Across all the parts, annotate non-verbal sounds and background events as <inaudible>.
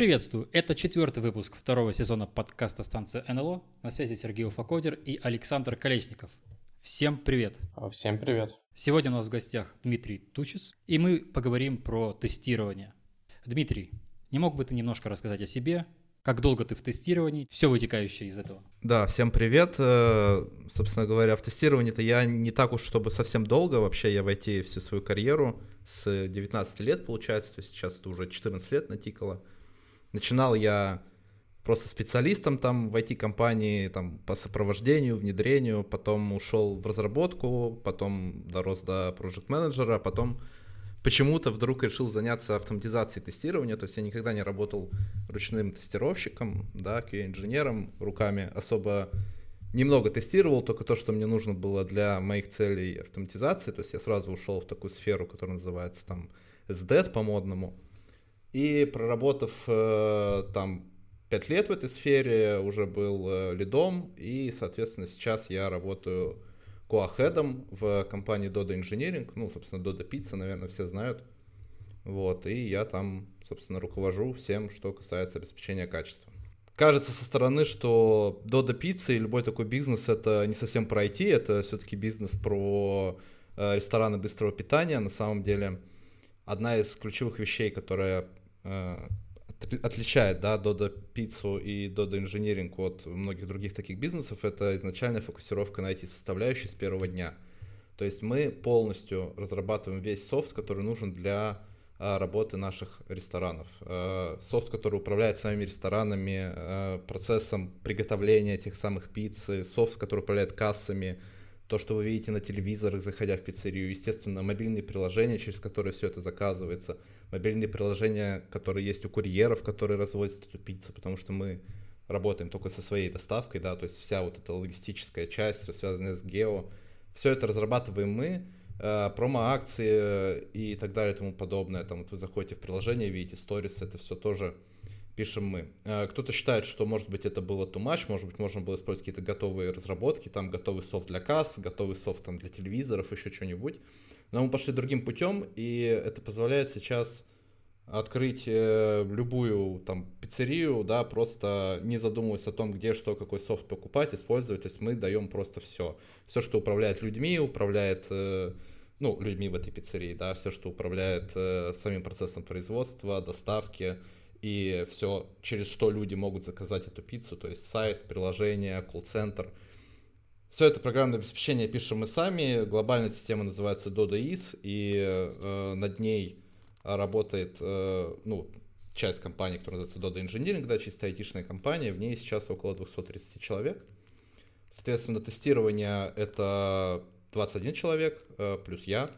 Приветствую! Это четвертый выпуск второго сезона подкаста «Станция НЛО». На связи Сергей Уфакодер и Александр Колесников. Всем привет! А, всем привет! Сегодня у нас в гостях Дмитрий Тучис, и мы поговорим про тестирование. Дмитрий, не мог бы ты немножко рассказать о себе, как долго ты в тестировании, все вытекающее из этого. Да, всем привет. Э, собственно говоря, в тестировании-то я не так уж, чтобы совсем долго. Вообще я в IT всю свою карьеру с 19 лет, получается, то есть сейчас это уже 14 лет натикало. Начинал я просто специалистом там в IT-компании, там по сопровождению, внедрению, потом ушел в разработку, потом дорос до проект-менеджера, потом почему-то вдруг решил заняться автоматизацией тестирования, то есть я никогда не работал ручным тестировщиком, да, QA-инженером, руками особо немного тестировал, только то, что мне нужно было для моих целей автоматизации, то есть я сразу ушел в такую сферу, которая называется там SDET по-модному, и проработав э, там 5 лет в этой сфере, уже был э, лидом, и, соответственно, сейчас я работаю коахедом в компании Dodo Engineering, ну, собственно, Dodo Pizza, наверное, все знают. Вот, и я там, собственно, руковожу всем, что касается обеспечения качества. Кажется со стороны, что Dodo Pizza и любой такой бизнес это не совсем про IT, это все-таки бизнес про э, рестораны быстрого питания. На самом деле, одна из ключевых вещей, которая Э, отличает да, Dodo пиццу и Dodo Engineering от многих других таких бизнесов, это изначальная фокусировка на эти составляющие с первого дня. То есть мы полностью разрабатываем весь софт, который нужен для а, работы наших ресторанов. А, софт, который управляет самими ресторанами, а, процессом приготовления тех самых пиццы, софт, который управляет кассами, то, что вы видите на телевизорах, заходя в пиццерию, естественно, мобильные приложения, через которые все это заказывается, мобильные приложения, которые есть у курьеров, которые развозят эту пиццу, потому что мы работаем только со своей доставкой, да, то есть вся вот эта логистическая часть, все связанное с гео, все это разрабатываем мы, э, промо-акции и так далее и тому подобное. Там вот вы заходите в приложение, видите сторис, это все тоже пишем мы. Э, кто-то считает, что, может быть, это было too much, может быть, можно было использовать какие-то готовые разработки, там готовый софт для касс, готовый софт там, для телевизоров, еще что-нибудь. Но мы пошли другим путем, и это позволяет сейчас открыть э, любую там пиццерию, да, просто не задумываясь о том, где что, какой софт покупать, использовать. То есть мы даем просто все. Все, что управляет людьми, управляет, э, ну, людьми в этой пиццерии, да, все, что управляет самим процессом производства, доставки, и все, через что люди могут заказать эту пиццу, то есть сайт, приложение, колл-центр. Все это программное обеспечение пишем мы сами, глобальная система называется DodoIS, и э, над ней работает, э, ну, часть компании, которая называется Dodo Engineering, да, чисто айтишная компания, в ней сейчас около 230 человек. Соответственно, тестирование это 21 человек, э, плюс я.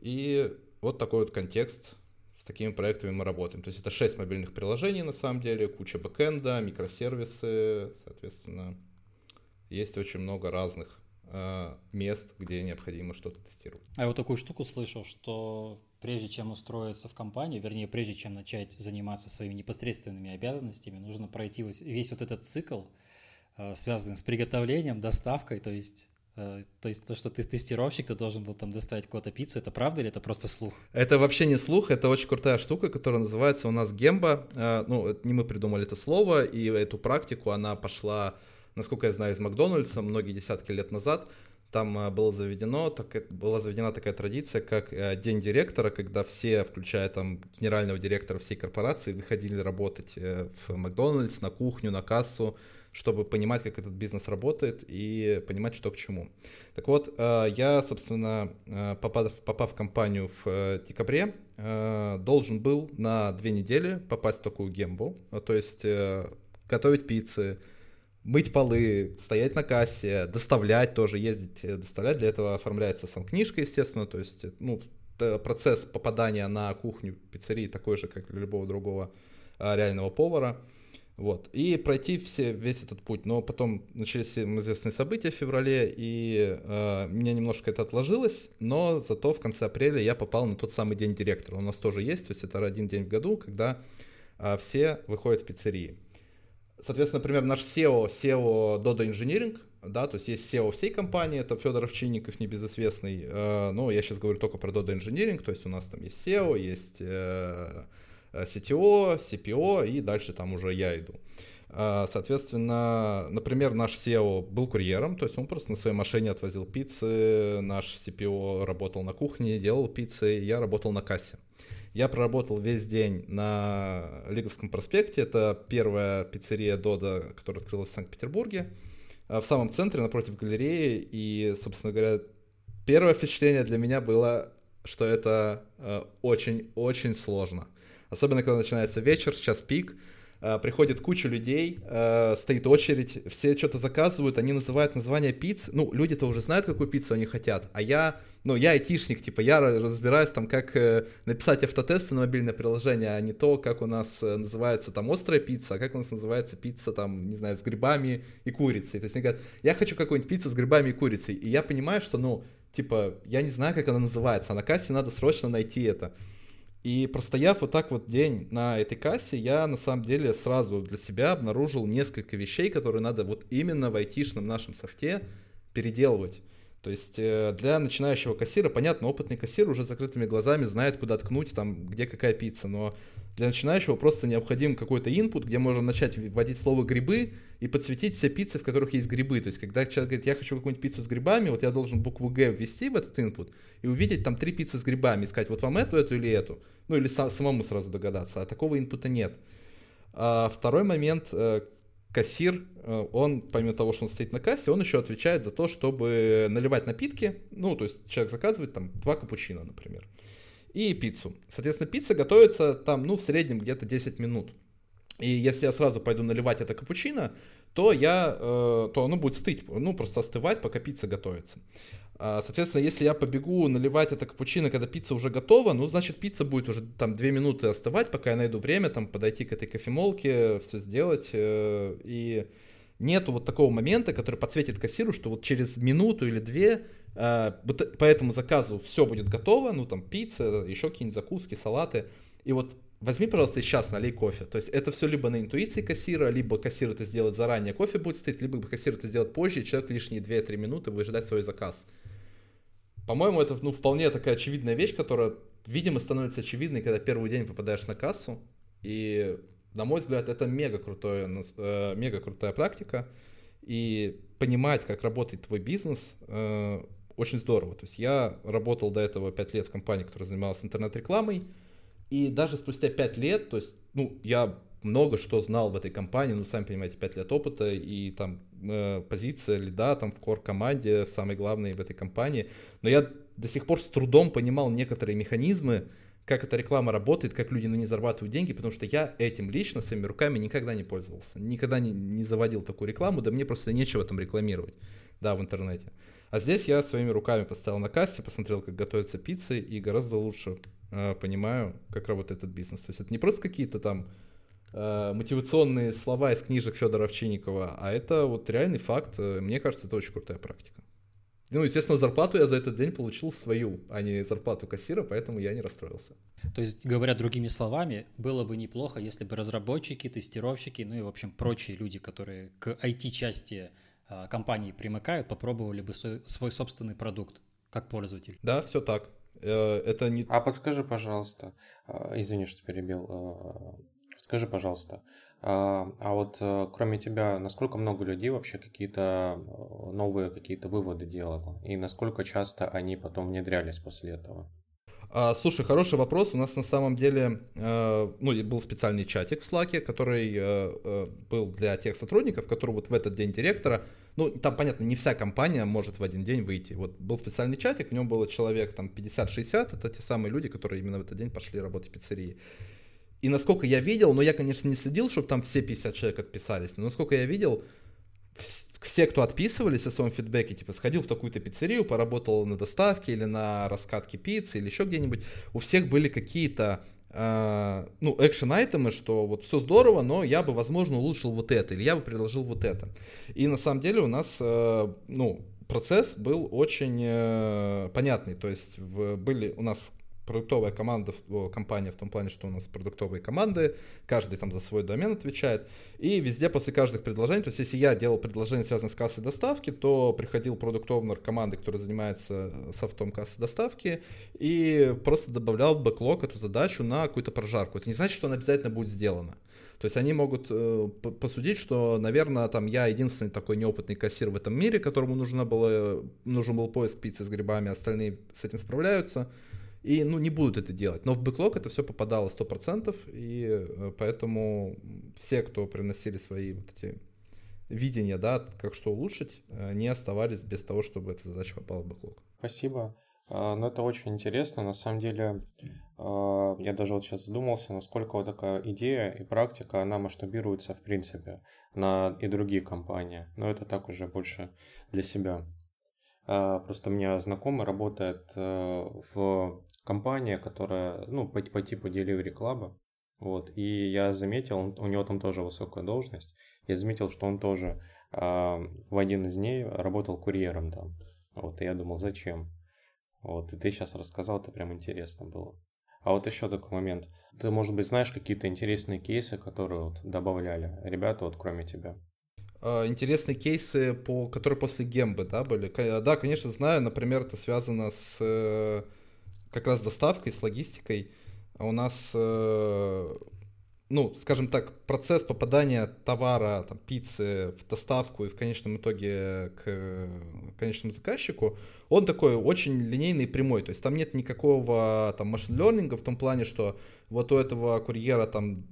И вот такой вот контекст такими проектами мы работаем. То есть это 6 мобильных приложений на самом деле, куча бэкэнда, микросервисы, соответственно, есть очень много разных э, мест, где необходимо что-то тестировать. А я вот такую штуку слышал, что прежде чем устроиться в компанию, вернее, прежде чем начать заниматься своими непосредственными обязанностями, нужно пройти весь вот этот цикл, э, связанный с приготовлением, доставкой, то есть Э, то есть то, что ты тестировщик, ты должен был там доставить кого-то пиццу, это правда или это просто слух? Это вообще не слух, это очень крутая штука, которая называется у нас гемба. Ну, не мы придумали это слово, и эту практику она пошла, насколько я знаю, из Макдональдса многие десятки лет назад. Там э, было заведено, так, была заведена такая традиция, как День директора, когда все, включая там генерального директора всей корпорации, выходили работать в Макдональдс, на кухню, на кассу, чтобы понимать, как этот бизнес работает и понимать, что к чему. Так вот, э, я, собственно, э, попав, попав в компанию в э, декабре, должен был на две недели попасть в такую гембу, то есть готовить пиццы, мыть полы, стоять на кассе, доставлять тоже, ездить, доставлять. Для этого оформляется сам книжка, естественно, то есть ну, процесс попадания на кухню пиццерии такой же, как для любого другого реального повара – Вот. И пройти все, весь этот путь. Но потом начались известные события в феврале, и э, меня немножко это отложилось, но зато в конце апреля я попал на тот самый день директора. У нас тоже есть, то есть это один день в году, когда э, все выходят в пиццерии. Соответственно, например, наш SEO, SEO Dodo Engineering, да, то есть есть SEO всей компании, это Федор Овчинников, небезызвестный, э, но я сейчас говорю только про Dodo Engineering, то есть у нас там есть SEO, есть... Э, CTO, CPO и дальше там уже я иду. Э, соответственно, например, наш SEO был курьером, то есть он просто на своей машине отвозил пиццы, наш CPO работал на кухне, делал пиццы, я работал на кассе. Я проработал весь день на Лиговском проспекте, это первая пиццерия Дода, которая открылась в Санкт-Петербурге, э, в самом центре, напротив галереи, и, собственно говоря, первое впечатление для меня было, что это очень-очень сложно. Особенно, когда начинается вечер, час пик, э, приходит куча людей, э, стоит очередь, все что-то заказывают, они называют название пиццы. Ну, люди-то уже знают, какую пиццу они хотят, а я, ну, я айтишник, типа, я разбираюсь там, как э, написать автотесты на мобильное приложение, а не то, как у нас называется там острая пицца, а как у нас называется пицца там, не знаю, с грибами и курицей. То есть они говорят, я хочу какую-нибудь пиццу с грибами и курицей. И я понимаю, что, ну, типа, я не знаю, как она называется, а на кассе надо срочно найти это. И простояв вот так вот день на этой кассе, я на самом деле сразу для себя обнаружил несколько вещей, которые надо вот именно в айтишном нашем софте переделывать. То есть э, для начинающего кассира, понятно, опытный кассир уже закрытыми глазами знает, куда ткнуть, там, где какая пицца, но для начинающего просто необходим какой-то input, где можно начать вводить слово грибы и подсветить все пиццы, в которых есть грибы. То есть, когда человек говорит, я хочу какую-нибудь пиццу с грибами, вот я должен букву Г ввести в этот input и увидеть там три пиццы с грибами, и сказать, вот вам эту, эту или эту. Ну, или сам, самому сразу догадаться. А такого инпута нет. А второй момент, э, кассир, э, он, помимо того, что он стоит на кассе, он еще отвечает за то, чтобы наливать напитки. Ну, то есть человек заказывает там два капучино, например и пиццу. Соответственно, пицца готовится там, ну, в среднем где-то 10 минут. И если я сразу пойду наливать это капучино, то я, э, то оно будет стыть, ну, просто остывать, пока пицца готовится. А, соответственно, если я побегу наливать это капучино, когда пицца уже готова, ну, значит, пицца будет уже там 2 минуты остывать, пока я найду время, там, подойти к этой кофемолке, все сделать. Э, и нету вот такого момента, который подсветит кассиру, что вот через минуту или две Э, по этому заказу все будет готово, ну там пицца, еще какие-нибудь закуски, салаты. И вот возьми, пожалуйста, сейчас налей кофе. То есть это все либо на интуиции кассира, либо кассир это сделает заранее, кофе будет стоять, либо кассир это сделает позже, и человек лишние 2-3 минуты будет ждать свой заказ. По-моему, это ну, вполне такая очевидная вещь, которая, видимо, становится очевидной, когда первый день попадаешь на кассу. И, на мой взгляд, это мега, крутое, э, мега крутая практика. И понимать, как работает твой бизнес, э, очень здорово. То есть я работал до этого 5 лет в компании, которая занималась интернет-рекламой, и даже спустя 5 лет, то есть, ну, я много что знал в этой компании, ну, сами понимаете, 5 лет опыта и там э, позиция лида там в кор-команде, самой главной в этой компании, но я до сих пор с трудом понимал некоторые механизмы, как эта реклама работает, как люди на ней зарабатывают деньги, потому что я этим лично своими руками никогда не пользовался, никогда не, не заводил такую рекламу, да мне просто нечего там рекламировать, да, в интернете. А здесь я своими руками поставил на кассе, посмотрел, как готовятся пиццы, и гораздо лучше понимаю, как работает этот бизнес. То есть это не просто какие-то там э, мотивационные слова из книжек Федора Овчинникова, а это вот реальный факт. Мне кажется, это очень крутая практика. Ну, естественно, зарплату я за этот день получил свою, а не зарплату кассира, поэтому я не расстроился. То есть, говоря другими словами, было бы неплохо, если бы разработчики, тестировщики, ну и, в общем, прочие люди, которые к IT-части а, компании примыкают, попробовали бы свой собственный продукт как пользователь. Да, все так. Э, это не... А подскажи, пожалуйста, а, извини, что перебил, а, скажи, пожалуйста, а вот э, кроме тебя, насколько много людей вообще какие-то э, новые какие-то выводы делало? И насколько часто они потом внедрялись после этого? А, слушай, хороший вопрос. У нас на самом деле э, ну, был специальный чатик в Slack, который э, был для тех сотрудников, которые вот в этот день директора, ну, там, понятно, не вся компания может в один день выйти. Вот был специальный чатик, в нем было человек там 50-60, это те самые люди, которые именно в этот день пошли работать в пиццерии. И насколько я видел, но я, конечно, не следил, чтобы там все 50 человек отписались, но насколько я видел, все, кто отписывались о своем фидбэке, типа, сходил в такую-то пиццерию, поработал на доставке или на раскатке пиццы или еще где-нибудь, у всех были какие-то э, ну, экшен-айтемы, что вот все здорово, но я бы, возможно, улучшил вот это, или я бы предложил вот это. И на самом деле у нас, э, ну, процесс был очень э, понятный, то есть были у нас продуктовая команда, компания в том плане, что у нас продуктовые команды, каждый там за свой домен отвечает, и везде после каждых предложений, то есть если я делал предложение, связанное с кассой доставки, то приходил продуктовнер команды, которая занимается софтом кассы доставки, и просто добавлял в бэклог эту задачу на какую-то прожарку. Это не значит, что она обязательно будет сделана. То есть они могут э, посудить, что, наверное, там я единственный такой неопытный кассир в этом мире, которому нужно было, нужен был поиск пиццы с грибами, остальные с этим справляются и ну, не будут это делать. Но в бэклог это все попадало 100%, и э, поэтому все, кто приносили свои вот эти видения, да, как что улучшить, э, не оставались без того, чтобы эта задача попала в бэклог. Спасибо. А, ну, это очень интересно. На самом деле, а, я даже вот сейчас задумался, насколько вот такая идея и практика, она масштабируется, в принципе, на и другие компании. Но это так уже больше для себя. А, просто у меня знакомый работает э, в компания, которая, ну, по, по типу Delivery Club. Вот, и я заметил, он, у него там тоже высокая должность, я заметил, что он тоже э, в один из дней работал курьером там. Вот, и я думал, зачем? Вот, и ты сейчас рассказал, это прям интересно было. А вот еще такой момент. Ты, может быть, знаешь какие-то интересные кейсы, которые вот добавляли ребята, вот кроме тебя? А, интересные кейсы, по, которые после гембы, да, были? Да, конечно, знаю. Например, это связано с э, как раз доставкой, с логистикой. У нас, э, ну, скажем так, процесс попадания товара, там, пиццы в доставку и в конечном итоге к конечному заказчику, он такой очень линейный и прямой. То есть там нет никакого там машин-лернинга в том плане, что вот у этого курьера там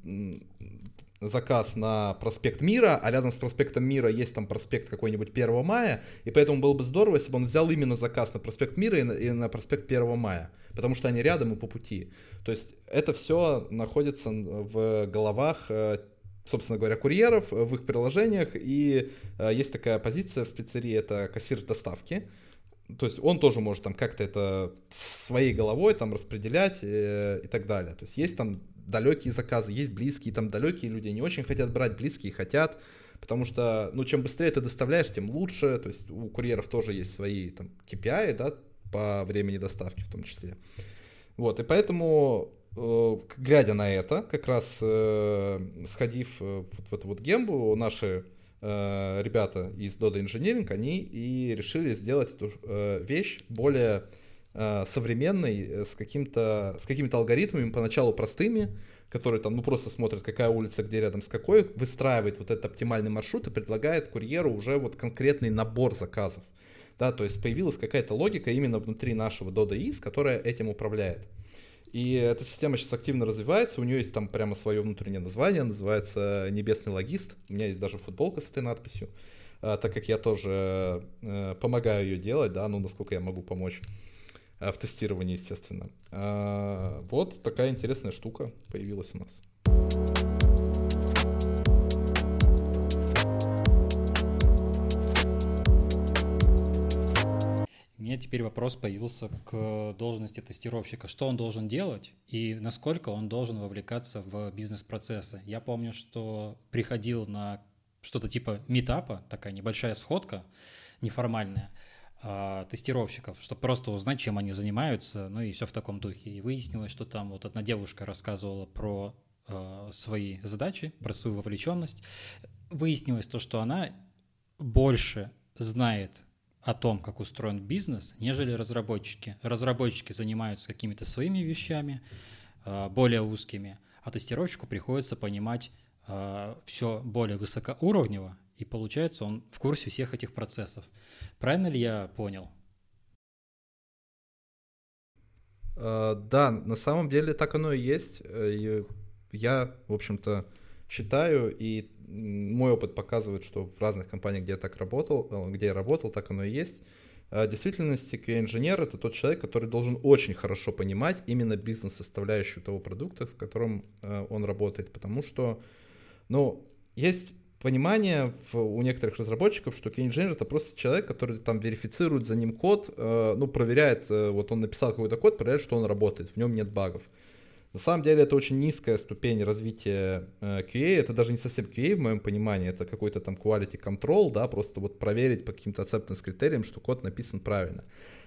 заказ на проспект Мира, а рядом с проспектом Мира есть там проспект какой-нибудь 1 мая, и поэтому было бы здорово, если бы он взял именно заказ на проспект Мира и на, и на проспект 1 мая, потому что они рядом и по пути. То есть это все находится в головах э, собственно говоря, курьеров в их приложениях, и э, есть такая позиция в пиццерии, это кассир доставки, то есть он тоже может там как-то это своей головой там распределять э, и так далее. То есть есть там далекие заказы, есть близкие, там далекие люди не очень хотят брать, близкие хотят, потому что, ну, чем быстрее ты доставляешь, тем лучше, то есть у курьеров тоже есть свои там KPI, да, по времени доставки в том числе. Вот, и поэтому, э, глядя на это, как раз э, сходив э, вот в эту вот гембу, наши ребята из Dodo Engineering, они и решили сделать эту вещь более Э, современный, э, с, каким-то, с какими-то алгоритмами, поначалу простыми, которые там, ну, просто смотрят, какая улица, где рядом с какой, выстраивает вот этот оптимальный маршрут и предлагает курьеру уже вот конкретный набор заказов. Да, то есть появилась какая-то логика именно внутри нашего Dodo.is, которая этим управляет. И эта система сейчас активно развивается, у нее есть там прямо свое внутреннее название, называется «Небесный логист». У меня есть даже футболка с этой надписью, э, так как я тоже помогаю ее делать, да, ну, насколько я могу помочь. Э, в тестировании, естественно. А, вот такая интересная штука появилась у нас. У меня теперь вопрос появился к должности тестировщика. Что он должен делать и насколько он должен вовлекаться в бизнес-процессы? Я помню, что приходил на что-то типа метапа, такая небольшая сходка неформальная, тестировщиков, чтобы просто узнать, чем они занимаются, ну и все в таком духе. И выяснилось, что там вот одна девушка рассказывала про э, свои задачи, про свою вовлеченность. Выяснилось то, что она больше знает о том, как устроен бизнес, нежели разработчики. Разработчики занимаются какими-то своими вещами, э, более узкими, а тестировщику приходится понимать э, все более высокоуровнево, и получается он в курсе всех этих процессов. Правильно ли я понял? Uh, да, на самом деле так оно и есть. Э, я, в общем-то, считаю, и мой опыт показывает, что в разных компаниях, где я так работал, э, где я работал, так оно и есть. В действительности QA-инженер — это тот человек, который должен очень хорошо понимать именно бизнес-составляющую того продукта, с которым э, он работает, потому что, ну, есть понимание в, у некоторых разработчиков, что QA-инженер это просто человек, который там верифицирует за ним код, э, ну, проверяет, э, вот он написал какой-то код, проверяет, что он работает, в нем нет багов. На самом деле это очень низкая ступень развития э, QA, это даже не совсем QA в моем понимании, это какой-то там quality control, да, просто вот проверить по каким-то acceptance критериям, что код написан правильно.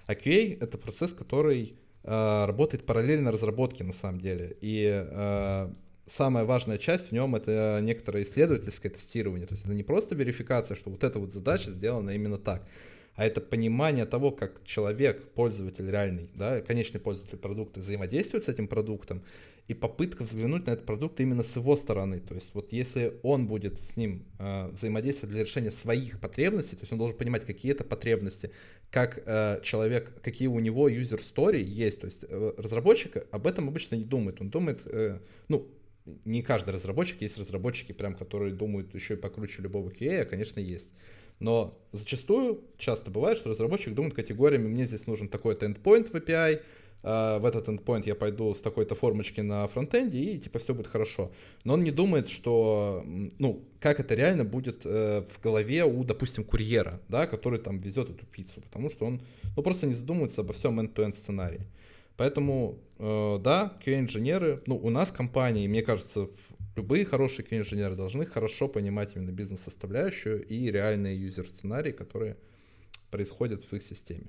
А QA это процесс, который э, работает параллельно разработке на самом деле, и э, самая важная часть в нем это некоторое исследовательское тестирование, то есть это не просто верификация, что вот эта вот задача сделана именно так, а это понимание того, как человек, пользователь реальный, да, конечный пользователь продукта взаимодействует с этим продуктом, и попытка взглянуть на этот продукт именно с его стороны. То есть вот если он будет с ним э, взаимодействовать для решения своих потребностей, то есть он должен понимать, какие это потребности, как э, человек, какие у него story есть. То есть э, разработчик об этом обычно не думает. Он думает, э, ну, не каждый разработчик, есть разработчики, прям, которые думают еще и покруче любого QA, конечно, есть. Но зачастую, часто бывает, что разработчик думает категориями, мне здесь нужен такой-то endpoint в API, Uh, в этот endpoint я пойду с такой-то формочки на фронтенде, и типа все будет хорошо. Но он не думает, что, ну, как это реально будет uh, в голове у, допустим, курьера, да, который там везет эту пиццу, потому что он, ну, просто не задумывается обо всем end-to-end сценарии. Поэтому, uh, да, QA-инженеры, ну, у нас компании, мне кажется, Любые хорошие QA-инженеры должны хорошо понимать именно бизнес-составляющую и реальные юзер-сценарии, которые происходят в их системе.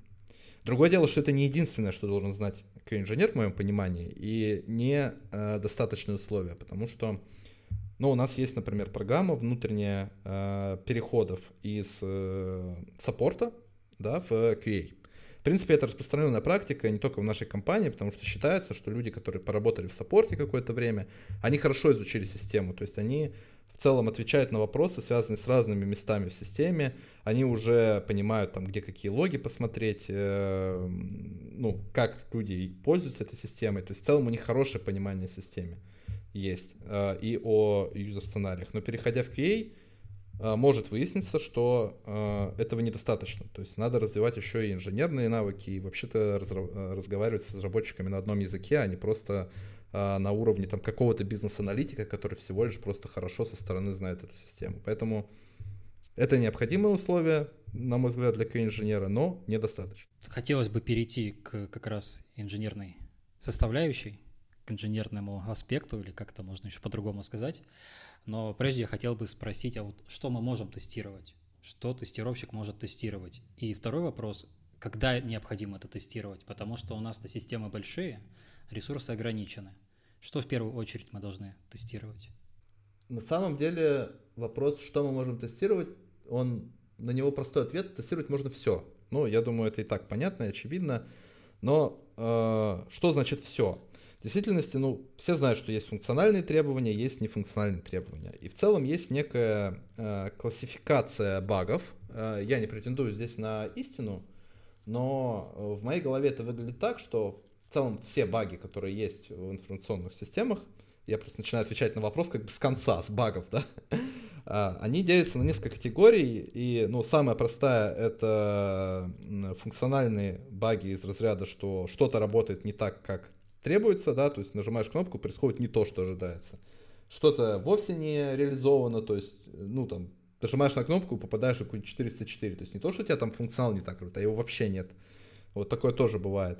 Другое дело, что это не единственное, что должен знать QA-инженер в моем понимании, и не э, достаточные условия, потому что ну, у нас есть, например, программа внутренняя э, переходов из э, саппорта да, в QA. Принципе, это распространенная практика не только в нашей компании, потому что считается, что люди, которые поработали в саппорте какое-то время, они хорошо изучили систему, то есть они в целом отвечают на вопросы, связанные с разными местами в системе, они уже понимают, там, где какие логи посмотреть, э, ну, как люди пользуются этой системой, то есть в целом у них хорошее понимание о системе есть э, и о юзер-сценариях. Но переходя в QA, может выясниться, что э, этого недостаточно. То есть надо развивать еще и инженерные навыки и вообще-то разра- разговаривать с разработчиками на одном языке, а не просто э, на уровне там какого-то бизнес-аналитика, который всего лишь просто хорошо со стороны знает эту систему. Поэтому это необходимое условие, на мой взгляд, для QA-инженера, но недостаточно. Хотелось бы перейти к как раз инженерной составляющей, к инженерному аспекту, или как-то можно еще по-другому сказать. Но прежде я хотел бы спросить, а вот что мы можем тестировать? Что тестировщик может тестировать? И второй вопрос, когда необходимо это тестировать? Потому что у нас-то системы большие, ресурсы ограничены. Что в первую очередь мы должны тестировать? На самом деле вопрос, что мы можем тестировать, он на него простой ответ, тестировать можно все. Ну, я думаю, это и так понятно и очевидно. Но э, что значит все? В действительности, ну, все знают, что есть функциональные требования, есть нефункциональные требования. И в целом есть некая э, классификация багов. Э, я не претендую здесь на истину, но в моей голове это выглядит так, что в целом все баги, которые есть в информационных системах, я просто начинаю отвечать на вопрос как бы с конца, с багов, да, а, <laughs> они делятся на несколько категорий, и, ну, самая простая — это функциональные баги из разряда, что что-то работает не так, как требуется, да, то есть нажимаешь кнопку, происходит не то, что ожидается. Что-то вовсе не реализовано, то есть, ну, там, нажимаешь на кнопку, попадаешь в какой-нибудь 404, то есть не то, что у тебя там функционал не так а его вообще нет. Вот такое тоже бывает.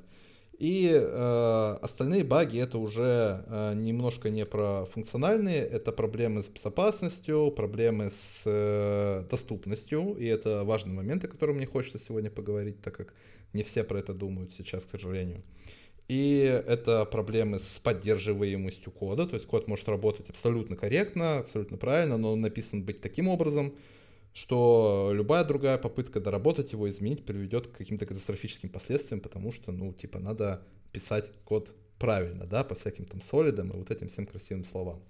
И э, остальные баги это уже э, немножко не про функциональные, это проблемы с безопасностью, проблемы с э, доступностью, и это важный момент, о котором мне хочется сегодня поговорить, так как не все про это думают сейчас, к сожалению. И это проблемы с поддерживаемостью кода, то есть код может работать абсолютно корректно, абсолютно правильно, но он написан быть таким образом, что любая другая попытка доработать его, изменить, приведет к каким-то катастрофическим последствиям, потому что, ну, типа, надо писать код правильно, да, по всяким там солидам и вот этим всем красивым словам.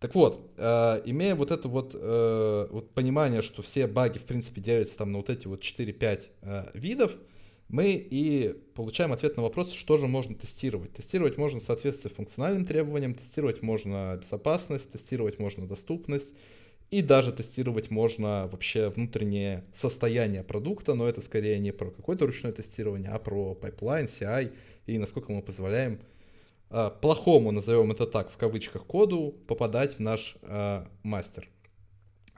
Так вот, э, имея вот это вот, э, вот понимание, что все баги, в принципе, делятся там на вот эти вот 4-5 э, видов, мы и получаем ответ на вопрос, что же можно тестировать. Тестировать можно соответствие функциональным требованиям, тестировать можно безопасность, тестировать можно доступность, и даже тестировать можно вообще внутреннее состояние продукта, но это скорее не про какое-то ручное тестирование, а про pipeline, CI и насколько мы позволяем э, плохому, назовем это так, в кавычках, коду попадать в наш э, мастер.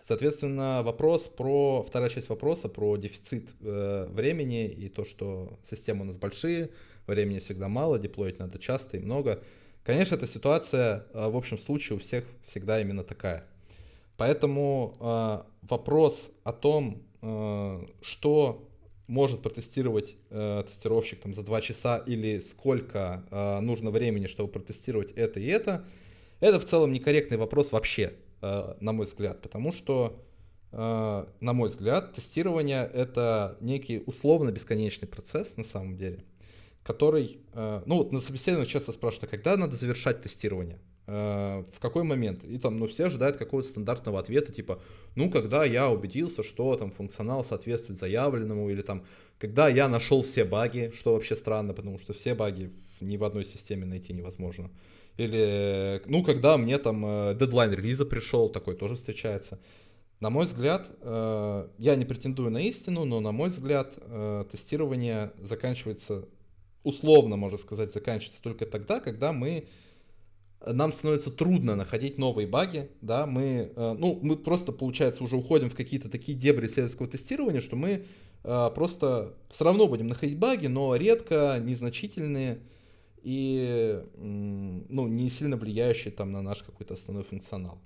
Соответственно, вопрос про, вторая часть вопроса про дефицит э, времени и то, что системы у нас большие, времени всегда мало, деплоить надо часто и много. Конечно, эта ситуация э, в общем случае у всех всегда именно такая. Поэтому э, вопрос о том, э, что может протестировать э, тестировщик там, за 2 часа или сколько э, нужно времени, чтобы протестировать это и это, это в целом некорректный вопрос вообще, на мой взгляд, потому что, э, на мой взгляд, тестирование это некий условно бесконечный процесс на самом деле, который, э, ну вот на собеседовании часто спрашивают, а когда надо завершать тестирование? Э, в какой момент. И там, ну, все ожидают какого-то стандартного ответа, типа, ну, когда я убедился, что там функционал соответствует заявленному, или там, когда я нашел все баги, что вообще странно, потому что все баги ни в одной системе найти невозможно. Или, ну, когда мне там э, дедлайн релиза пришел, такой тоже встречается. На мой взгляд, э, я не претендую на истину, но на мой взгляд, тестирование заканчивается, условно, можно сказать, заканчивается только тогда, когда мы нам становится трудно находить новые баги, да, мы, э, ну, мы просто, получается, уже уходим в какие-то такие дебри исследовательского тестирования, что мы э, просто все равно будем находить баги, но редко, незначительные и, ну, не сильно влияющие там на наш какой-то основной функционал.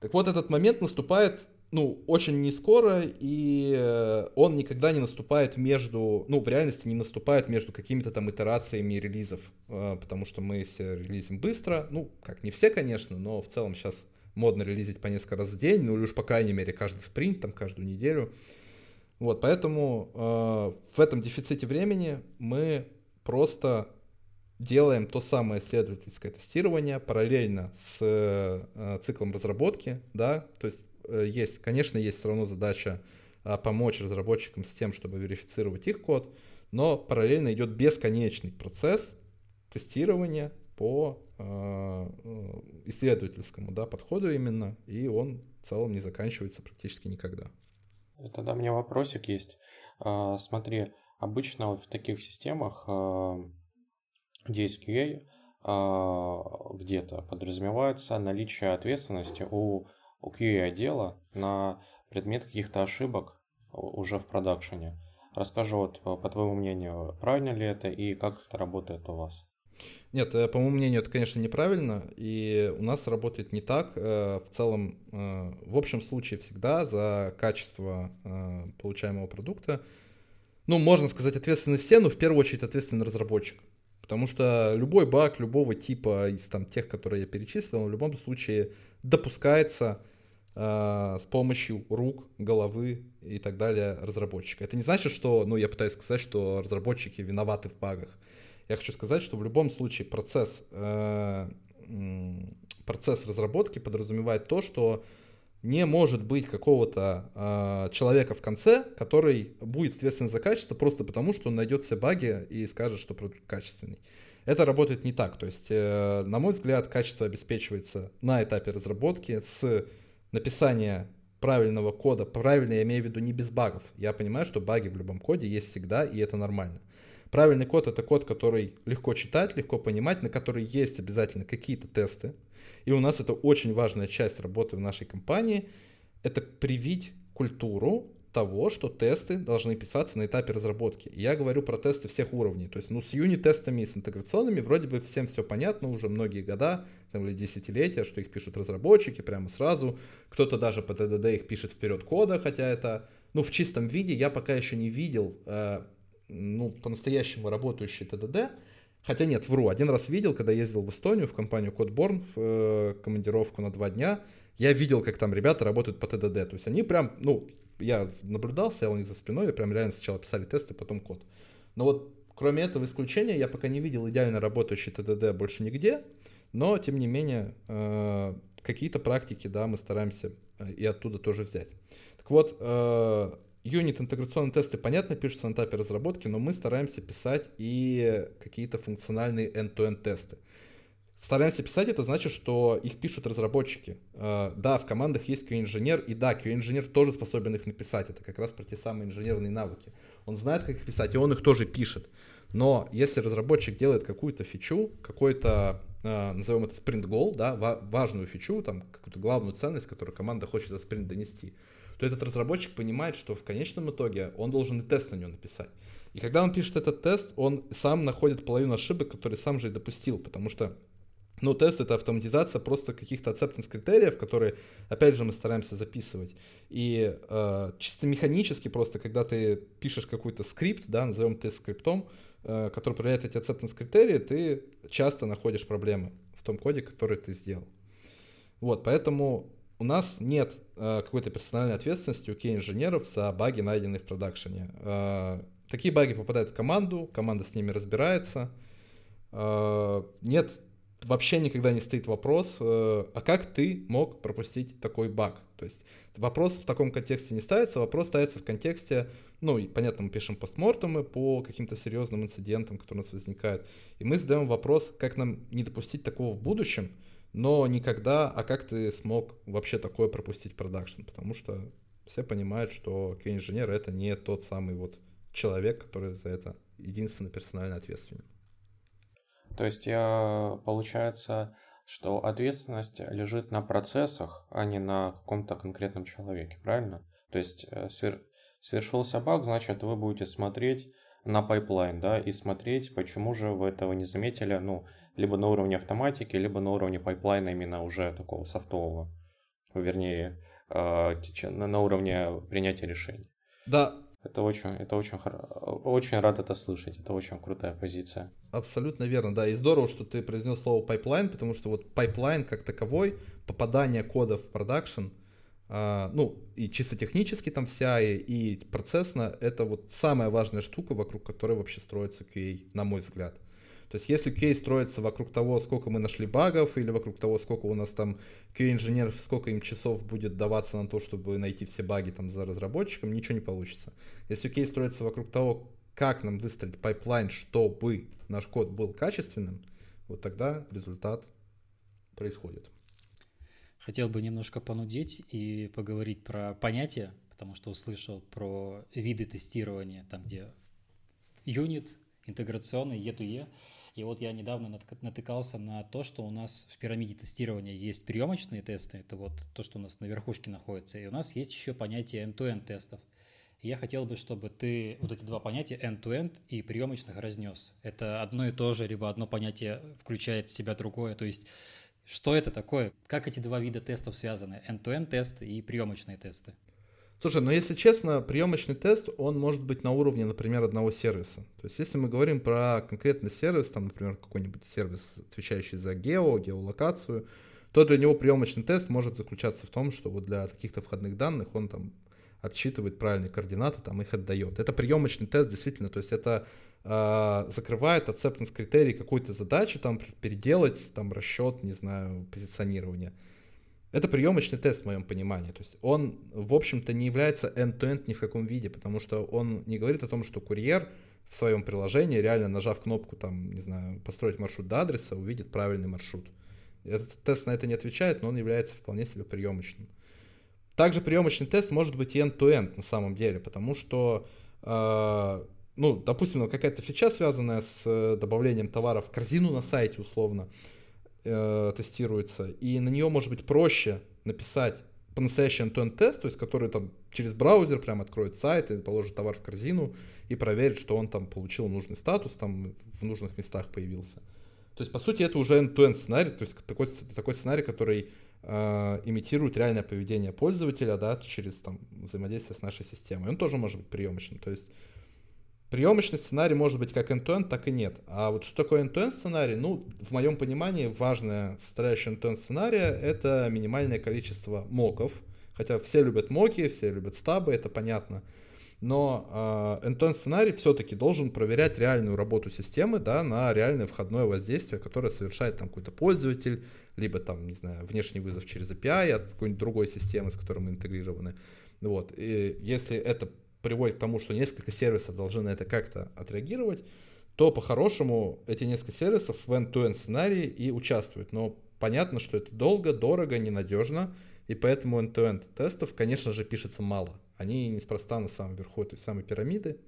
Так вот, этот момент наступает ну, очень не скоро, и э, он никогда не наступает между, ну, в реальности не наступает между какими-то там итерациями релизов, э, потому что мы все релизим быстро, ну, как не все, конечно, но в целом сейчас модно релизить по несколько раз в день, ну, или уж по крайней мере каждый спринт, там, каждую неделю. Вот, поэтому э, в этом дефиците времени мы просто делаем то самое исследовательское тестирование параллельно с э, циклом разработки, да, то есть Э, есть, конечно, есть все равно задача а, помочь разработчикам с тем, чтобы верифицировать их код, но параллельно идет бесконечный процесс тестирования по э, исследовательскому да, подходу именно, и он в целом не заканчивается практически никогда. Тогда у меня вопросик есть. А, смотри, обычно вот в таких системах, где есть QA, где-то подразумевается наличие ответственности у у QA-отдела на предмет каких-то ошибок уже в продакшене. Расскажи вот, по твоему мнению, правильно ли это и как это работает у вас? Нет, э, по моему мнению, это, конечно, неправильно, и у нас работает не так. Э, в целом, э, в общем случае всегда за качество получаемого продукта, ну, можно сказать, ответственны все, но в первую очередь ответственен разработчик. Потому что любой баг любого типа из там, тех, которые я перечислил, в любом случае допускается Э, с помощью рук, головы и так далее разработчика. Это не значит, что, ну, я пытаюсь сказать, что разработчики виноваты в багах. Я хочу сказать, что в любом случае процесс, э, процесс разработки подразумевает то, что не может быть какого-то э, человека в конце, который будет ответственен за качество просто потому, что он найдет все баги и скажет, что продукт качественный. Это работает не так. То есть, э, на мой взгляд, качество обеспечивается на этапе разработки с написания правильного кода, правильно я имею в виду не без багов. Я понимаю, что баги в любом коде есть всегда, и это нормально. Правильный код это код, который легко читать, легко понимать, на который есть обязательно какие-то тесты. И у нас это очень важная часть работы в нашей компании. Это привить культуру того, что тесты должны писаться на этапе разработки. я говорю про тесты всех уровней. То есть, ну, с юнит-тестами и с интеграционными вроде бы всем все понятно уже многие года там, или десятилетия, что их пишут разработчики прямо сразу. Кто-то даже по ТДД их пишет вперед кода, хотя это, ну, в чистом виде я пока еще не видел, э, ну, по-настоящему работающий ТДД. Хотя нет, вру. Один раз видел, когда ездил в Эстонию, в компанию Codeborn, в э, командировку на два дня. Я видел, как там ребята работают по ТДД. То есть они прям, ну, я наблюдал, стоял у них за спиной, прям реально сначала писали тесты, потом код. Но вот кроме этого исключения я пока не видел идеально работающий ТДД больше нигде, но тем не менее э, какие-то практики, да, мы стараемся э, и оттуда тоже взять. Так вот, э, юнит интеграционные тесты, понятно, пишутся на этапе разработки, но мы стараемся писать и какие-то функциональные end-to-end тесты стараемся писать, это значит, что их пишут разработчики. Э, да, в командах есть QA-инженер, и да, QA-инженер тоже способен их написать. Это как раз про те самые инженерные навыки. Он знает, как их писать, и он их тоже пишет. Но если разработчик делает какую-то фичу, какой-то, э, назовем это goal, да, важную фичу, там, какую-то главную ценность, которую команда хочет за спринт донести, то этот разработчик понимает, что в конечном итоге он должен и тест на него написать. И когда он пишет этот тест, он сам находит половину ошибок, которые сам же и допустил, потому что Но тест — это автоматизация просто каких-то acceptance критериев, которые, опять же, мы стараемся записывать. И э, чисто механически просто, когда ты пишешь какой-то скрипт, да, назовем тест скриптом, э, который проверяет эти acceptance критерии, ты часто находишь проблемы в том коде, который ты сделал. Вот, поэтому у нас нет э, какой-то персональной ответственности у кей-инженеров за баги, найденные в продакшене. Э, такие баги попадают в команду, команда с ними разбирается. Э, нет вообще никогда не стоит вопрос, э, а как ты мог пропустить такой баг? То есть вопрос в таком контексте не ставится, вопрос ставится в контексте, ну, и понятно, мы пишем постмортемы по каким-то серьезным инцидентам, которые у нас возникают, и мы задаем вопрос, как нам не допустить такого в будущем, но никогда, а как ты смог вообще такое пропустить в продакшн? Потому что все понимают, что QA-инженер это не тот самый вот человек, который за это единственно персонально ответственен. То есть, я, получается, что ответственность лежит на процессах, а не на каком-то конкретном человеке, правильно? То есть, э, свер... свершился баг, значит, вы будете смотреть на pipeline, да, и смотреть, почему же вы этого не заметили, ну, либо на уровне автоматики, либо на уровне pipeline а именно уже такого софтового, вернее, э, на уровне принятия решений. Да, это очень, это очень, очень рад это слышать. Это очень крутая позиция. Абсолютно верно, да. И здорово, что ты произнес слово pipeline, потому что вот pipeline как таковой, попадание кода в production, а, ну, и чисто технически там вся, и, и процессно, это вот самая важная штука, вокруг которой вообще строится QA, на мой взгляд. То есть если QA строится вокруг того, сколько мы нашли багов, или вокруг того, сколько у нас там QA-инженеров, сколько им часов будет даваться на то, чтобы найти все баги там за разработчиком, ничего не получится. Если QA строится вокруг того, как нам выстроить pipeline, чтобы наш код был качественным, вот тогда результат происходит. Хотел бы немножко понудить и поговорить про понятия, потому что услышал про виды тестирования, там где юнит, интеграционный, E2E. И вот я недавно натыкался на то, что у нас в пирамиде тестирования есть приемочные тесты, это вот то, что у нас на верхушке находится, и у нас есть еще понятие end-to-end тестов. И я хотел бы, чтобы ты вот эти два понятия end-to-end и приемочных разнес. Это одно и то же, либо одно понятие включает в себя другое. То есть что это такое? Как эти два вида тестов связаны? End-to-end тесты и приемочные тесты. Слушай, ну если честно, приемочный тест, он может быть на уровне, например, одного сервиса. То есть если мы говорим про конкретный сервис, там, например, какой-нибудь сервис, отвечающий за гео, геолокацию, то для него приемочный тест может заключаться в том, что вот для каких-то входных данных он там отсчитывает правильные координаты, там их отдает. Это приемочный тест, действительно, то есть это э, закрывает acceptance критерий какой-то задачи, там переделать там расчет, не знаю, позиционирования. Это приемочный тест в моем понимании. То есть он, в общем-то, не является end-to-end ни в каком виде, потому что он не говорит о том, что курьер в своем приложении, реально нажав кнопку, там, не знаю, построить маршрут до адреса, увидит правильный маршрут. Этот тест на это не отвечает, но он является вполне себе приемочным. Также приемочный тест может быть и end-to-end на самом деле, потому что, э, ну, допустим, какая-то фича, связанная с э, добавлением товара в корзину на сайте условно, э, тестируется, и на нее может быть проще написать по-настоящему end тест, то есть который там через браузер прям откроет сайт и положит товар в корзину и проверит, что он там получил нужный статус, там в нужных местах появился. То есть, по сути, это уже end-to-end сценарий, то есть такой, такой сценарий, который э, имитирует реальное поведение пользователя, да, через там взаимодействие с нашей системой. Он тоже может быть приемочным. То есть Приемочный сценарий может быть как end-to-end, так и нет. А вот что такое end-to-end сценарий? Ну, в моем понимании, важная составляющая end-to-end сценария — это минимальное количество моков. Хотя все любят моки, все любят стабы, это понятно. Но э, end-to-end сценарий все-таки должен проверять реальную работу системы да, на реальное входное воздействие, которое совершает там какой-то пользователь, либо там, не знаю, внешний вызов через API от какой-нибудь другой системы, с которой мы интегрированы. Вот. И если это приводит к тому, что несколько сервисов должны на это как-то отреагировать, то по-хорошему эти несколько сервисов в end-to-end сценарии и участвуют. Но понятно, что это долго, дорого, ненадежно, и поэтому end-to-end тестов, конечно же, пишется мало. Они неспроста на самом верху этой самой пирамиды.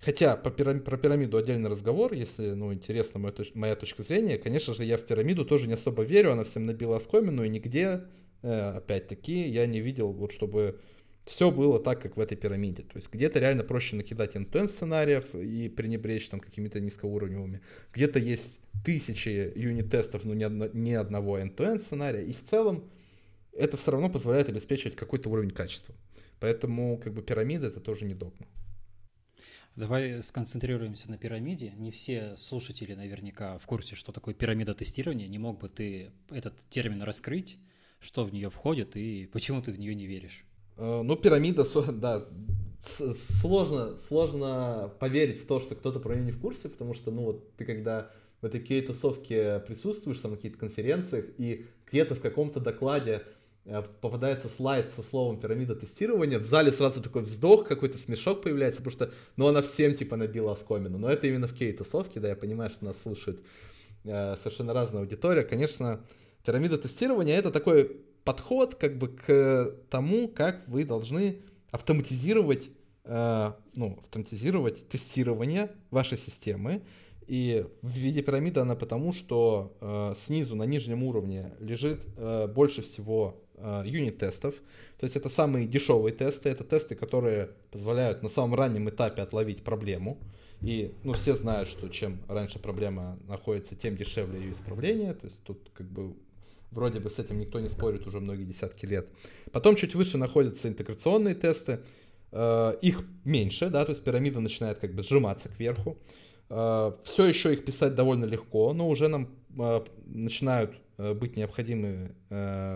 Хотя по пирам... про пирамиду отдельный разговор, если ну, интересна моя, точ... моя точка зрения. Конечно же, я в пирамиду тоже не особо верю, она всем набила оскомину, и нигде, э, опять-таки, я не видел, вот чтобы все было так, как в этой пирамиде. То есть где-то реально проще накидать end сценариев и пренебречь там какими-то низкоуровневыми. Где-то есть тысячи юнит-тестов, но ни, одно, ни одного end сценария. И в целом это все равно позволяет обеспечивать какой-то уровень качества. Поэтому как бы пирамида это тоже не догма. Давай сконцентрируемся на пирамиде. Не все слушатели наверняка в курсе, что такое пирамида тестирования. Не мог бы ты этот термин раскрыть, что в нее входит и почему ты в нее не веришь? Э, ну, пирамида, <laughs> да, сложно, сложно поверить в то, что кто-то про нее не в курсе, потому что, ну, вот ты когда в этой QA-тусовке присутствуешь, там, на каких-то конференциях, и где-то в каком-то докладе Э, попадается слайд со словом пирамида тестирования, в зале сразу такой вздох, какой-то смешок появляется, потому что, ну, она всем, типа, набила оскомину. Но это именно в кей-тусовке, да, я понимаю, что нас слушает э, совершенно разная аудитория. Конечно, пирамида тестирования — это такой подход, как бы, к тому, как вы должны автоматизировать, э, ну, автоматизировать тестирование вашей системы, и в виде пирамиды она потому, что э, снизу на нижнем уровне лежит э, больше всего Э, юнит-тестов. То есть это самые дешевые тесты, это тесты, которые позволяют на самом раннем этапе отловить проблему. И ну, все знают, что чем раньше проблема находится, тем дешевле ее исправление. То есть тут как бы вроде бы с этим никто не спорит уже многие десятки лет. Потом чуть выше находятся интеграционные тесты. Э, их меньше, да, то есть пирамида начинает как бы сжиматься кверху. Э, все еще их писать довольно легко, но уже нам начинают Э, быть необходимы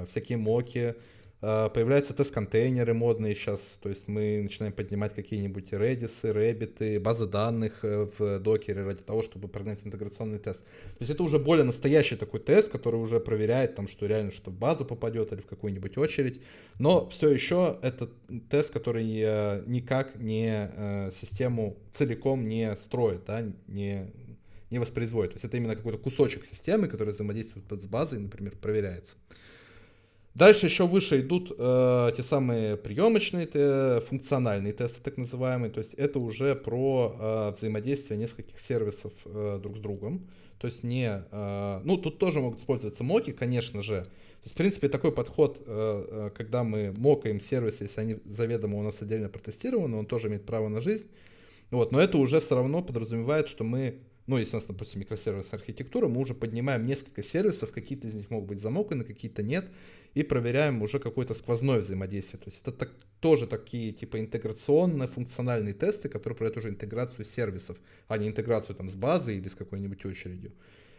всякие моки, появляются тест-контейнеры модные сейчас, то есть мы начинаем поднимать какие-нибудь Redis, Rabbit, базы данных в докере ради того, чтобы прогнать интеграционный тест. То есть это уже более настоящий такой тест, который уже проверяет, там, что реально что в базу попадет или в какую-нибудь очередь, но все еще это тест, который никак не систему целиком не строит, да, не, не воспроизводит. То есть это именно какой-то кусочек системы, который взаимодействует с базой, например, проверяется. Дальше еще выше идут э, те самые приемочные, те, функциональные тесты, так называемые. То есть это уже про э, взаимодействие нескольких сервисов э, друг с другом. То есть не... Э, ну, тут тоже могут использоваться моки, конечно же. То есть, в принципе, такой подход, э, э когда мы мокаем сервисы, если они заведомо у нас отдельно протестированы, он тоже имеет право на жизнь. Вот, но это уже все равно подразумевает, что мы ну, если у нас, допустим, микросервисная архитектура, мы уже поднимаем несколько сервисов, какие-то из них могут быть замоканы, какие-то нет, и проверяем уже какое-то сквозное взаимодействие. То есть это так, тоже такие типа интеграционные функциональные тесты, которые проверяют уже интеграцию сервисов, а не интеграцию там с базой или с какой-нибудь очередью.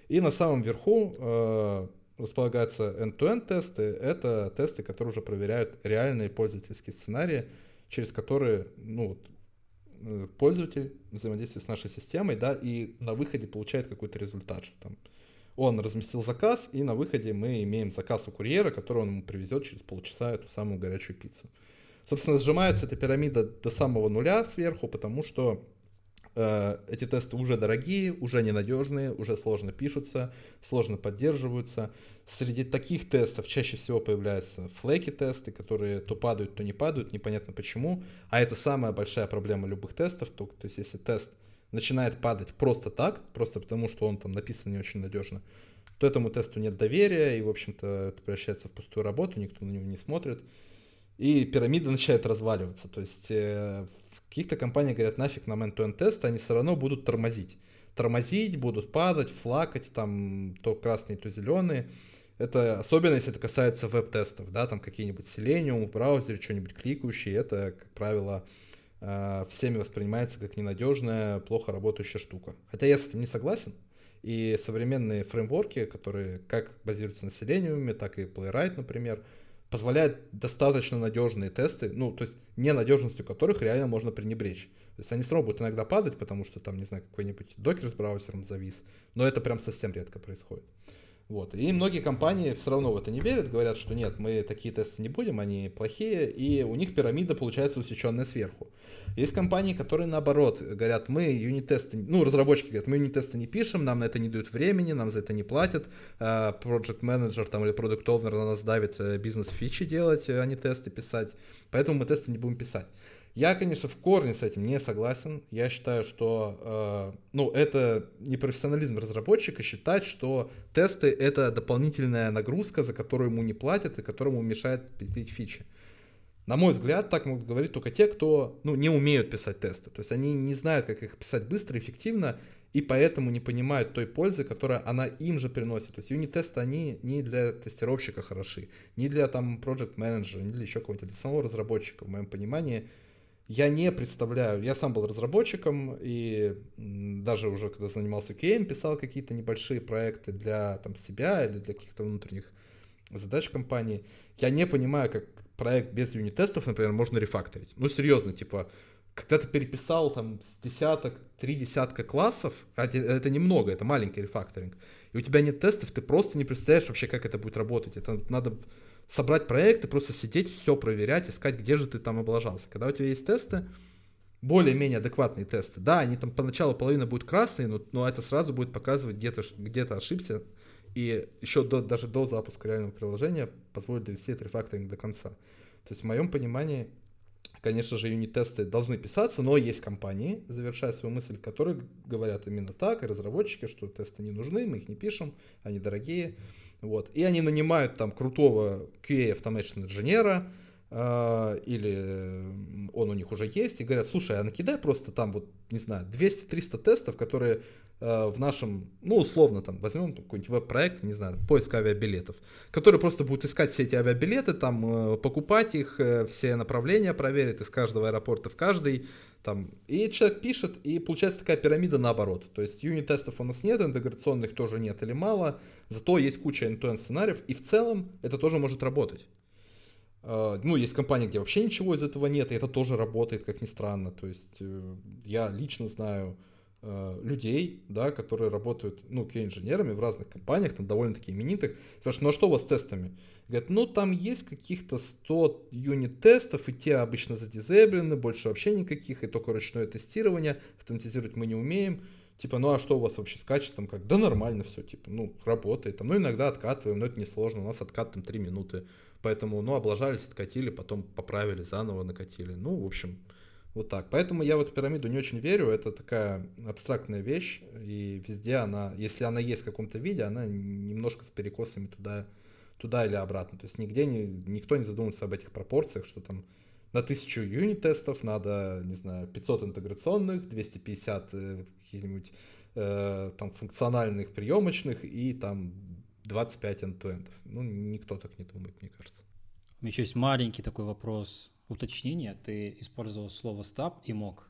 И на самом верху э, располагаются end-to-end тесты. Это тесты, которые уже проверяют реальные пользовательские сценарии, через которые ну, вот, Э, пользователь взаимодействует с нашей системой, да, и на выходе получает какой-то результат, что там он разместил заказ, и на выходе мы имеем заказ у курьера, который он ему привезет через полчаса эту самую горячую пиццу. Собственно, сжимается эта пирамида до самого нуля сверху, потому что э, эти тесты уже дорогие, уже ненадежные, уже сложно пишутся, сложно поддерживаются. Среди таких тестов чаще всего появляются флеки-тесты, которые то падают, то не падают, непонятно почему. А это самая большая проблема любых тестов. То, то есть если тест начинает падать просто так, просто потому что он там написан не очень надежно, то этому тесту нет доверия, и, в общем-то, это превращается в пустую работу, никто на него не смотрит. И пирамида начинает разваливаться. То есть э, в каких-то компаниях говорят, нафиг нам end-to-end тесты, они все равно будут тормозить. Тормозить, будут падать, флакать, там то красные, то зеленые. Это особенно, если это касается веб-тестов, да, там какие-нибудь Selenium в браузере, что-нибудь кликающие, это, как правило, всеми воспринимается как ненадежная, плохо работающая штука. Хотя я с этим не согласен. И современные фреймворки, которые как базируются на Selenium, так и Playwright, например, позволяют достаточно надежные тесты, ну, то есть ненадежностью которых реально можно пренебречь. То есть они равно будут иногда падать, потому что там, не знаю, какой-нибудь докер с браузером завис, но это прям совсем редко происходит. Вот. И многие компании все равно в это не верят, говорят, что нет, мы такие тесты не будем, они плохие, и у них пирамида получается усеченная сверху. Есть компании, которые наоборот говорят, мы юнит-тесты, ну, разработчики говорят, мы юнит-тесты не пишем, нам на это не дают времени, нам за это не платят, project менеджер там или продукт овнер на нас давит э, бизнес-фичи делать, а не тесты писать, поэтому мы тесты не будем писать. Я, конечно, в корне с этим не согласен. Я считаю, что э, ну, это не профессионализм разработчика считать, что тесты это дополнительная нагрузка, за которую ему не платят и которому мешает пилить фичи. На мой взгляд, так могут говорить только те, кто ну, не умеют писать тесты. То есть они не знают, как их писать быстро, эффективно, и поэтому не понимают той пользы, которая она им же приносит. То есть юнит-тесты, они не для тестировщика хороши, не для там project менеджера не для еще кого-нибудь, а для самого разработчика, в моем понимании. Я не представляю, я сам был разработчиком, и даже уже когда занимался QM, писал какие-то небольшие проекты для там, себя или для каких-то внутренних задач компании. Я не понимаю, как проект без юнит-тестов, например, можно рефакторить. Ну, серьезно, типа, когда ты переписал там с десяток, три десятка классов, а это немного, это маленький рефакторинг, и у тебя нет тестов, ты просто не представляешь вообще, как это будет работать. Это надо собрать проект и просто сидеть, все проверять, искать, где же ты там облажался. Когда у тебя есть тесты, более-менее адекватные тесты, да, они там поначалу половина будет красные, но, но это сразу будет показывать, где-то где ошибся, и еще до, даже до запуска реального приложения позволит довести этот рефакторинг до конца. То есть в моем понимании Конечно же, юнит-тесты должны писаться, но есть компании, завершая свою мысль, которые говорят именно так, и разработчики, что тесты не нужны, мы их не пишем, они дорогие. Вот. И они нанимают там крутого QA Automation инженера, э, или он у них уже есть, и говорят, слушай, а накидай просто там вот, не знаю, 200-300 тестов, которые Э, в нашем, ну, условно, там, возьмем какой-нибудь веб-проект, не знаю, поиск авиабилетов, который просто будет искать все эти авиабилеты, там, э, покупать их, э, все направления проверит из каждого аэропорта в каждый, там, и человек пишет, и получается такая пирамида наоборот. То есть юнит-тестов у нас нет, интеграционных тоже нет или мало, зато есть куча end сценариев, и в целом это тоже может работать. Ну, есть компании, где вообще ничего из этого нет, и это тоже работает, как ни странно. То есть я лично знаю Э, людей, да, которые работают, ну, QA-инженерами в разных компаниях, там довольно-таки именитых. Спрашивают, ну а что у вас с тестами? Говорят, ну там есть каких-то 100 юнит-тестов, и те обычно задизейблены, больше вообще никаких, и только ручное тестирование, автоматизировать мы не умеем. Типа, ну а что у вас вообще с качеством? Как? Да нормально все, типа, ну, работает. Там, ну, иногда откатываем, но это несложно, у нас откат там 3 минуты. Поэтому, ну, облажались, откатили, потом поправили, заново накатили. Ну, в общем, вот так. Поэтому я в эту пирамиду не очень верю. Это такая абстрактная вещь. И везде она, если она есть в каком-то виде, она немножко с перекосами туда, туда или обратно. То есть нигде не, никто не задумывается об этих пропорциях, что там на тысячу юнит-тестов надо, не знаю, 500 интеграционных, 250 э, каких-нибудь э, там функциональных приемочных и там 25 end-to-end. Ну, никто так не думает, мне кажется. У меня еще есть маленький такой вопрос уточнение, ты использовал слово стаб и мог.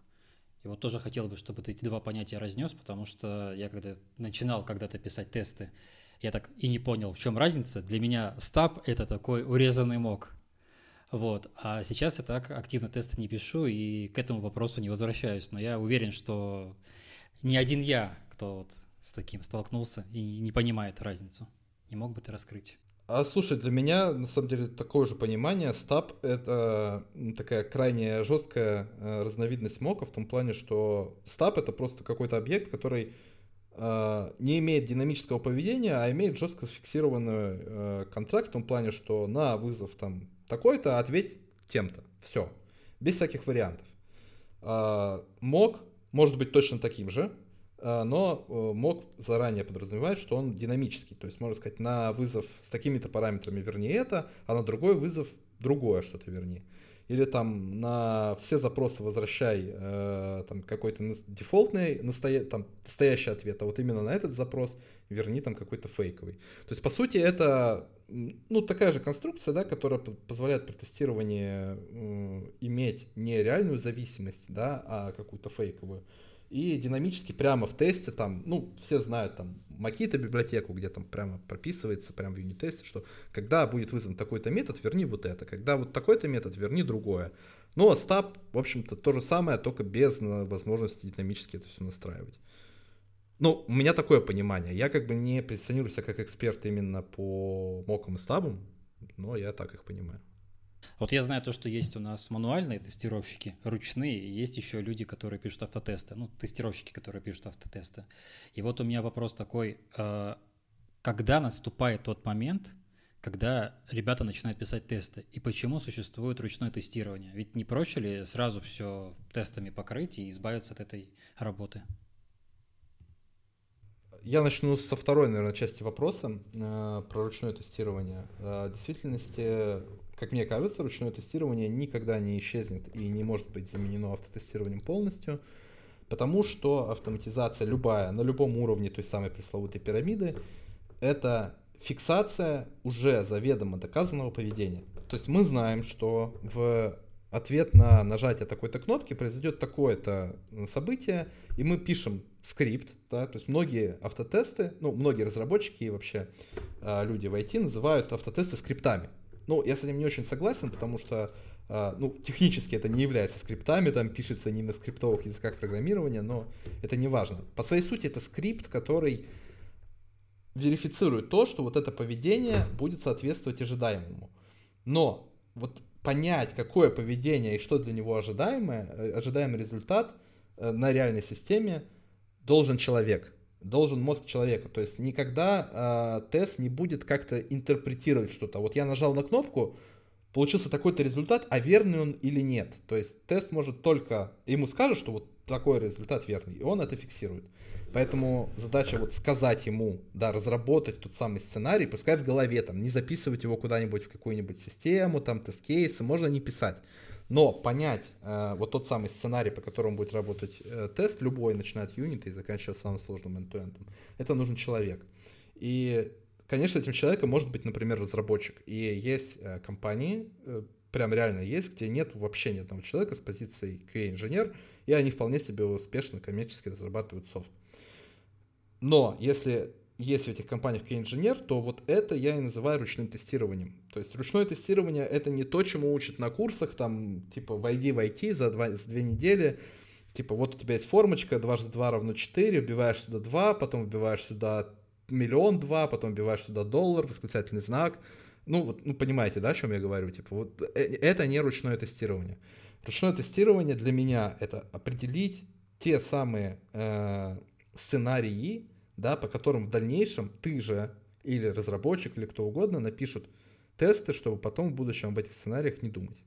И вот тоже хотел бы, чтобы ты эти два понятия разнес, потому что я когда начинал когда-то писать тесты, я так и не понял, в чем разница. Для меня стаб — это такой урезанный мог. Вот. А сейчас я так активно тесты не пишу и к этому вопросу не возвращаюсь. Но я уверен, что не один я, кто вот с таким столкнулся и не понимает разницу. Не мог бы ты раскрыть? А слушай, для меня на самом деле такое же понимание. Стаб это такая крайне жесткая э, разновидность мока в том плане, что стаб это просто какой-то объект, который не имеет динамического поведения, а имеет жестко зафиксированный э, контракт в том плане, что на вызов там такой-то ответь тем-то. Все. Без всяких вариантов. А, мок может быть точно таким же, но э, мог заранее подразумевать, что он динамический. То есть, можно сказать, на вызов с такими-то параметрами верни это, а на другой вызов другое что-то верни. Или там на все запросы возвращай э, там какой-то дефолтный настоя, там, настоящий ответ, а вот именно на этот запрос верни там какой-то фейковый. То есть, по сути, это ну, такая же конструкция, да, которая позволяет при тестировании э, иметь не реальную зависимость, да, а какую-то фейковую и динамически прямо в тесте там, ну, все знают там Makita библиотеку, где там прямо прописывается прямо в юнит-тесте, что когда будет вызван такой-то метод, верни вот это, когда вот такой-то метод, верни другое. Ну, а стаб, в общем-то, то же самое, только без возможности динамически это все настраивать. Ну, у меня такое понимание. Я как бы не позиционирую себя как эксперт именно по мокам и стабам, но я так их понимаю. Вот я знаю то, что есть у нас мануальные тестировщики, ручные, есть еще люди, которые пишут автотесты, ну, тестировщики, которые пишут автотесты. И вот у меня вопрос такой, э, когда наступает тот момент, когда ребята начинают писать тесты, и почему существует ручное тестирование? Ведь не проще ли сразу все тестами покрыть и избавиться от этой работы? Я начну со второй, наверное, части вопроса э, про ручное тестирование. Э, в действительности как мне кажется, ручное тестирование никогда не исчезнет и не может быть заменено автотестированием полностью, потому что автоматизация любая, на любом уровне той самой пресловутой пирамиды, это фиксация уже заведомо доказанного поведения. То есть мы знаем, что в ответ на нажатие такой-то кнопки произойдет такое-то событие, и мы пишем скрипт, да, то есть многие автотесты, ну, многие разработчики и вообще э, люди в IT называют автотесты скриптами. Ну, я с этим не очень согласен, потому что, э, ну, технически это не является скриптами, там пишется не на скриптовых языках программирования, но это не важно. По своей сути это скрипт, который верифицирует то, что вот это поведение будет соответствовать ожидаемому. Но вот понять, какое поведение и что для него ожидаемое, э, ожидаемый результат э, на реальной системе должен человек, должен мозг человека. То есть никогда э, тест не будет как-то интерпретировать что-то. Вот я нажал на кнопку, получился такой-то результат, а верный он или нет. То есть тест может только, ему скажут, что вот такой результат верный, и он это фиксирует. Поэтому задача вот сказать ему, да, разработать тот самый сценарий, пускай в голове, там, не записывать его куда-нибудь в какую-нибудь систему, там, тест-кейсы, можно не писать. Но понять э, вот тот самый сценарий, по которому будет работать э, тест, любой, начиная от юнита и заканчивая самым сложным end это нужен человек. И, конечно, этим человеком может быть, например, разработчик. И есть э, компании, э, прям реально есть, где нет вообще ни одного человека с позицией QA-инженер, и они вполне себе успешно коммерчески разрабатывают софт. Но если есть в этих компаниях инженер, то вот это я и называю ручным тестированием. То есть ручное тестирование это не то, чему учат на курсах, там, типа, войди в IT за, два, за две недели, типа, вот у тебя есть формочка, дважды два равно 4, вбиваешь сюда 2, потом вбиваешь сюда миллион два, потом вбиваешь сюда доллар, восклицательный знак. Ну, вот, ну, понимаете, да, о чем я говорю? Типа, вот э, это не ручное тестирование. Ручное тестирование для меня это определить те самые э, сценарии, да, по которым в дальнейшем ты же или разработчик, или кто угодно напишут тесты, чтобы потом в будущем об этих сценариях не думать.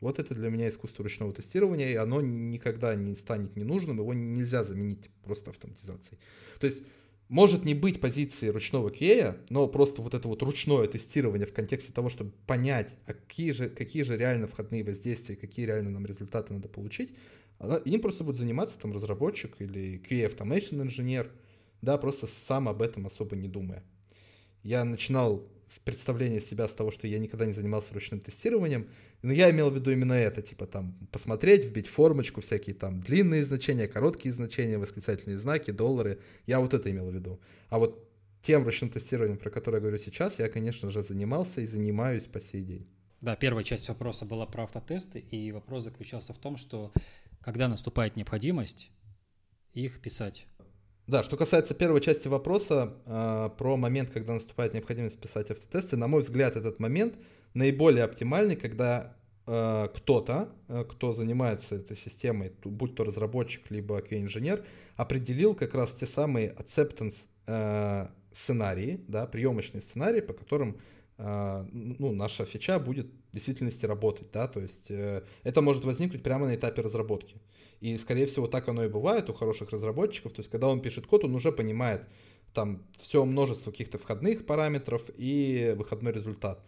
Вот это для меня искусство ручного тестирования, и оно никогда не станет ненужным, его нельзя заменить просто автоматизацией. То есть может не быть позиции ручного QA, но просто вот это вот ручное тестирование в контексте того, чтобы понять, а какие же, какие же реально входные воздействия, какие реально нам результаты надо получить, им просто будет заниматься там разработчик или QA Automation инженер, да, просто сам об этом особо не думая. Я начинал с представления себя с того, что я никогда не занимался ручным тестированием, но я имел в виду именно это, типа там посмотреть, вбить формочку, всякие там длинные значения, короткие значения, восклицательные знаки, доллары, я вот это имел в виду. А вот тем ручным тестированием, про которое я говорю сейчас, я, конечно же, занимался и занимаюсь по сей день. Да, первая часть вопроса была про автотесты, и вопрос заключался в том, что когда наступает необходимость, их писать. Да, что касается первой части вопроса э, про момент, когда наступает необходимость писать автотесты, на мой взгляд, этот момент наиболее оптимальный, когда э, кто-то, э, кто занимается этой системой, будь то разработчик либо QA-инженер, определил как раз те самые acceptance э, сценарии, да, приемочные сценарии, по которым ну, наша фича будет в действительности работать, да, то есть э, это может возникнуть прямо на этапе разработки. И, скорее всего, так оно и бывает у хороших разработчиков. То есть, когда он пишет код, он уже понимает там все множество каких-то входных параметров и выходной результат.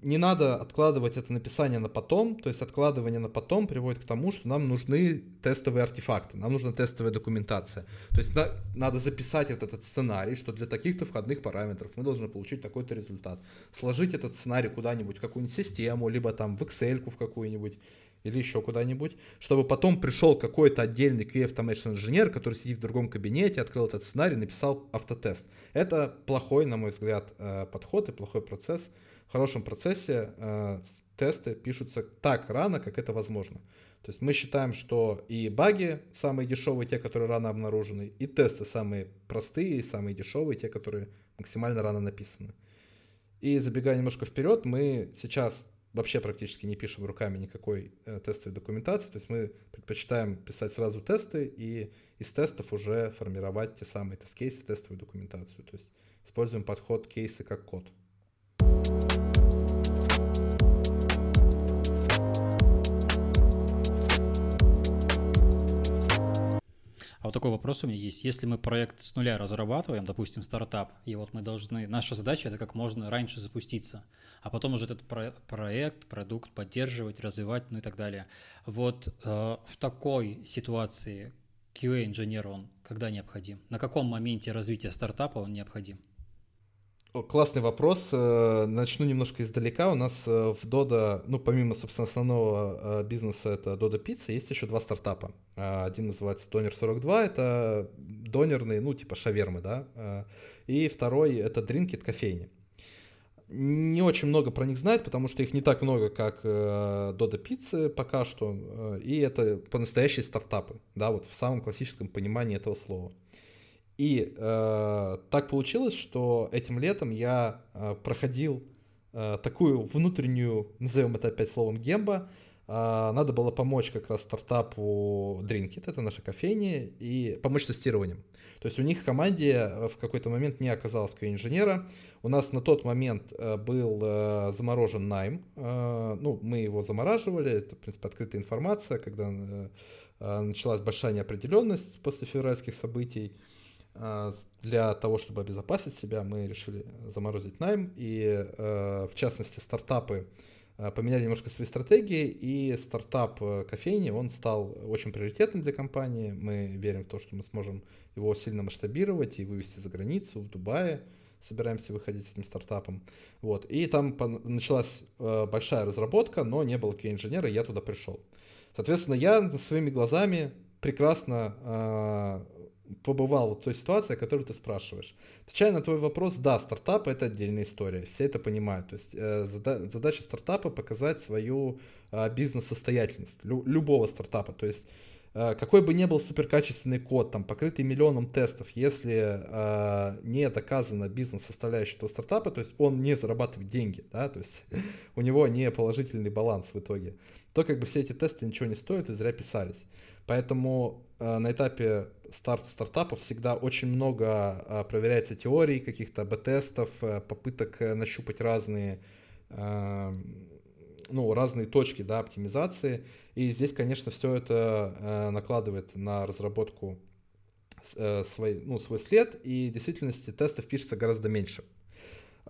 Не надо откладывать это написание на потом, то есть откладывание на потом приводит к тому, что нам нужны тестовые артефакты, нам нужна тестовая документация. То есть на, надо записать вот этот сценарий, что для таких-то входных параметров мы должны получить такой-то результат. Сложить этот сценарий куда-нибудь в какую-нибудь систему, либо там в Excel в какую-нибудь, или еще куда-нибудь, чтобы потом пришел какой-то отдельный QA Automation инженер, который сидит в другом кабинете, открыл этот сценарий, написал автотест. Это плохой, на мой взгляд, э, подход и плохой процесс. В хорошем процессе э, тесты пишутся так рано, как это возможно. То есть мы считаем, что и баги самые дешевые, те, которые рано обнаружены, и тесты самые простые, самые дешевые, те, которые максимально рано написаны. И забегая немножко вперед, мы сейчас вообще практически не пишем руками никакой э, тестовой документации. То есть мы предпочитаем писать сразу тесты и из тестов уже формировать те самые тест-кейсы, тестовую документацию. То есть используем подход кейсы как код. А вот такой вопрос у меня есть. Если мы проект с нуля разрабатываем, допустим, стартап, и вот мы должны, наша задача это как можно раньше запуститься, а потом уже этот про- проект, продукт поддерживать, развивать, ну и так далее. Вот э, в такой ситуации QA-инженер, он когда необходим? На каком моменте развития стартапа он необходим? Классный вопрос. Э, начну немножко издалека. У нас э, в Dodo, ну, помимо, собственно, основного э, бизнеса, это Dodo Pizza, есть еще два стартапа. Один называется Донер 42, это донерные, ну, типа шавермы, да. И второй это Drinkit кофейни. Не очень много про них знает, потому что их не так много, как Dodo Pizza пока что. И это по-настоящие стартапы, да, вот в самом классическом понимании этого слова. И э, так получилось, что этим летом я э, проходил э, такую внутреннюю, назовем это опять словом, гемба. Э, надо было помочь как раз стартапу Drinkit, это наша кофейня, и помочь тестированием. То есть у них в команде э, в какой-то момент не оказалось инженера. У нас на тот момент э, был э, заморожен найм. Э, ну, мы его замораживали, это, в принципе, открытая информация, когда э, э началась большая неопределенность после февральских событий. А, для того, чтобы обезопасить себя, мы решили заморозить найм. И э, в частности, стартапы э, поменяли немножко свои стратегии, и стартап кофейни, он стал очень приоритетным для компании. Мы верим в то, что мы сможем его сильно масштабировать и вывести за границу, в Дубае. Собираемся выходить с этим стартапом. Вот. И там началась большая разработка, но не было инженера, и я туда пришел. Соответственно, я своими глазами прекрасно побывал в той ситуации, о которой ты спрашиваешь. Отвечая на твой вопрос, да, стартап это отдельная история, все это понимают. То есть э, зада- задача стартапа показать свою э, бизнес-состоятельность, лю- любого стартапа. То есть э, какой бы ни был суперкачественный код, там, покрытый миллионом тестов, если э, не доказана бизнес-составляющая этого стартапа, то есть он не зарабатывает деньги, да, то есть <laughs> у него не положительный баланс в итоге, то как бы все эти тесты ничего не стоят и зря писались. Поэтому э, на этапе старта стартапов всегда очень много э, проверяется теорий, каких-то б-тестов, э, попыток нащупать разные, э, ну, разные точки да, оптимизации. И здесь, конечно, все это накладывает на разработку свой, ну, свой след, и в действительности тестов пишется гораздо меньше.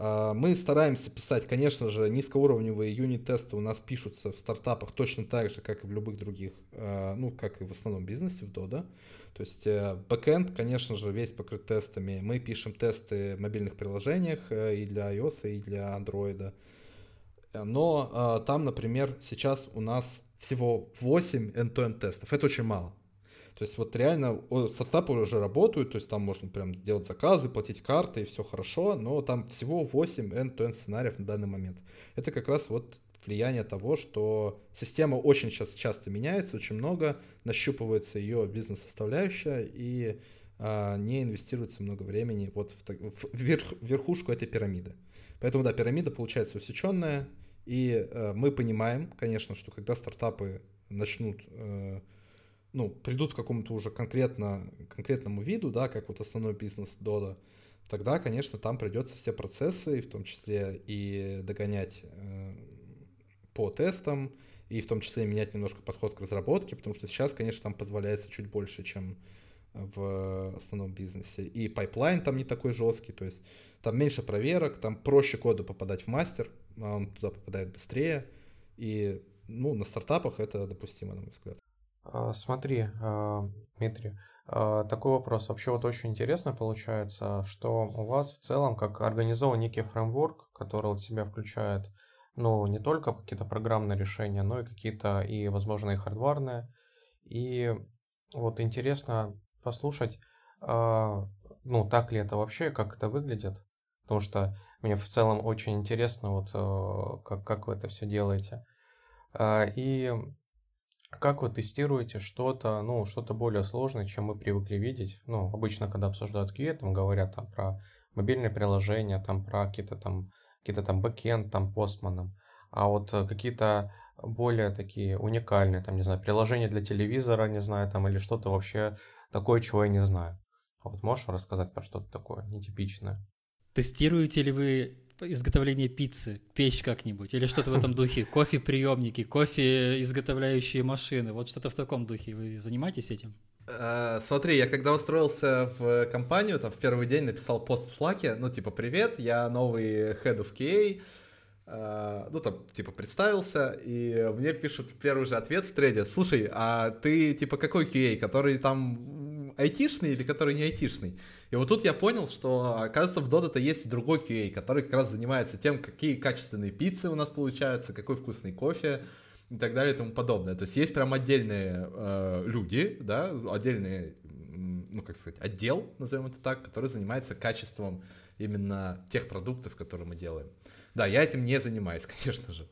А, мы стараемся писать, конечно же, низкоуровневые юнит-тесты у нас пишутся в стартапах точно так же, как и в любых других, а, ну, как и в основном бизнесе, в Dodo. То есть э, бэкэнд, конечно же, весь покрыт тестами. Мы пишем тесты в мобильных приложениях э, и для iOS, и для Android. Но а, там, например, сейчас у нас всего 8 end-to-end тестов. Это очень мало. То есть вот реально стартапы уже работают, то есть там можно прям сделать заказы, платить карты и все хорошо, но там всего 8 end-to-end сценариев на данный момент. Это как раз вот влияние того, что система очень сейчас часто меняется, очень много, нащупывается ее бизнес-составляющая и а, не инвестируется много времени вот в, в верх, верхушку этой пирамиды. Поэтому, да, пирамида получается усеченная, и э, мы понимаем, конечно, что когда стартапы начнут э, ну, придут к какому-то уже конкретно, конкретному виду, да, как вот основной бизнес Dodo, тогда, конечно, там придется все процессы, в том числе и догонять э, по тестам, и в том числе менять немножко подход к разработке, потому что сейчас, конечно, там позволяется чуть больше, чем в основном бизнесе. И pipeline там не такой жесткий, то есть там меньше проверок, там проще коду попадать в мастер, а он туда попадает быстрее, и ну, на стартапах это допустимо, на мой взгляд. А, смотри, а, Дмитрий, а, такой вопрос. Вообще вот очень интересно получается, что у вас в целом как организован некий фреймворк, который вот себя включает, ну, не только какие-то программные решения, но и какие-то и, возможно, и хардварные. И вот интересно послушать, ну, так ли это вообще, как это выглядит, потому что мне в целом очень интересно, вот как, как вы это все делаете. И как вы тестируете что-то, ну, что-то более сложное, чем мы привыкли видеть? Ну, обычно, когда обсуждают QA, там говорят там, про мобильные приложения, там про какие-то там, какие-то там бэкенд, там постманом. А вот э, какие-то более такие уникальные, там, не знаю, приложения для телевизора, не знаю, там, или что-то вообще такое, чего я не знаю. Вот можешь рассказать про что-то такое нетипичное? Тестируете ли вы изготовление пиццы, печь как-нибудь, или что-то в этом духе, кофе-приемники, кофе изготовляющие машины, вот что-то в таком духе. Вы занимаетесь этим? Э, смотри, я когда устроился в компанию, там в первый день написал пост в Slack, ну типа «Привет, я новый head of QA», э, ну там типа представился, и мне пишут первый же ответ в треде «Слушай, а ты типа какой QA, который там айтишный или который не айтишный?» И вот тут я понял, что, оказывается, в Dota-то есть другой QA, который как раз занимается тем, какие качественные пиццы у нас получаются, какой вкусный кофе, и так далее и тому подобное. То есть есть прям отдельные э, люди, да, отдельный, ну, как сказать, отдел, назовем это так, который занимается качеством именно тех продуктов, которые мы делаем. Да, я этим не занимаюсь, <laughs> конечно же.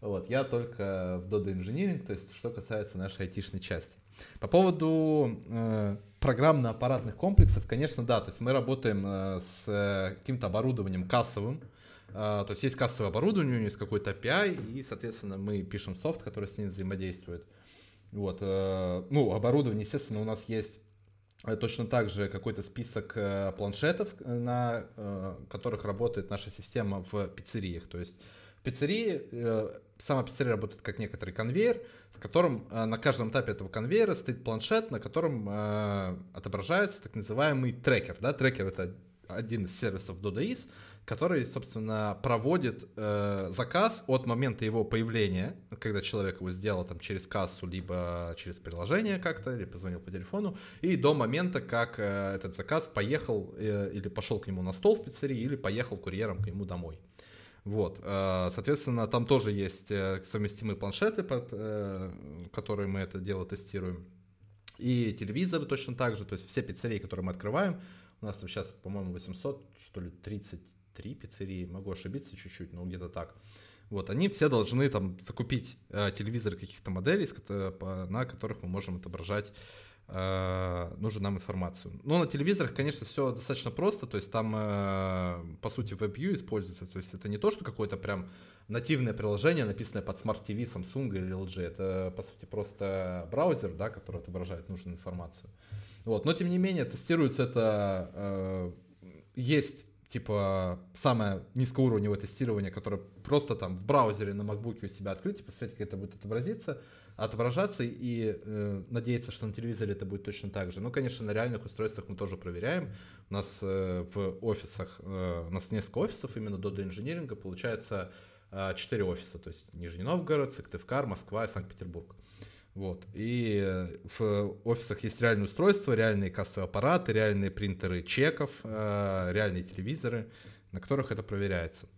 Вот, я только в Dodo Engineering, то есть что касается нашей айтишной части. По поводу э, программно-аппаратных комплексов, конечно, да, то есть мы работаем э, с э, каким-то оборудованием кассовым, а, то есть есть кассовое оборудование, у него есть какой-то API, и, соответственно, мы пишем софт, который с ним взаимодействует. Вот, э, ну, оборудование, естественно, у нас есть э, точно так же какой-то список э, планшетов, на которых работает наша система в пиццериях. То есть в пиццерии, сама пиццерия работает как некоторый конвейер, в котором на каждом этапе этого конвейера стоит планшет, на котором отображается так называемый трекер. Да? Трекер — это один из сервисов DodoIS, который, собственно, проводит э, заказ от момента его появления, когда человек его сделал там через кассу, либо через приложение как-то, или позвонил по телефону, и до момента, как э, этот заказ поехал э, или пошел к нему на стол в пиццерии, или поехал курьером к нему домой. Вот, э, соответственно, там тоже есть э, совместимые планшеты, под э, которые мы это дело тестируем. И телевизоры точно так же, то есть все пиццерии, которые мы открываем, у нас там сейчас, по-моему, 800, что ли, 30 три пиццерии, могу ошибиться чуть-чуть, но где-то так. Вот, они все должны там закупить э, телевизоры каких-то моделей, на которых мы можем отображать э, нужную нам информацию. Но на телевизорах, конечно, все достаточно просто, то есть там, э, по сути, WebView используется, то есть это не то, что какое-то прям нативное приложение, написанное под Smart TV Samsung или LG, это, по сути, просто браузер, да, который отображает нужную информацию. Вот, но, тем не менее, тестируется это, э, есть типа самое низкоуровневое тестирование, которое просто там в браузере на MacBook у себя открыть и посмотреть, как это будет отобразиться, отображаться и э, надеяться, что на телевизоре это будет точно так же. Ну, конечно, на реальных устройствах мы тоже проверяем. У нас э, в офисах, э, у нас несколько офисов именно до инжиниринга, получается э, 4 офиса, то есть Нижний Новгород, Сыктывкар, Москва и Санкт-Петербург. Вот. И в офисах есть реальные устройства, реальные кассовые аппараты, реальные принтеры чеков, э, реальные телевизоры, на которых это проверяется.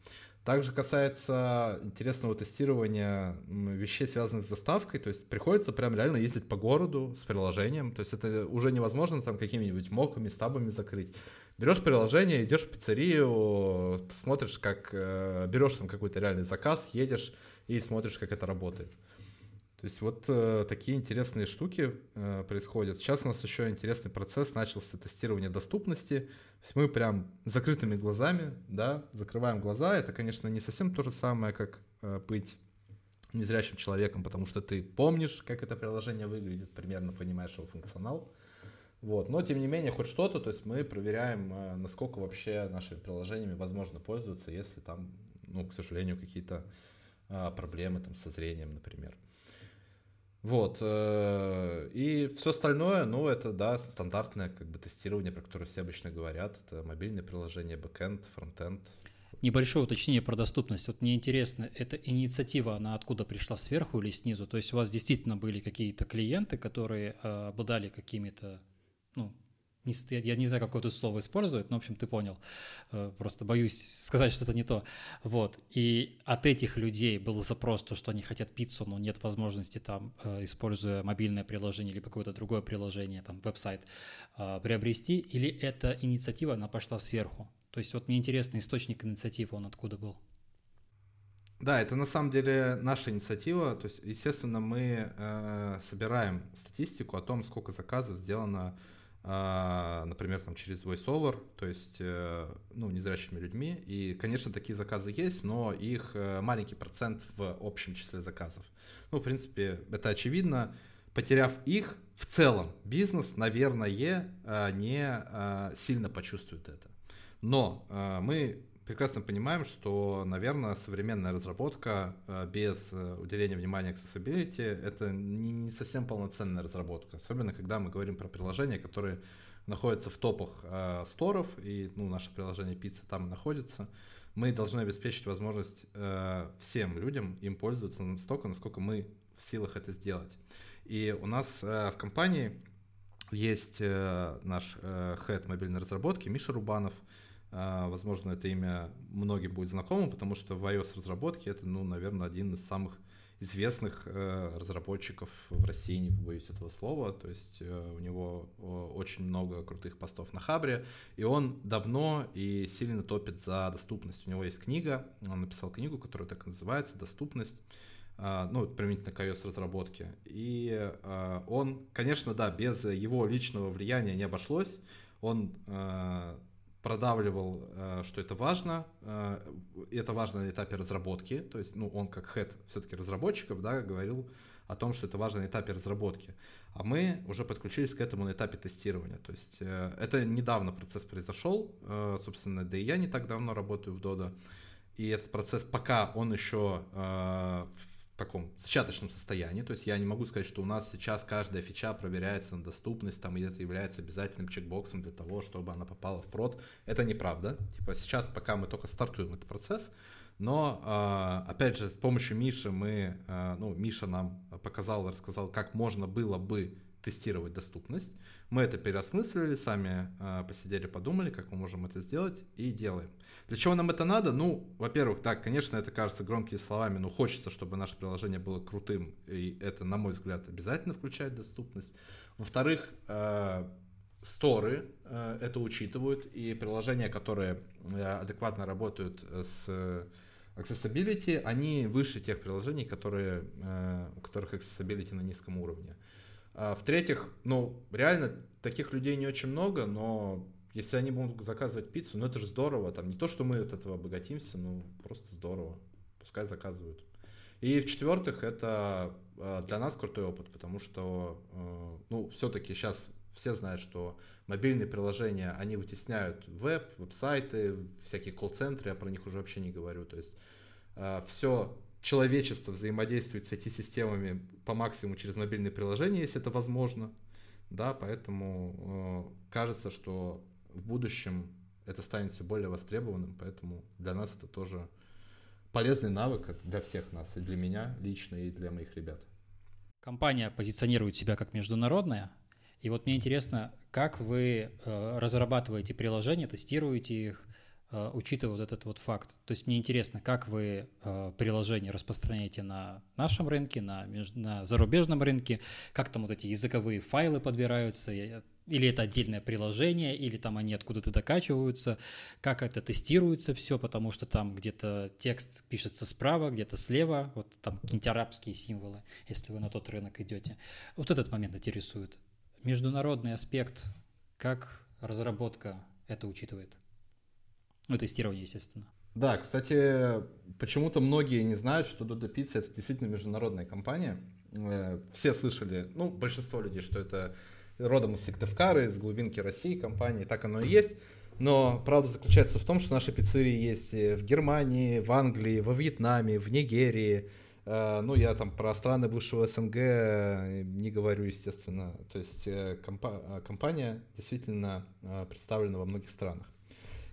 Также касается интересного тестирования вещей, связанных с доставкой. То есть приходится прям реально ездить по городу с приложением. То есть это уже невозможно там какими-нибудь моками, стабами закрыть. Берешь приложение, идешь в пиццерию, смотришь, как э, берешь там какой-то реальный заказ, едешь и смотришь, как это работает. То есть вот э, такие интересные штуки э, происходят. Сейчас у нас еще интересный процесс начался тестирование доступности. То есть мы прям закрытыми глазами, да, закрываем глаза. Это, конечно, не совсем то же самое, как э, быть незрячим человеком, потому что ты помнишь, как это приложение выглядит, примерно понимаешь его функционал. Вот. Но, тем не менее, хоть что-то, то есть мы проверяем, э, насколько вообще нашими приложениями возможно пользоваться, если там, ну, к сожалению, какие-то э, проблемы там со зрением, например. Вот. Э, и все остальное, ну, это, да, стандартное как бы тестирование, про которое все обычно говорят. Это мобильное приложение, бэкэнд, фронтенд. Небольшое уточнение про доступность. Вот мне интересно, эта инициатива, она откуда пришла, сверху или снизу? То есть у вас действительно были какие-то клиенты, которые э, обладали какими-то, ну, я не знаю, какое тут слово использовать, но, в общем, ты понял. Э, просто боюсь сказать что-то не то. Вот. И от этих людей был запрос, то, что они хотят пиццу, но нет возможности там, э, используя мобильное приложение или какое-то другое приложение, там, веб-сайт, э, приобрести, или эта инициатива, она пошла сверху? То есть вот мне интересно, источник инициативы, он откуда был? Да, это на самом деле наша инициатива. То есть, естественно, мы э, собираем статистику о том, сколько заказов сделано а, например, там через VoiceOver, то есть, э, ну, незрячими людьми. И, конечно, такие заказы есть, но их э, маленький процент в общем числе заказов. Ну, в принципе, это очевидно. Потеряв их, в целом бизнес, наверное, э, не сильно почувствует это. Но мы прекрасно понимаем, что, наверное, современная разработка э, без э, уделения внимания accessibility — это не совсем полноценная разработка. Особенно, когда мы говорим про приложения, которые находятся в топах э, сторов, и ну, наше приложение пицца там находится. Мы должны обеспечить возможность э, всем людям им пользоваться настолько, насколько мы в силах это сделать. И у нас э, в компании есть э, наш э, head мобильной разработки Миша Рубанов. Э, возможно, это имя многим будет знакомо, потому что в iOS-разработке это, ну, наверное, один из самых известных э, разработчиков в России, не побоюсь этого слова. То есть э, у него очень много крутых постов на Хабре, и он давно и сильно топит за доступность. У него есть книга, он написал книгу, которая так и называется «Доступность». А, ну, применительно к iOS разработке. И а, он, конечно, да, без его личного влияния не обошлось. Он а, продавливал, что это важно, и это важно на этапе разработки, то есть, ну, он как хед все-таки разработчиков, да, говорил о том, что это важно на этапе разработки. А мы уже подключились к этому на этапе тестирования. То есть э, это недавно процесс произошел, э, собственно, да и я не так давно работаю в Dodo. И этот процесс, пока он еще э, таком зачаточном состоянии, то есть я не могу сказать, что у нас сейчас каждая фича проверяется на доступность, там, и это является обязательным чекбоксом для того, чтобы она попала в прод. Это неправда. Типа сейчас, пока мы только стартуем этот процесс, но, а, опять же, с помощью Миши мы, а, ну, Миша нам показал, рассказал, как можно было бы тестировать доступность. Мы это переосмыслили, сами э, посидели, подумали, как мы можем это сделать, и делаем. Для чего нам это надо? Ну, во-первых, так, конечно, это кажется громкими словами, но хочется, чтобы наше приложение было крутым, и это, на мой взгляд, обязательно включает доступность. Во-вторых, э, сторы э, это учитывают, и приложения, которые э, адекватно работают с accessibility, они выше тех приложений, которые, у которых accessibility на низком уровне. А, в-третьих, ну, реально таких людей не очень много, но если они будут заказывать пиццу, ну это же здорово. Там не то, что мы от этого обогатимся, ну просто здорово. Пускай заказывают. И в-четвертых, это а, для нас крутой опыт, потому что, а, ну, все-таки сейчас все знают, что мобильные приложения, они вытесняют веб, веб-сайты, всякие колл-центры, я про них уже вообще не говорю. То есть все человечество взаимодействует с IT-системами по максимуму через мобильные приложения, если это возможно. Да, поэтому э, кажется, что в будущем это станет все более востребованным, поэтому для нас это тоже полезный навык для всех нас, и для меня лично, и для моих ребят. Компания позиционирует себя как международная, и вот мне интересно, как вы э, разрабатываете приложения, тестируете их, Э, учитывая вот этот вот факт. То есть мне интересно, как вы э, приложение распространяете на нашем рынке, на, на зарубежном рынке, как там вот эти языковые файлы подбираются, или это отдельное приложение, или там они откуда-то докачиваются, как это тестируется все, потому что там где-то текст пишется справа, где-то слева, вот там какие-нибудь арабские символы, если вы на тот рынок идете. Вот этот момент интересует. Международный аспект, как разработка это учитывает? Ну, тестирование, естественно. Да, кстати, почему-то многие не знают, что Dodo Pizza это действительно международная компания. Э, все слышали, ну, большинство людей, что это родом из Сыктывкара, из глубинки России компании, так оно и есть. Но правда заключается в том, что наши пиццерии есть в Германии, в Англии, во Вьетнаме, в Нигерии. Э, ну, я там про страны бывшего СНГ не говорю, естественно. То есть э, компа- компания действительно представлена во многих странах.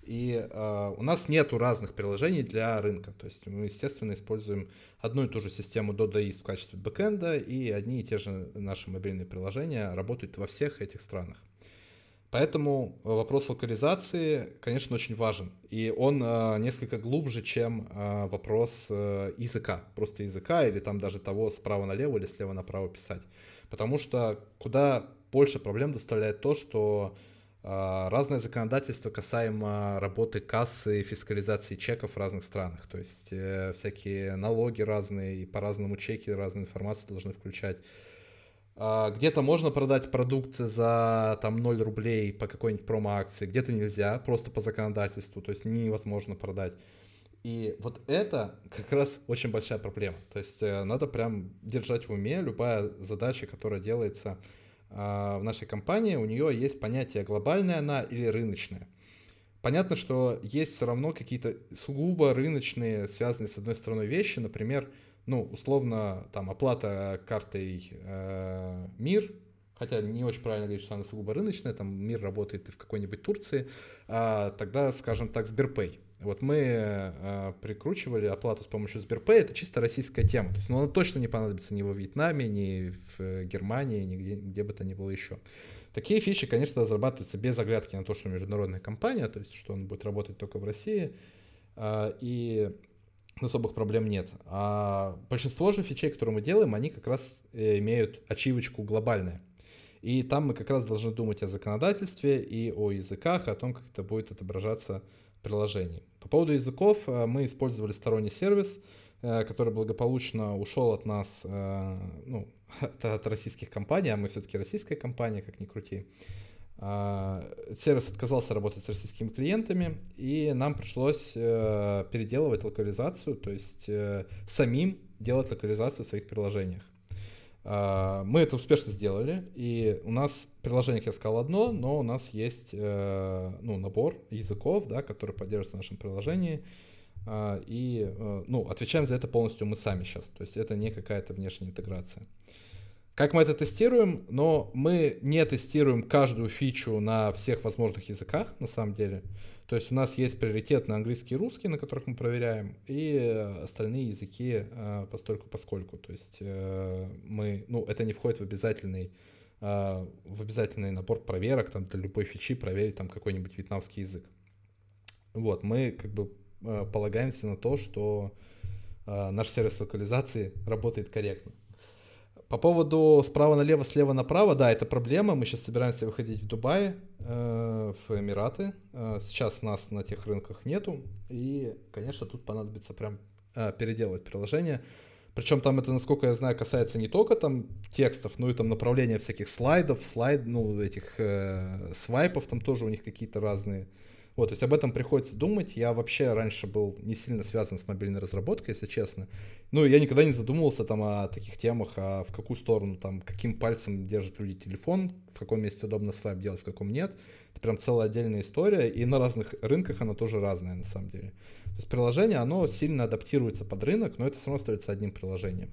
И э, у нас нету разных приложений для рынка. То есть мы, естественно, используем одну и ту же систему Dodo в качестве бэкэнда, и одни и те же наши мобильные приложения работают во всех этих странах. Поэтому вопрос локализации, конечно, очень важен. И он э, несколько глубже, чем э, вопрос э, языка. Просто языка или там даже того справа налево или слева направо писать. Потому что куда больше проблем доставляет то, что разное законодательство касаемо работы кассы и фискализации чеков в разных странах. То есть э, всякие налоги разные, и по-разному чеки разную информацию должны включать. А, где-то можно продать продукт за там 0 рублей по какой-нибудь промо-акции, где-то нельзя, просто по законодательству, то есть невозможно продать. И вот это как раз очень большая проблема. То есть э, надо прям держать в уме любая задача, которая делается а, в нашей компании, у нее есть понятие глобальная она или рыночная. понятно, что есть все равно какие-то сугубо рыночные, связанные с одной стороной вещи, например, ну, условно, там, оплата картой э, МИР, хотя не очень правильно говорить, что она сугубо рыночная, там МИР работает в какой-нибудь Турции, а тогда, скажем так, Сберпэй. Вот мы э, прикручивали оплату с помощью Сберпэй, это чисто российская тема. То есть, ну, она точно не понадобится ни во Вьетнаме, ни в Германии, ни где, бы то ни было еще. Такие фичи, конечно, разрабатываются без оглядки на то, что международная компания, то есть, что он будет работать только в России. Э, и особых проблем нет. А большинство же фичей, которые мы делаем, они как раз э, имеют ачивочку глобальная. И там мы как раз должны думать о законодательстве и о языках, о том, как это будет отображаться в приложении. По поводу языков э, мы использовали сторонний сервис, э, который благополучно ушел от нас, ну, <laughs> от российских компаний, а мы все-таки российская компания, как ни крути. А, сервис отказался работать с российскими клиентами, и нам пришлось э, переделывать локализацию, то есть э, самим делать локализацию в своих приложениях. А, мы это успешно сделали, и у нас приложение, как я сказал, одно, но у нас есть э, ну, набор языков, да, которые поддерживаются в нашем приложении, а, и ну, отвечаем за это полностью мы сами сейчас, то есть это не какая-то внешняя интеграция. Как мы это тестируем? Но мы не тестируем каждую фичу на всех возможных языках, на самом деле. То есть у нас есть приоритет на английский и русский, на которых мы проверяем, и остальные языки э, постольку поскольку. То есть э, мы, ну, это не входит в обязательный э, в обязательный набор проверок, там для любой фичи проверить там какой-нибудь вьетнамский язык. Вот, мы как бы э, полагаемся на то, что э, наш сервис локализации работает корректно. По поводу справа налево, слева направо, да, это проблема. Мы сейчас собираемся выходить в Дубай, э, в Эмираты. Э, сейчас нас на тех рынках нету. И, конечно, тут понадобится прям э, переделывать приложение. Причем там это, насколько я знаю, касается не только там текстов, но и там направления всяких слайдов, слайд, ну, этих э, свайпов там тоже у них какие-то разные. Вот, то есть об этом приходится думать. Я вообще раньше был не сильно связан с мобильной разработкой, если честно. Ну, я никогда не задумывался там о таких темах, а в какую сторону, там, каким пальцем держат люди телефон, в каком месте удобно свайп делать, в каком нет. Это прям целая отдельная история, и на разных рынках она тоже разная, на самом деле. То есть приложение, оно сильно адаптируется под рынок, но это все равно остается одним приложением.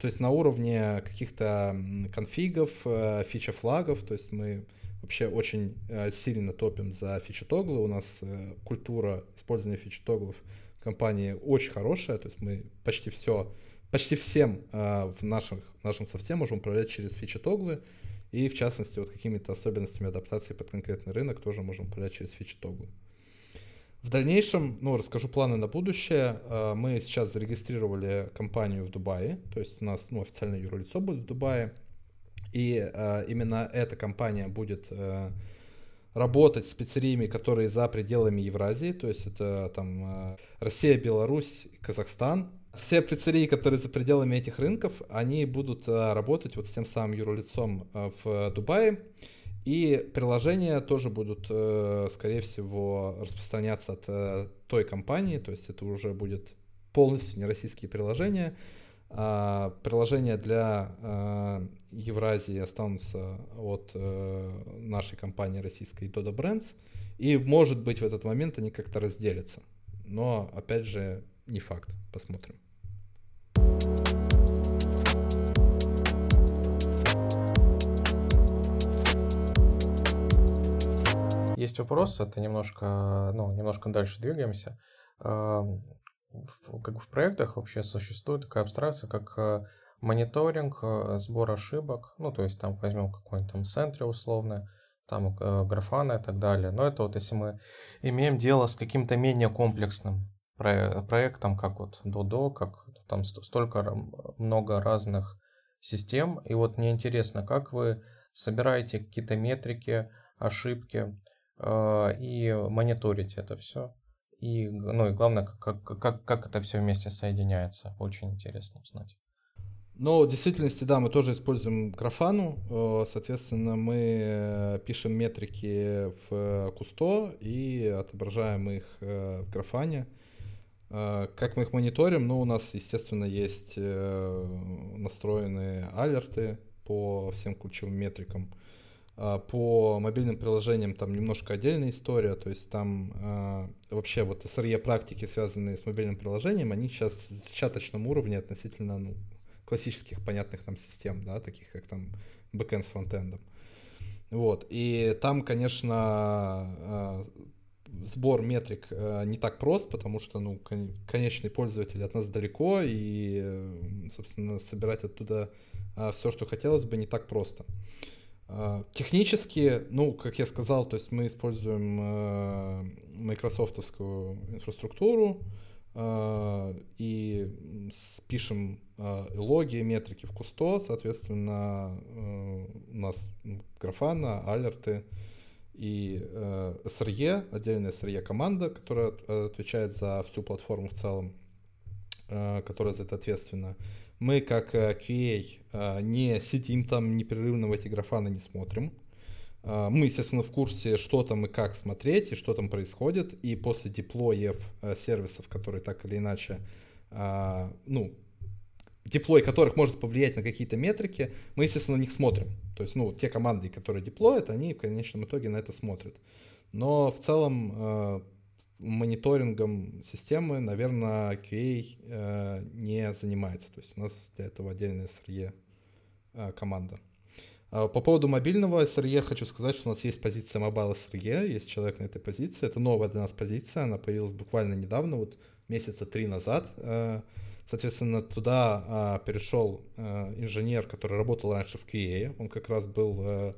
То есть на уровне каких-то конфигов, э, фича-флагов, то есть мы вообще очень э, сильно топим за фичи-тоглы. У нас э, культура использования фичи-тоглов в компании очень хорошая. То есть мы почти все, почти всем э, в наших, нашем софте можем управлять через фичи-тоглы. И в частности, вот какими-то особенностями адаптации под конкретный рынок тоже можем управлять через фичи-тоглы. В дальнейшем, ну, расскажу планы на будущее. Мы сейчас зарегистрировали компанию в Дубае, то есть у нас ну, официальное юрлицо будет в Дубае. И э, именно эта компания будет э, работать с пиццериями, которые за пределами Евразии, то есть это там э, Россия, Беларусь, Казахстан. Все пиццерии, которые за пределами этих рынков, они будут э, работать вот с тем самым юрлицом э, в Дубае. И приложения тоже будут, э, скорее всего, распространяться от э, той компании, то есть это уже будет полностью не российские приложения, приложения для а, Евразии останутся от э, нашей компании российской Dodo Brands. И, может быть, в этот момент они как-то разделятся. Но, опять же, не факт. Посмотрим. Есть вопрос, это немножко, ну, немножко дальше двигаемся как в проектах вообще существует такая абстракция, как э, мониторинг, э, сбор ошибок, ну, то есть там возьмем какой-нибудь там центре условно, там э, графана и так далее. Но это вот если мы имеем дело с каким-то менее комплексным проектом, как вот Dodo, как там столько много разных систем. И вот мне интересно, как вы собираете какие-то метрики, ошибки и мониторите это все? И, ну и главное, как, как, как это все вместе соединяется. Очень интересно узнать. Но в действительности, да, мы тоже используем графану. Э, соответственно, мы э, пишем метрики в Кусто и отображаем их э, в графане. Как мы их мониторим? Ну, у нас, естественно, есть настроенные алерты по всем ключевым метрикам. А, по мобильным приложениям там немножко отдельная история, то есть там э, вообще вот SRE практики, связанные с мобильным приложением, они сейчас в зачаточном уровне относительно ну, классических понятных нам систем, да, таких как там backend с фронтендом. Вот, и там, конечно, э, сбор метрик э, не так прост, потому что, ну, кон- конечный пользователь от нас далеко, и, собственно, собирать оттуда э, все, что хотелось бы, не так просто. Технически, ну, как я сказал, то есть мы используем э, майкрософтовскую инфраструктуру э, и пишем э, логи, метрики в кусто, соответственно, э, у нас графана, алерты и э, SRE, отдельная SRE команда, которая отвечает за всю платформу в целом, э, которая за это ответственна мы как э, QA э, не сидим там непрерывно в эти графаны не смотрим. Э, мы, естественно, в курсе, что там и как смотреть, и что там происходит. И после деплоев сервисов, которые так или иначе, ну, деплой которых может повлиять на какие-то метрики, мы, естественно, на них смотрим. То есть, ну, те команды, которые деплоят, они в конечном итоге на это смотрят. Но в целом мониторингом системы, наверное, QA э, не занимается. То есть у нас для этого отдельная SRE э, команда. А по поводу мобильного SRE хочу сказать, что у нас есть позиция Mobile SRE, есть человек на этой позиции. Это новая для нас позиция, она появилась буквально недавно, вот месяца три назад. Э, соответственно, туда а, перешел э, инженер, который работал раньше в QA. Он как раз был э,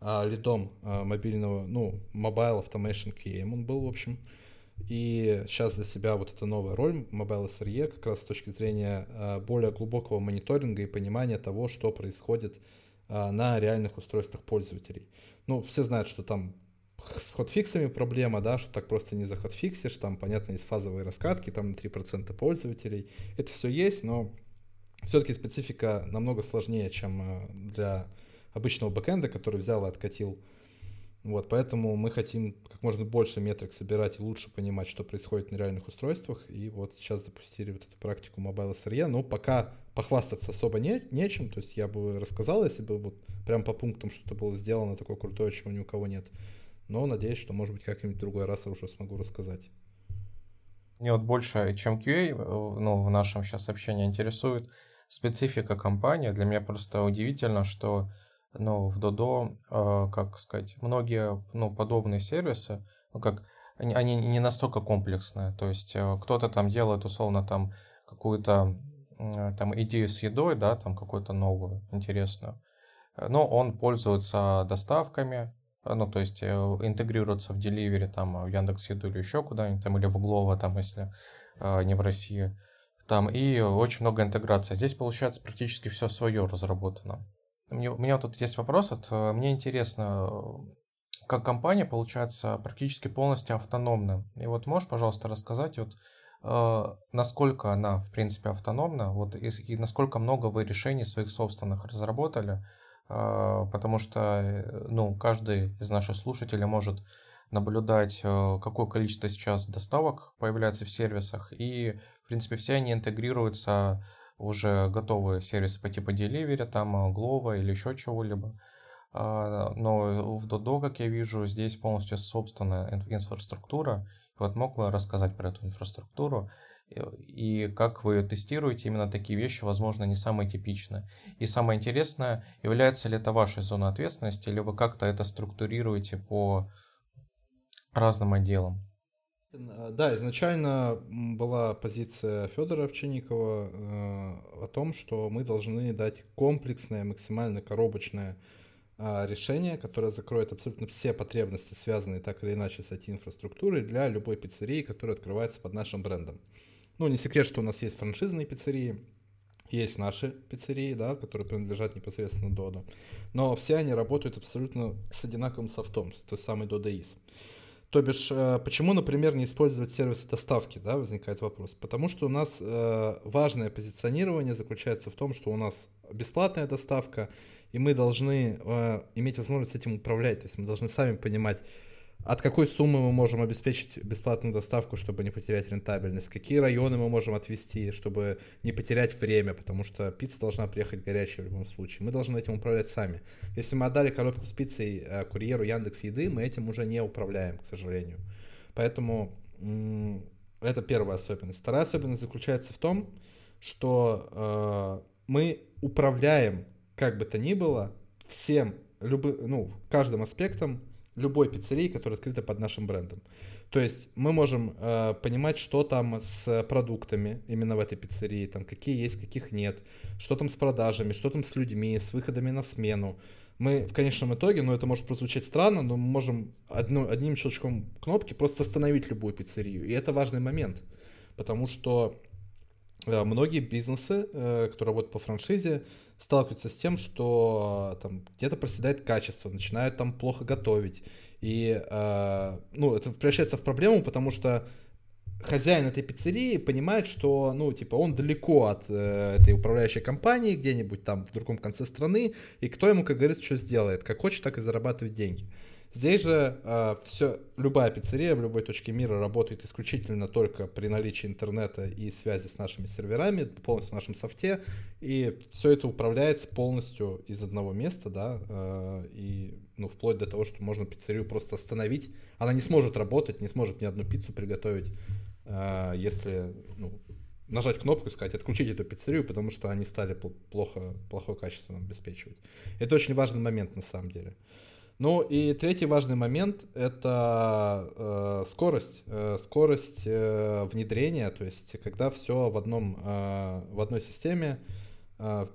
а, лидом мобильного, ну, Mobile Automation QA он был, в общем. И сейчас для себя вот эта новая роль Mobile SRE как раз с точки зрения а, более глубокого мониторинга и понимания того, что происходит а, на реальных устройствах пользователей. Ну, все знают, что там с хотфиксами проблема, да, что так просто не захотфиксишь, там, понятно, есть фазовые раскатки, там на 3% пользователей. Это все есть, но все-таки специфика намного сложнее, чем а, для обычного бэкэнда, который взял и откатил вот, поэтому мы хотим как можно больше метрик собирать и лучше понимать, что происходит на реальных устройствах. И вот сейчас запустили вот эту практику Mobile SRE. Но пока похвастаться особо не, нечем. То есть я бы рассказал, если бы вот прям по пунктам что-то было сделано такое крутое, чего ни у кого нет. Но надеюсь, что, может быть, как-нибудь другой раз я уже смогу рассказать. Мне вот больше, чем QA, э, ну, в нашем сейчас общении интересует специфика компании. Для меня просто удивительно, что но в Dodo, а, как сказать, многие ну, подобные сервисы, ну, как они, они не настолько комплексные. То есть э, кто-то там делает условно там какую-то там идею с едой, да, там какую-то новую, интересную. Но он пользуется доставками, ну, то есть э, интегрируется в Delivery, там, в Яндекс Еду или еще куда-нибудь, там, или в Глово, там, если э, не в России. Там, и очень много интеграции. Здесь, получается, практически все свое разработано. Мне, у меня тут есть вопрос. Вот, э, мне интересно, как компания, получается, практически полностью автономна. И вот можешь, пожалуйста, рассказать, вот, э, насколько она, в принципе, автономна, вот, и, и насколько много вы решений своих собственных разработали, э, потому что, э, ну, каждый из наших слушателей может наблюдать, э, какое количество сейчас доставок появляется в сервисах, и, в принципе, все они интегрируются уже готовые сервисы по типу Delivery, там э, Glovo или еще чего-либо. А, но в Dodo, как я вижу, здесь полностью собственная инфраструктура. Вот мог бы рассказать про эту инфраструктуру и как вы тестируете именно такие вещи, возможно, не самые типичные. И самое интересное, является ли это вашей зоной ответственности, или вы как-то это структурируете по разным отделам? Э, да, изначально была позиция Федора Овчинникова э, о том, что мы должны дать комплексное, максимально коробочное э, решение, которое закроет абсолютно все потребности, связанные так или иначе с IT-инфраструктурой для любой пиццерии, которая открывается под нашим брендом. Ну, не секрет, что у нас есть франшизные пиццерии, есть наши пиццерии, да, которые принадлежат непосредственно Dodo, но все они работают абсолютно с одинаковым софтом, с той самой Dodo Is. То бишь, э, почему, например, не использовать сервисы доставки, да, возникает вопрос. Потому что у нас э, важное позиционирование заключается в том, что у нас бесплатная доставка, и мы должны э, иметь возможность этим управлять. То есть мы должны сами понимать, от какой суммы мы можем обеспечить бесплатную доставку, чтобы не потерять рентабельность, какие районы мы можем отвести, чтобы не потерять время, потому что пицца должна приехать горячая в любом случае. Мы должны этим управлять сами. Если мы отдали коробку с пиццей э, курьеру Яндекс Еды, мы этим уже не управляем, к сожалению. Поэтому это первая особенность. Вторая особенность заключается в том, что э, мы управляем, как бы то ни было, всем, любы, ну, каждым аспектом любой пиццерии, которая открыта под нашим брендом. То есть мы можем э, понимать, что там с продуктами именно в этой пиццерии, там какие есть, каких нет, что там с продажами, что там с людьми, с выходами на смену. Мы в конечном итоге, ну это может прозвучать странно, но мы можем одно, одним щелчком кнопки просто остановить любую пиццерию. И это важный момент, потому что э, многие бизнесы, э, которые работают по франшизе, сталкиваются с тем, что э, там где-то проседает качество, начинают там плохо готовить. И, э, ну, это превращается в проблему, потому что хозяин этой пиццерии понимает, что, ну, типа, он далеко от э, этой управляющей компании, где-нибудь там в другом конце страны, и кто ему, как говорится, что сделает, как хочет, так и зарабатывает деньги. Здесь же э, все, любая пиццерия в любой точке мира работает исключительно только при наличии интернета и связи с нашими серверами, полностью в нашем софте, и все это управляется полностью из одного места, да, э, и ну, вплоть до того, что можно пиццерию просто остановить. Она не сможет работать, не сможет ни одну пиццу приготовить, э, если ну, нажать кнопку и сказать отключить эту пиццерию, потому что они стали плохо, плохое качество обеспечивать. Это очень важный момент на самом деле. Ну и третий важный момент — это э, скорость. Э, скорость э, внедрения, то есть когда все в, одном, э, в одной системе, э,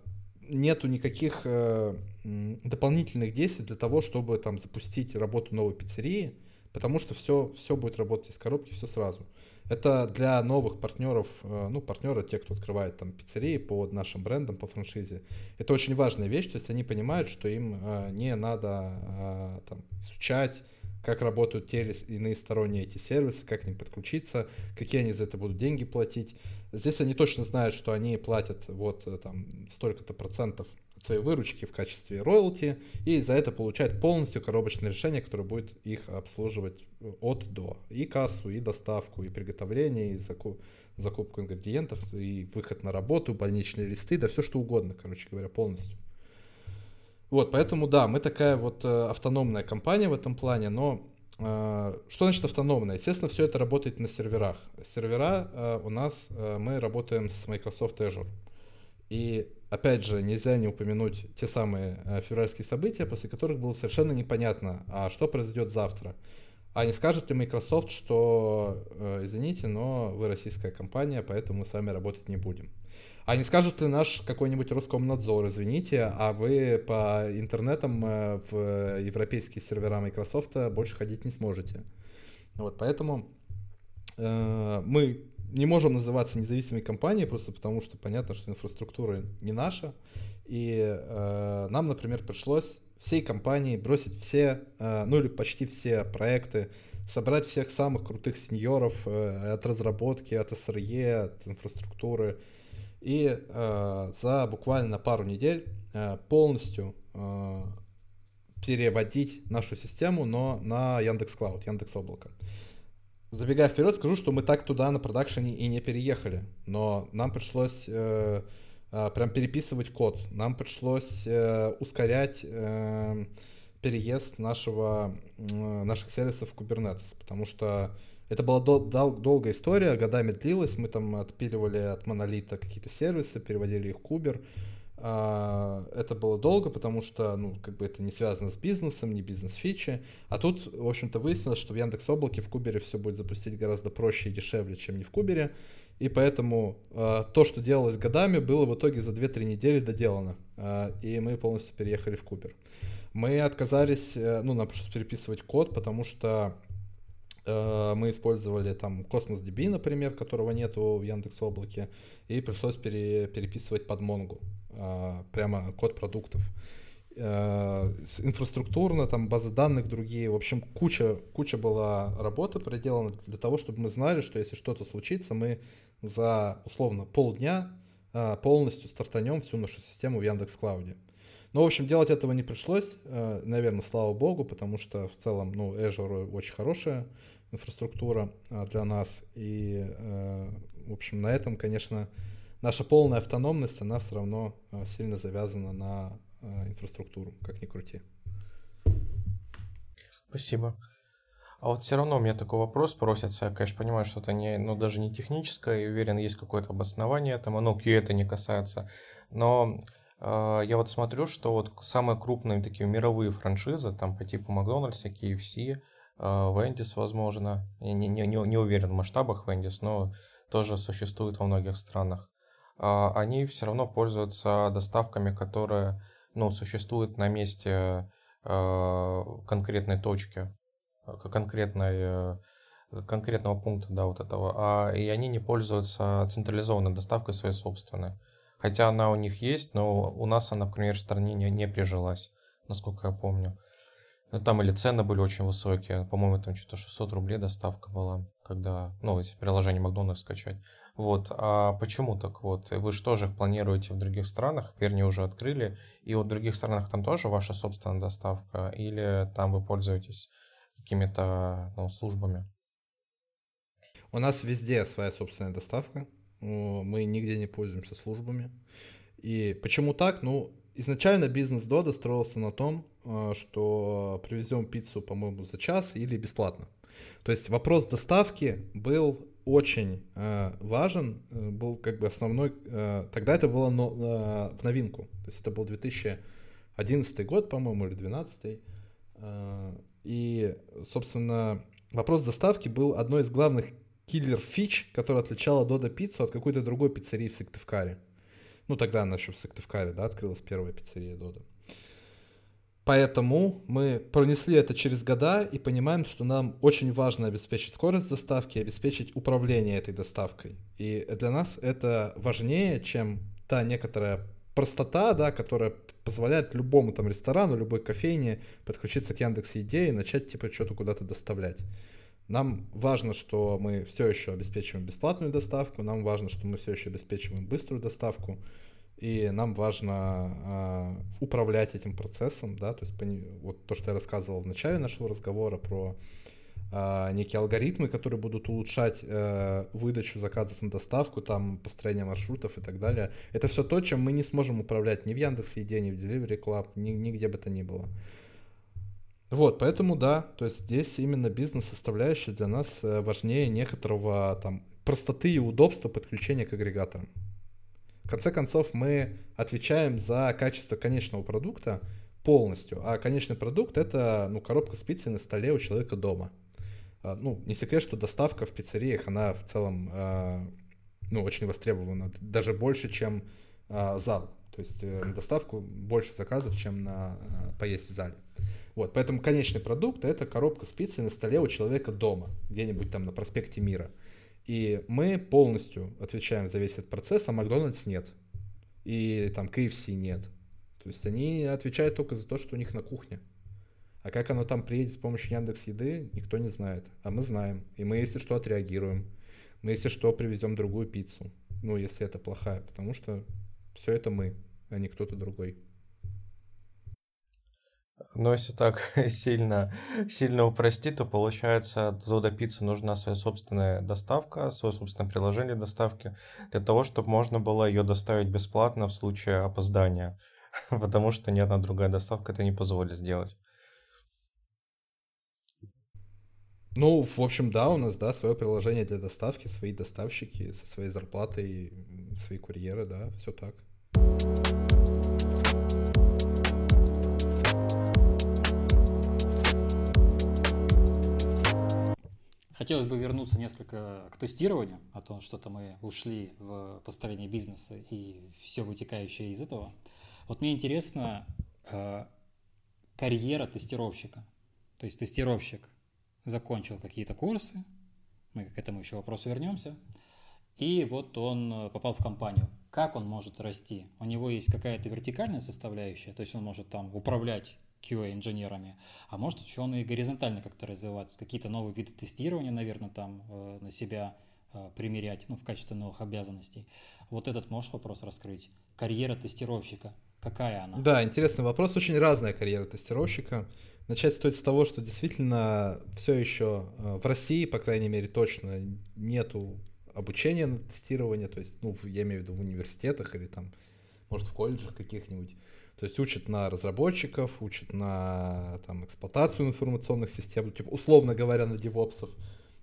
нету никаких э, дополнительных действий для того, чтобы там запустить работу новой пиццерии, потому что все, все будет работать из коробки, все сразу. Это для новых партнеров, э, ну, партнеры, те, кто открывает там пиццерии под нашим брендом, по франшизе. Это очень важная вещь, то есть они понимают, что им э, не надо э, там, изучать, как работают те или иные сторонние эти сервисы, как к ним подключиться, какие они за это будут деньги платить. Здесь они точно знают, что они платят вот там столько-то процентов своей выручки в качестве роялти и за это получать полностью коробочное решение, которое будет их обслуживать от до. И кассу, и доставку, и приготовление, и закуп, закупку ингредиентов, и выход на работу, больничные листы, да все что угодно, короче говоря, полностью. Вот, поэтому да, мы такая вот э, автономная компания в этом плане, но э, что значит автономная? Естественно, все это работает на серверах. Сервера э, у нас, э, мы работаем с Microsoft Azure. И опять же, нельзя не упомянуть те самые э, февральские события, после которых было совершенно непонятно, а что произойдет завтра. А не скажет ли Microsoft, что, э, извините, но вы российская компания, поэтому мы с вами работать не будем. А не скажет ли наш какой-нибудь Роскомнадзор, извините, а вы по интернетам э, в европейские сервера Microsoft больше ходить не сможете. Вот, поэтому э, мы не можем называться независимой компанией, просто потому что понятно, что инфраструктура не наша. И э, нам, например, пришлось всей компании бросить все, э, ну или почти все проекты, собрать всех самых крутых сеньоров э, от разработки, от СРЕ, от инфраструктуры. И э, за буквально пару недель э, полностью э, переводить нашу систему, но на Яндекс Клауд, Яндекс Облако. Забегая вперед, скажу, что мы так туда на продакшене и не переехали, но нам пришлось э, э, прям переписывать код, нам пришлось э, ускорять э, переезд нашего, э, наших сервисов в Kubernetes, потому что это была дол- дол- долгая история, годами длилась, мы там отпиливали от монолита какие-то сервисы, переводили их в Кубер, это было долго, потому что, ну, как бы это не связано с бизнесом, не бизнес-фичи. А тут, в общем-то, выяснилось, что в Яндекс Облаке в Кубере все будет запустить гораздо проще и дешевле, чем не в Кубере. И поэтому э, то, что делалось годами, было в итоге за 2-3 недели доделано. Э, и мы полностью переехали в Кубер. Мы отказались, э, ну, нам пришлось переписывать код, потому что э, мы использовали там Cosmos DB, например, которого нету в Яндекс Облаке, и пришлось пере, переписывать под Mongo. А, прямо код продуктов. Э, инфраструктурно, там базы данных другие. В общем, куча, куча была работы проделана для того, чтобы мы знали, что если что-то случится, мы за условно полдня а, полностью стартанем всю нашу систему в Яндекс Клауде. Но, в общем, делать этого не пришлось, наверное, слава богу, потому что в целом, ну, Azure очень хорошая инфраструктура для нас. И, в общем, на этом, конечно, наша полная автономность, она все равно сильно завязана на инфраструктуру, как ни крути. Спасибо. А вот все равно у меня такой вопрос просится. Я, конечно, понимаю, что это не, ну, даже не техническое, и уверен, есть какое-то обоснование этому. Ну, QA это не касается. Но э, я вот смотрю, что вот самые крупные такие мировые франшизы, там по типу Макдональдса, KFC, э, Вендис, возможно, я не, не, не уверен в масштабах Вендис, но тоже существует во многих странах. Э, они все равно пользуются доставками, которые ну, существуют на месте э, конкретной точки конкретной, э, конкретного пункта, да, вот этого, а, и они не пользуются централизованной доставкой своей собственной. Хотя она у них есть, но у нас она, например, в стране не, не прижилась, насколько я помню. Ну, там или цены были очень высокие, по-моему, там что-то 600 рублей доставка была, когда, ну, если приложение Макдональдс скачать. Вот, а почему так вот? Вы же их планируете в других странах? Вернее, уже открыли. И вот в других странах там тоже ваша собственная доставка? Или там вы пользуетесь какими-то ну, службами? У нас везде своя собственная доставка. Мы нигде не пользуемся службами. И почему так? Ну, изначально бизнес Дода строился на том, э, что привезем пиццу, по-моему, за час или бесплатно. То есть вопрос доставки был очень э, важен, э, был как бы основной. Э, тогда это было но, э, в новинку. То есть это был 2011 год, по-моему, или 2012. Э, и, собственно, вопрос доставки был одной из главных killer-фич, которая отличала Дода пиццу от какой-то другой пиццерии в Сыктывкаре. Ну, тогда она еще в Сыктывкаре, да, открылась первая пиццерия Дода. Поэтому мы пронесли это через года и понимаем, что нам очень важно обеспечить скорость доставки, обеспечить управление этой доставкой. И для нас это важнее, чем та некоторая простота, да, которая позволяет любому там ресторану, любой кофейне подключиться к Яндекс Еде и начать типа что-то куда-то доставлять. Нам важно, что мы все еще обеспечиваем бесплатную доставку, нам важно, что мы все еще обеспечиваем быструю доставку, и нам важно э, управлять этим процессом, да, то есть вот то, что я рассказывал в начале нашего разговора про а, некие алгоритмы, которые будут улучшать э, выдачу заказов на доставку, там построение маршрутов и так далее. Это все то, чем мы не сможем управлять ни в Яндекс Еде, ни в Delivery Club, ни, нигде бы то ни было. Вот, поэтому да, то есть здесь именно бизнес-составляющая для нас э, важнее некоторого там простоты и удобства подключения к агрегаторам. В конце концов, мы отвечаем за качество конечного продукта полностью, а конечный продукт это ну, коробка с пиццей на столе у человека дома – а, ну, не секрет, что доставка в пиццериях, она в целом, а, ну, очень востребована, даже больше, чем а, зал. То есть э, на доставку больше заказов, чем на поесть в зале. Вот, поэтому конечный продукт это коробка с на столе у человека дома, где-нибудь там на проспекте Мира. И мы полностью отвечаем за весь этот процесс, а Макдональдс нет. И там KFC нет. То есть они отвечают только за то, что у них на кухне. А как оно там приедет с помощью Яндекс Еды, никто не знает. А мы знаем. И мы, если что, отреагируем. Мы, если что, привезем другую пиццу. Ну, если это плохая. Потому что все это мы, а не кто-то другой. Но если так <laughs> сильно, сильно упростить, то получается, до пиццы нужна своя собственная доставка, свое собственное приложение доставки, для того, чтобы можно было ее доставить бесплатно в случае опоздания. <laughs> Потому что ни одна другая доставка это не позволит сделать. Ну, в общем, да, у нас, да, свое приложение для доставки, свои доставщики со своей зарплатой, свои курьеры, да, все так. Хотелось бы вернуться несколько к тестированию, о том, что-то мы ушли в построение бизнеса и все вытекающее из этого. Вот мне интересно э, карьера тестировщика. То есть тестировщик закончил какие-то курсы, мы к этому еще вопросу вернемся, и вот он э, попал в компанию. Как он может расти? У него есть какая-то вертикальная составляющая, то есть он может там управлять QA-инженерами, а может и горизонтально как-то развиваться, какие-то новые виды тестирования, наверное, там э, на себя э, примерять, ну, в качестве новых обязанностей. Вот этот можешь вопрос раскрыть? Карьера тестировщика, какая она? Да, интересный вопрос. Очень разная карьера тестировщика. Начать стоит с того, что действительно все еще э, в России, по крайней мере, точно нету обучения на тестирование, то есть, ну, я имею в виду в университетах или там, может, в колледжах каких-нибудь. То есть учат на разработчиков, учат на там, эксплуатацию информационных систем, типа, условно говоря, на девопсов.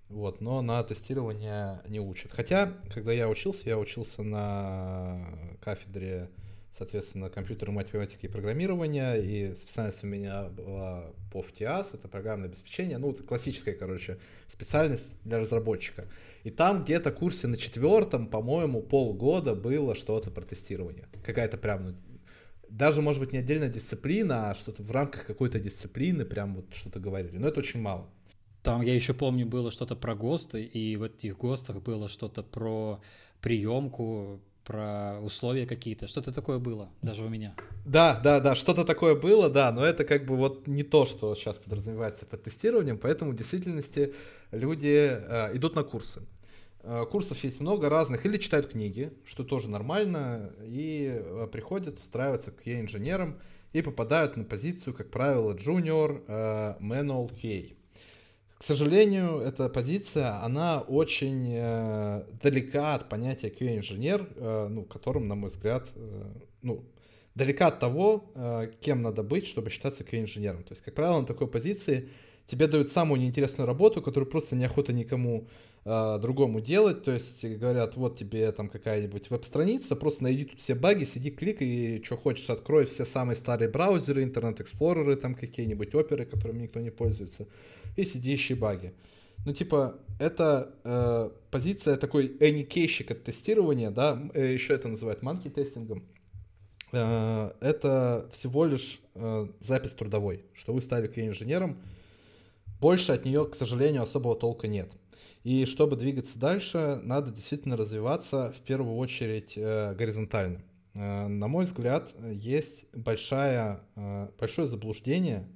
Вот, но на тестирование не учат. Хотя, когда я учился, я учился на кафедре, соответственно, компьютерной математики и программирования, и специальность у меня была по FTAS, это программное обеспечение, ну, это классическая, короче, специальность для разработчика. И там где-то курсе на четвертом, по-моему, полгода было что-то про тестирование. Какая-то прям, ну, даже, может быть, не отдельная дисциплина, а что-то в рамках какой-то дисциплины прям вот что-то говорили. Но это очень мало. Там, я еще помню, было что-то про ГОСТы, и в этих ГОСТах было что-то про приемку, про условия какие-то. Что-то такое было, даже у меня. Да, да, да, что-то такое было, да, но это как бы вот не то, что сейчас подразумевается под тестированием, поэтому в действительности люди э, идут на курсы. Э, курсов есть много разных, или читают книги, что тоже нормально, и э, приходят устраиваться к инженерам и попадают на позицию, как правило, junior э, manual QA. К сожалению, эта позиция, она очень далека от понятия QA-инженер, ну, которым, на мой взгляд, ну, далека от того, кем надо быть, чтобы считаться QA-инженером. То есть, как правило, на такой позиции тебе дают самую неинтересную работу, которую просто неохота никому э, другому делать. То есть говорят, вот тебе там какая-нибудь веб-страница, просто найди тут все баги, сиди, кликай, и что хочешь, открой все самые старые браузеры, интернет-эксплореры, там какие-нибудь оперы, которыми никто не пользуется и сидящие баги. Ну, типа, это э, позиция такой эникейщик от тестирования, да, э, еще это называют манки тестингом. Э, это всего лишь э, запись трудовой, что вы стали инженером. Больше от нее, к сожалению, особого толка нет. И чтобы двигаться дальше, надо действительно развиваться в первую очередь э, горизонтально. Э, на мой взгляд, есть большая, э, большое заблуждение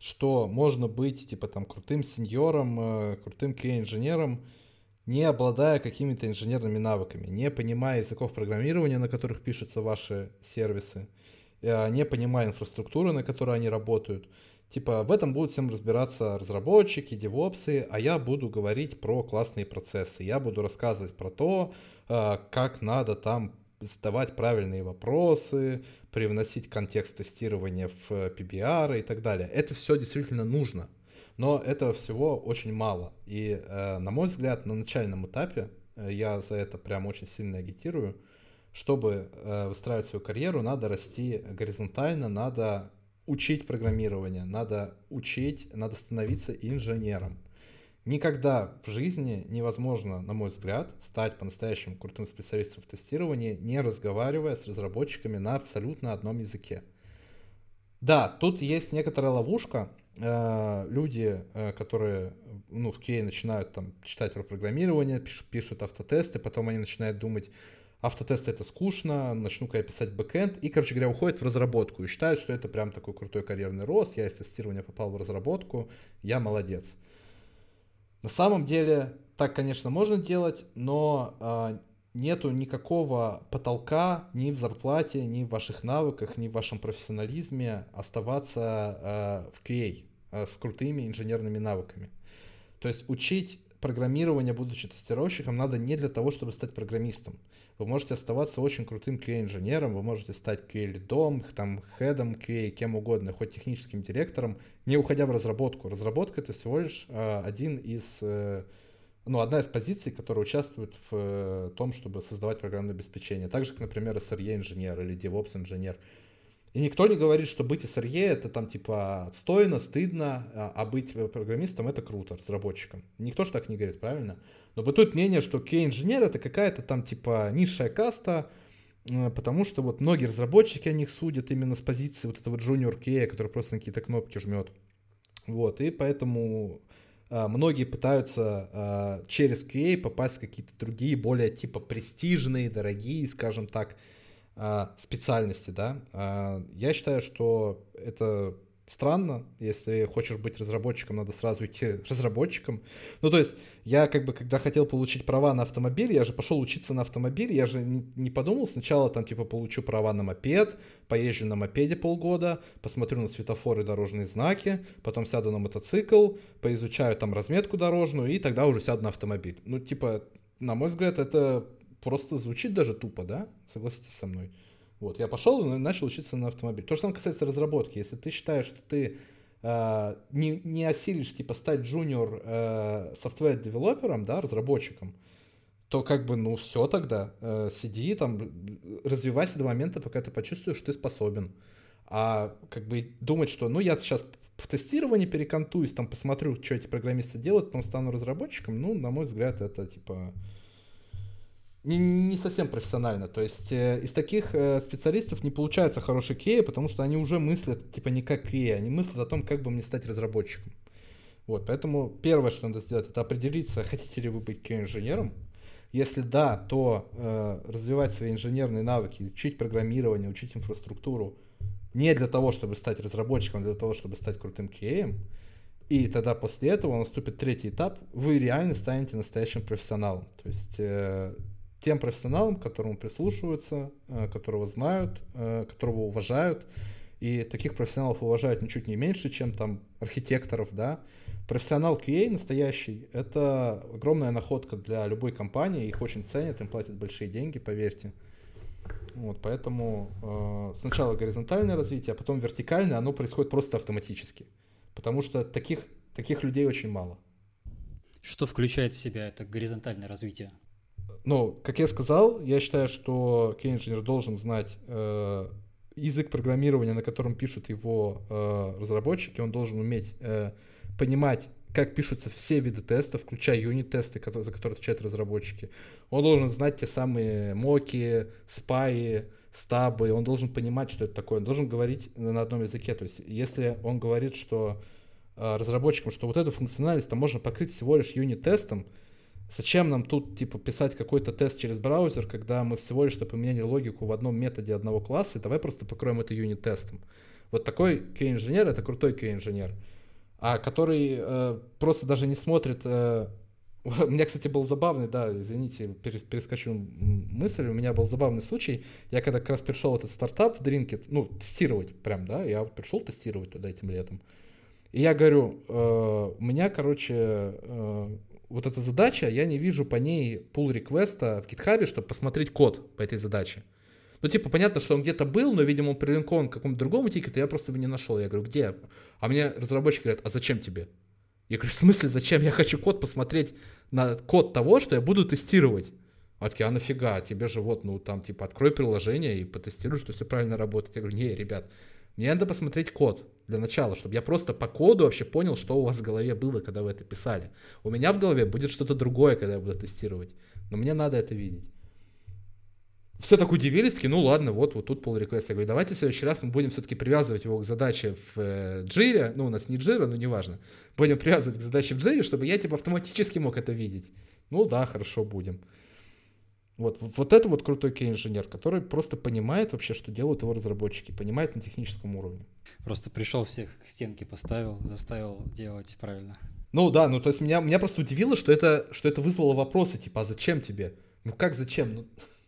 что можно быть, типа, там, крутым сеньором, крутым QA-инженером, не обладая какими-то инженерными навыками, не понимая языков программирования, на которых пишутся ваши сервисы, не понимая инфраструктуры, на которой они работают. Типа, в этом будут всем разбираться разработчики, девопсы, а я буду говорить про классные процессы. Я буду рассказывать про то, э, как надо там задавать правильные вопросы, привносить контекст тестирования в PBR и так далее. Это все действительно нужно, но этого всего очень мало. И, э, на мой взгляд, на начальном этапе, э, я за это прям очень сильно агитирую, чтобы э, выстраивать свою карьеру, надо расти горизонтально, надо учить программирование, надо учить, надо становиться инженером. Никогда в жизни невозможно, на мой взгляд, стать по-настоящему крутым специалистом в тестировании, не разговаривая с разработчиками на абсолютно одном языке. Да, тут есть некоторая ловушка. Э, люди, э, которые ну, в QA начинают там читать про программирование, пишут, пишут автотесты, потом они начинают думать, автотесты это скучно, начну-ка я писать бэкэнд, и, короче говоря, уходят в разработку и считают, что это прям такой крутой карьерный рост, я из тестирования попал в разработку, я молодец. На самом деле, так, конечно, можно делать, но э, нету никакого потолка ни в зарплате, ни в ваших навыках, ни в вашем профессионализме оставаться э, в QA э, с крутыми инженерными навыками. То есть учить программирование, будучи тестировщиком, надо не для того, чтобы стать программистом. Вы можете оставаться очень крутым QA-инженером, вы можете стать QA-лидом, там, хедом QA, кем угодно, хоть техническим директором, не уходя в разработку. Разработка — это всего лишь э, один из, э, ну, одна из позиций, которая участвует в э, том, чтобы создавать программное обеспечение. Так же, как, например, SRE-инженер или DevOps-инженер. И никто не говорит, что быть SRE это там типа отстойно, стыдно, а, а быть программистом это круто, разработчиком. Никто же так не говорит, правильно? Но бытует мнение, что QA-инженер это какая-то там типа низшая каста, э, потому что вот многие разработчики о них судят именно с позиции вот этого junior QA, который просто на какие-то кнопки жмет. Вот, и поэтому а, многие пытаются а, через QA попасть в какие-то другие, более типа престижные, дорогие, скажем так, специальности, да. Я считаю, что это странно. Если хочешь быть разработчиком, надо сразу идти разработчиком. Ну, то есть, я как бы, когда хотел получить права на автомобиль, я же пошел учиться на автомобиль, я же не, не подумал сначала, там, типа, получу права на мопед, поезжу на мопеде полгода, посмотрю на светофоры дорожные знаки, потом сяду на мотоцикл, поизучаю там разметку дорожную, и тогда уже сяду на автомобиль. Ну, типа, на мой взгляд, это просто звучит даже тупо, да? Согласитесь со мной. Вот, я пошел и начал учиться на автомобиль. То же самое касается разработки. Если ты считаешь, что ты э, не, не осилишь, типа, стать junior э, software developer ом, да, разработчиком, то как бы, ну, все тогда. Э, сиди там, развивайся до момента, пока ты почувствуешь, что ты способен. А как бы думать, что, ну, я сейчас в тестировании перекантуюсь, там, посмотрю, что эти программисты делают, потом стану разработчиком, ну, на мой взгляд, это, типа, не, не совсем профессионально. То есть э, из таких э, специалистов не получается хороший QA, потому что они уже мыслят типа не как QA, они мыслят о том, как бы мне стать разработчиком. Вот, поэтому первое, что надо сделать, это определиться, хотите ли вы быть QA-инженером. Если да, то э, развивать свои инженерные навыки, учить программирование, учить инфраструктуру не для того, чтобы стать разработчиком, а для того, чтобы стать крутым QA. И тогда после этого наступит третий этап, вы реально станете настоящим профессионалом. То есть э, тем профессионалам, к которому прислушиваются, э, которого знают, э, которого уважают. И таких профессионалов уважают ничуть не меньше, чем там архитекторов, да. Профессионал QA настоящий — это огромная находка для любой компании, их очень ценят, им платят большие деньги, поверьте. Вот, поэтому э, сначала горизонтальное развитие, а потом вертикальное, оно происходит просто автоматически. Потому что таких, таких людей очень мало. Что включает в себя это горизонтальное развитие? Ну, как я сказал, я считаю, что QA-инженер должен знать э, язык программирования, на котором пишут его э, разработчики, он должен уметь э, понимать, как пишутся все виды тестов, включая юнит-тесты, за которые отвечают разработчики. Он должен знать те самые моки, спаи, стабы, он должен понимать, что это такое, он должен говорить на одном языке. То есть, если он говорит, что э, разработчикам, что вот эту функциональность можно покрыть всего лишь юнит-тестом, Зачем нам тут, типа, писать какой-то тест через браузер, когда мы всего лишь поменяли логику в одном методе одного класса, и давай просто покроем это юнит-тестом. Вот такой QA-инженер — это крутой QA-инженер. А который э, просто даже не смотрит... Э, <laughs> у меня, кстати, был забавный, да, извините, перескочу мысль, у меня был забавный случай. Я когда как раз пришел этот стартап в Drinkit, ну, тестировать прям, да, я пришел тестировать туда этим летом. И я говорю, э, у меня, короче, э, вот эта задача, я не вижу по ней pull реквеста в GitHub, чтобы посмотреть код по этой задаче. Ну, типа, понятно, что он где-то был, но, видимо, он прилинкован к какому-то другому тикету, я просто его не нашел. Я говорю, где? А мне разработчики говорят, а зачем тебе? Я говорю, в смысле, зачем? Я хочу код посмотреть на код того, что я буду тестировать. А такие, а нафига? Тебе же вот, ну, там, типа, открой приложение и потестируй, что все правильно работает. Я говорю, не, ребят, мне надо посмотреть код для начала, чтобы я просто по коду вообще понял, что у вас в голове было, когда вы это писали. У меня в голове будет что-то другое, когда я буду тестировать. Но мне надо это видеть. Все так удивились, такие, ну ладно, вот, вот тут pull request. Я говорю, давайте в следующий раз мы будем все-таки привязывать его к задаче в э, Jira, ну у нас не Jira, но неважно. Будем привязывать к задаче в Jira, чтобы я типа автоматически мог это видеть. Ну да, хорошо, будем. Вот, вот это вот крутой кей-инженер, который просто понимает вообще, что делают его разработчики, понимает на техническом уровне. Просто пришел всех к стенке поставил, заставил делать правильно. Ну да, ну то есть меня, меня просто удивило, что это, что это вызвало вопросы, типа, а зачем тебе? Ну как зачем? Ну,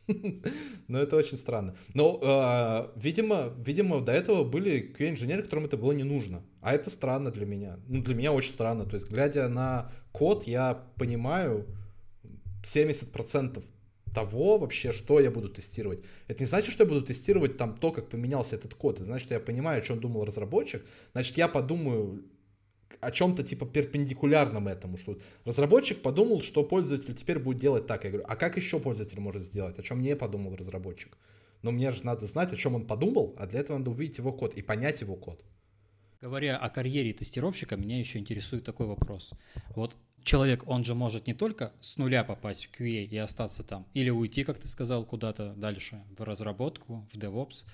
<laughs> ну это очень странно. Но, э, видимо, видимо, до этого были QA-инженеры, которым это было не нужно. А это странно для меня. Ну, для меня очень странно. То есть, глядя на код, я понимаю 70% того вообще, что я буду тестировать. Это не значит, что я буду тестировать там то, как поменялся этот код. Это значит, что я понимаю, о чем думал разработчик. Значит, я подумаю о чем-то типа перпендикулярном этому, что разработчик подумал, что пользователь теперь будет делать так. Я говорю, а как еще пользователь может сделать, о чем не подумал разработчик? Но мне же надо знать, о чем он подумал, а для этого надо увидеть его код и понять его код. Говоря о карьере тестировщика, меня еще интересует такой вопрос. Вот человек, он же может не только с нуля попасть в QA и остаться там, или уйти, как ты сказал, куда-то дальше, в разработку, в DevOps,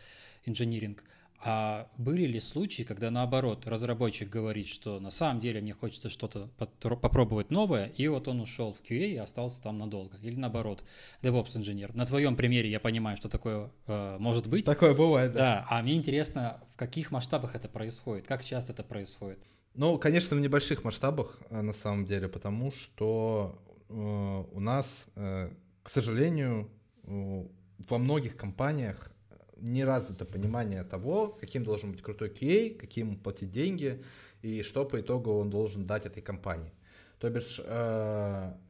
инжиниринг, А были ли случаи, когда наоборот разработчик говорит, что на самом деле мне хочется что-то попробовать новое, и вот он ушел в QA и остался там надолго? Или наоборот, DevOps инженер? На твоем примере я понимаю, что такое э, может быть. Такое бывает, да. Да, а мне интересно, в каких масштабах это происходит, как часто это происходит? Ну, конечно, в небольших масштабах э, на самом деле, потому что э, у нас, э, к сожалению, во многих компаниях не развито понимание того, каким должен быть крутой QA, каким ему платить деньги и что по итогу он должен дать этой компании. То бишь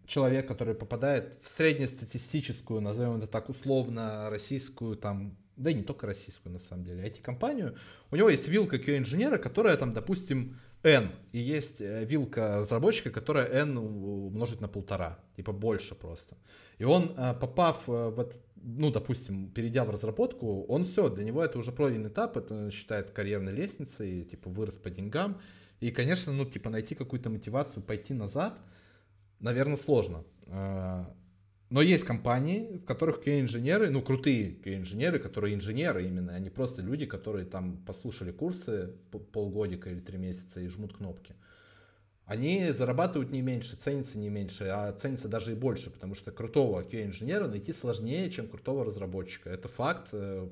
человек, который попадает в среднестатистическую, назовем это так условно, российскую, там, да и не только российскую на самом деле, IT-компанию, у него есть вилка QA-инженера, которая там, допустим, N, и есть э, вилка разработчика, которая N умножить на полтора, типа больше просто. И он, э, попав в ну, допустим, перейдя в разработку, он все, для него это уже пройденный этап, это считает карьерной лестницей, типа вырос по деньгам. И, конечно, ну, типа найти какую-то мотивацию пойти назад, наверное, сложно. А, но есть компании, в которых QA-инженеры, ну, крутые QA-инженеры, которые инженеры именно, они просто люди, которые там послушали курсы полгодика или три месяца и жмут кнопки они зарабатывают не меньше, ценятся не меньше, а ценятся даже и больше, потому что крутого QA-инженера найти сложнее, чем крутого разработчика. Это факт, э,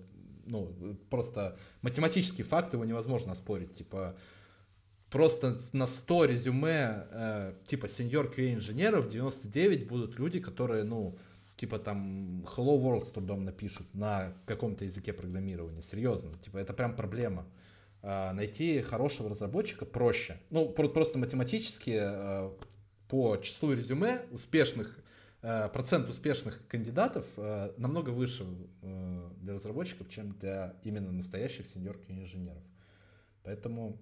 ну, просто математический факт, его невозможно оспорить. Типа, просто на 100 резюме, э, типа, сеньор QA-инженеров 99 будут люди, которые, ну, типа там Hello World с трудом напишут на каком-то языке программирования. Серьезно, типа, это прям проблема. А, найти хорошего разработчика проще. Ну, просто математически а, по числу резюме успешных, а, процент успешных кандидатов намного выше для разработчиков, чем для именно настоящих сеньорки инженеров. Поэтому,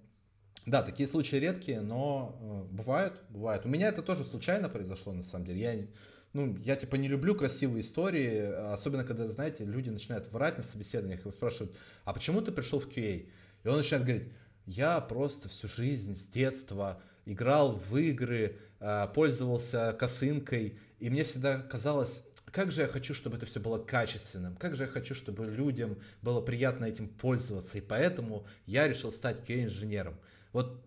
да, такие случаи редкие, но бывают, бывают. У меня это тоже случайно произошло, на самом деле. Я ну, я типа не люблю красивые истории, особенно когда, знаете, люди начинают врать на собеседованиях и спрашивают, а почему ты пришел в QA? И он начинает говорить, я просто всю жизнь с детства играл в игры, а, пользовался косынкой, и мне всегда казалось, как же я хочу, чтобы это все было качественным, как же я хочу, чтобы людям было приятно этим пользоваться, и поэтому я решил стать QA-инженером. Вот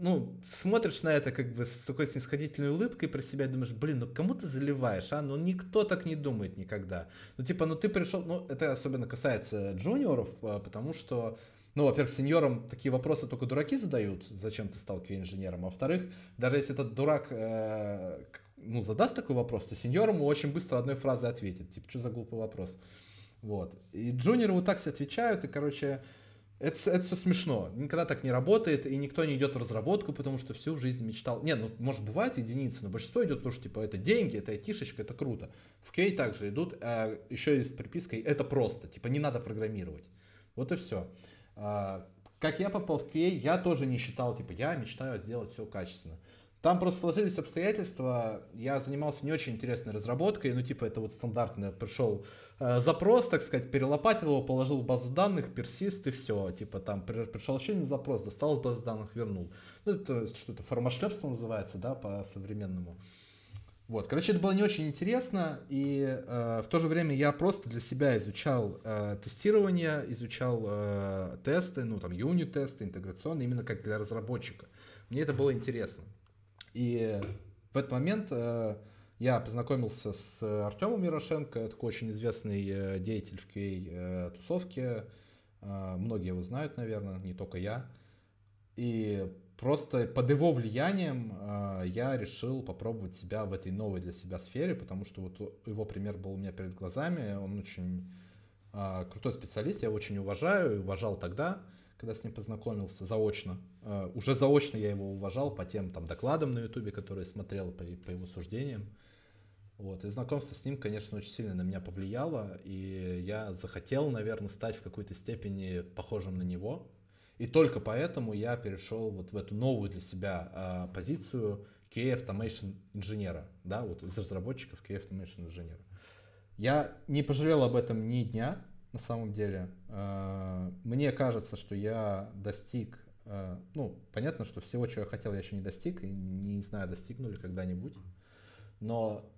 ну, смотришь на это как бы с такой снисходительной улыбкой про себя и думаешь, блин, ну кому ты заливаешь, а? Ну никто так не думает никогда. Ну типа, ну ты пришел, ну это особенно касается джуниоров, а, потому что ну, во-первых, сеньорам такие вопросы только дураки задают, зачем ты стал QA-инженером, а во-вторых, даже если этот дурак э, ну, задаст такой вопрос, то сеньор ему очень быстро одной фразой ответит, типа, что за глупый вопрос. Вот. И джуниоры вот так все отвечают, и, короче, это, это все смешно. Никогда так не работает, и никто не идет в разработку, потому что всю жизнь мечтал. Не, ну, может, бывает единицы, но большинство идет, потому что, типа, это деньги, это айтишечка, это круто. В Кей также идут, а еще есть припиской, это просто, типа, не надо программировать. Вот и все. А, как я попал в QA, я тоже не считал, типа, я мечтаю сделать все качественно. Там просто сложились обстоятельства, я занимался не очень интересной разработкой, ну, типа, это вот стандартно, пришел э, запрос, так сказать, перелопатил его, положил в базу данных, персист и все, типа, там, пришел еще один запрос, достал из базы данных, вернул. Ну, это что-то формашлепство называется, да, по-современному. Вот, короче, это было не очень интересно, и э, в то же время я просто для себя изучал э, тестирование, изучал э, тесты, ну там юнит-тесты, интеграционные, именно как для разработчика. Мне это было интересно. И в этот момент э, я познакомился с Артемом Ярошенко, такой очень известный э, деятель в QA-тусовке, э, многие его знают, наверное, не только я. И просто под его влиянием э, я решил попробовать себя в этой новой для себя сфере, потому что вот его пример был у меня перед глазами, он очень э, крутой специалист, я его очень уважаю, уважал тогда, когда с ним познакомился заочно. Э, уже заочно я его уважал по тем там докладам на ютубе, которые смотрел по его суждениям. Вот. И знакомство с ним, конечно, очень сильно на меня повлияло, и я захотел, наверное, стать в какой-то степени похожим на него, и только поэтому я перешел вот в эту новую для себя э, позицию QA Automation инженера, да, вот из разработчиков QA Automation инженера. Я не пожалел об этом ни дня, на самом деле. Э, мне кажется, что я достиг, э, ну, понятно, что всего, чего я хотел, я еще не достиг, и не знаю, достигну ли когда-нибудь. Но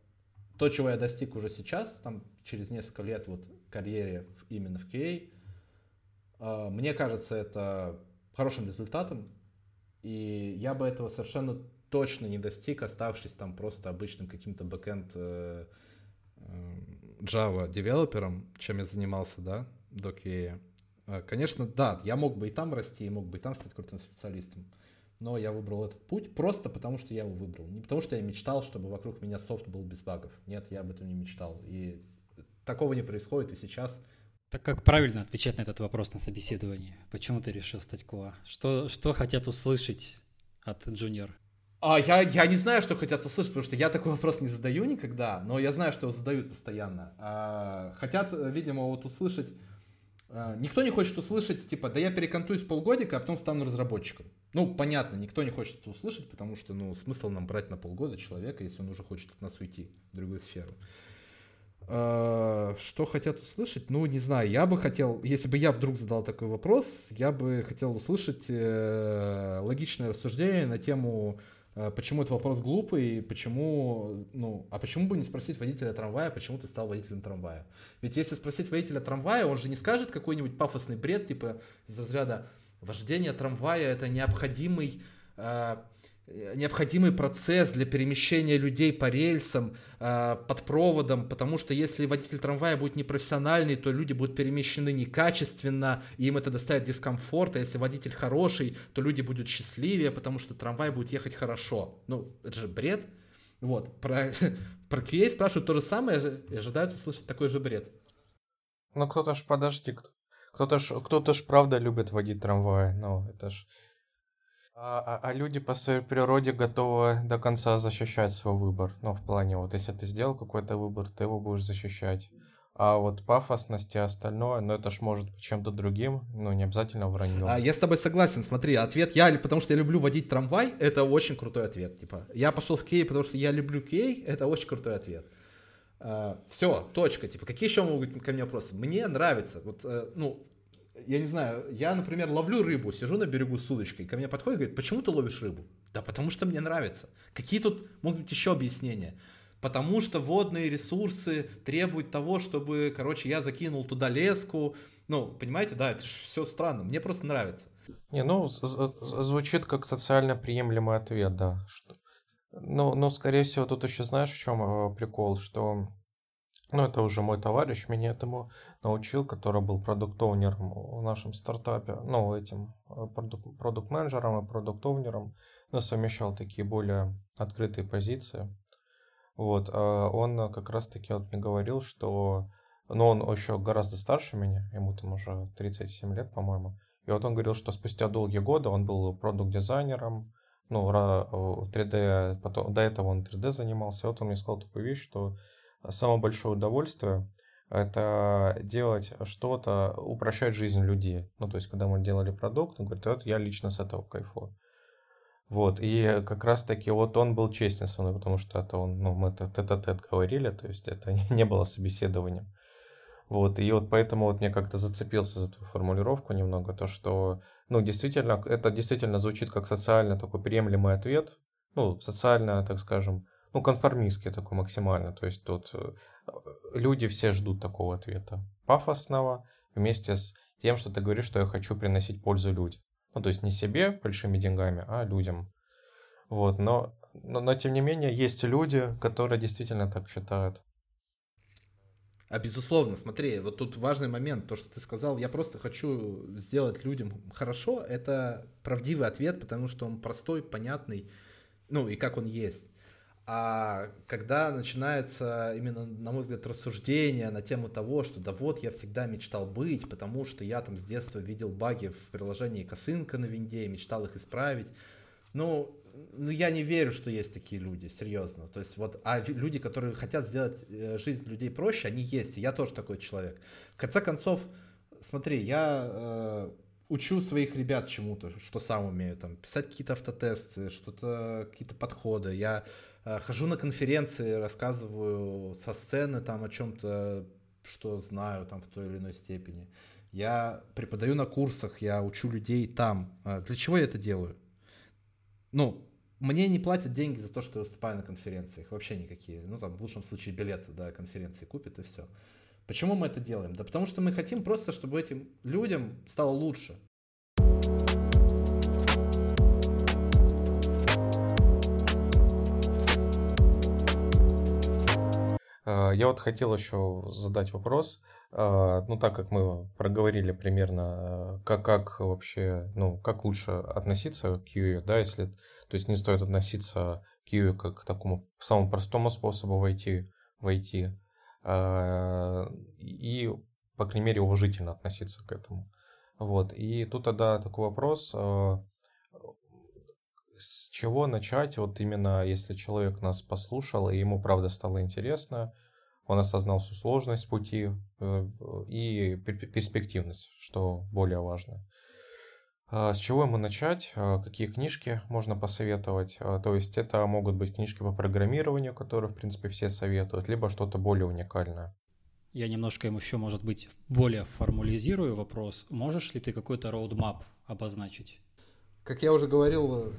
то, чего я достиг уже сейчас, там, через несколько лет вот карьере именно в QA, Э, мне кажется, это хорошим результатом, и я бы этого совершенно точно не достиг, оставшись там просто обычным каким-то бэкэнд э, Java девелопером, чем я занимался, да, до QA. Конечно, да, я мог бы и там расти, и мог бы и там стать крутым специалистом но я выбрал этот путь просто потому, что я его выбрал. Не потому, что я мечтал, чтобы вокруг меня софт был без багов. Нет, я об этом не мечтал. И такого не происходит и сейчас. Так как правильно отвечать на этот вопрос на собеседовании? Почему ты решил стать КОА? Что, что хотят услышать от джуниор? А, я, я не знаю, что хотят услышать, потому что я такой вопрос не задаю никогда, но я знаю, что его задают постоянно. А, хотят, видимо, вот услышать... А, никто не хочет услышать, типа, да я перекантуюсь полгодика, а потом стану разработчиком. Ну, понятно, никто не хочет это услышать, потому что, ну, смысл нам брать на полгода человека, если он уже хочет от нас уйти в другую сферу. А, что хотят услышать? Ну, не знаю, я бы хотел, если бы я вдруг задал такой вопрос, я бы хотел услышать э, логичное рассуждение на тему, почему этот вопрос глупый, почему, ну, а почему бы не спросить водителя трамвая, почему ты стал водителем трамвая? Ведь если спросить водителя трамвая, он же не скажет какой-нибудь пафосный бред, типа из разряда Вождение трамвая это необходимый э, необходимый процесс для перемещения людей по рельсам, э, под проводом, потому что если водитель трамвая будет непрофессиональный, то люди будут перемещены некачественно, и им это доставит дискомфорт, а если водитель хороший, то люди будут счастливее, потому что трамвай будет ехать хорошо. Ну, это же бред. Вот, про, <laughs> про QA спрашивают то же самое и ожидают услышать такой же бред. Ну кто-то ж, подожди, кто, кто-то ж, кто-то ж правда любит водить трамвай, ну, это ж... А, а, а люди по своей природе готовы до конца защищать свой выбор. Ну, в плане, вот, если ты сделал какой-то выбор, ты его будешь защищать. А вот пафосность и остальное, ну это ж может чем-то другим, ну не обязательно враньем. А, я с тобой согласен, смотри, ответ я, потому что я люблю водить трамвай, это очень крутой ответ. Типа, я пошел в Кей, потому что я люблю Кей, это очень крутой ответ. Uh, все, точка. Типа, какие еще могут быть ко мне вопросы? Мне нравится. Вот, uh, ну, я не знаю, я, например, ловлю рыбу, сижу на берегу с удочкой, ко мне подходит и говорит, почему ты ловишь рыбу? Да потому что мне нравится. Какие тут могут быть еще объяснения? Потому что водные ресурсы требуют того, чтобы, короче, я закинул туда леску. Ну, понимаете, да, это все странно. Мне просто нравится. Не, ну, звучит как социально приемлемый ответ, да. Что... Ну, но, скорее всего, тут еще знаешь, в чем э, прикол, что ну, это уже мой товарищ меня этому научил, который был продукт-оунером в нашем стартапе, ну, этим э, продукт-менеджером и продукт-оунером, но совмещал такие более открытые позиции. Вот, а он как раз-таки вот мне говорил, что, ну, он еще гораздо старше меня, ему там уже 37 лет, по-моему, и вот он говорил, что спустя долгие годы он был продукт-дизайнером, ну, 3D, потом, до этого он 3D занимался, и вот он мне сказал такую вещь, что самое большое удовольствие это делать что-то, упрощать жизнь людей. Ну, то есть, когда мы делали продукт, он говорит, вот я лично с этого кайфую. Вот, и как раз-таки вот он был честен со мной, потому что это он, ну, мы это тет-а-тет говорили, то есть это <laughs> не было собеседованием. Вот, и вот поэтому вот мне как-то зацепился за эту формулировку немного, то, что, ну, действительно, это действительно звучит как социально такой приемлемый ответ, ну, социально, так скажем, ну, конформистский такой максимально. То есть тут э, люди все ждут такого ответа. Пафосного, вместе с тем, что ты говоришь, что я хочу приносить пользу людям. Ну, то есть не себе большими деньгами, а людям. Вот, но, но, но тем не менее есть люди, которые действительно так считают. А безусловно, смотри, вот тут важный момент, то, что ты сказал, я просто хочу сделать людям хорошо, это правдивый ответ, потому что он простой, понятный, ну и как он есть. А когда начинается именно, на мой взгляд, рассуждение на тему того, что да вот я всегда мечтал быть, потому что я там с детства видел баги в приложении косынка на винде мечтал их исправить. Ну, ну, я не верю, что есть такие люди, серьезно. То есть вот, а люди, которые хотят сделать э, жизнь людей проще, они есть, и я тоже такой человек. В конце концов, смотри, я э, учу своих ребят чему-то, что сам умею, там, писать какие-то автотесты, что-то, какие-то подходы. Я Э, хожу на конференции, рассказываю со сцены там о чем-то, что знаю там в той или иной степени. Я преподаю на курсах, я учу людей там. Э, для чего я это делаю? Ну, мне не платят деньги за то, что я выступаю на конференциях, вообще никакие. Ну, там, в лучшем случае билеты до конференции купят и все. Почему мы это делаем? Да потому что мы хотим просто, чтобы этим людям стало лучше. Я вот хотел еще задать вопрос. А, ну, так как мы проговорили примерно, как, как вообще, ну, как лучше относиться к QA, да, если, то есть не стоит относиться к QA как к такому самому простому способу войти в IT, а, и, по крайней мере, уважительно относиться к этому. Вот, и тут тогда такой вопрос, с чего начать, вот именно если человек нас послушал, и ему правда стало интересно, он осознал всю сложность пути э, и перспективность, что более важно. А с чего ему начать? А какие книжки можно посоветовать? А, то есть это могут быть книжки по программированию, которые, в принципе, все советуют, либо что-то более уникальное. Я немножко ему еще, может быть, более формализирую вопрос. Можешь ли ты какой-то роудмап обозначить? Как я уже говорил,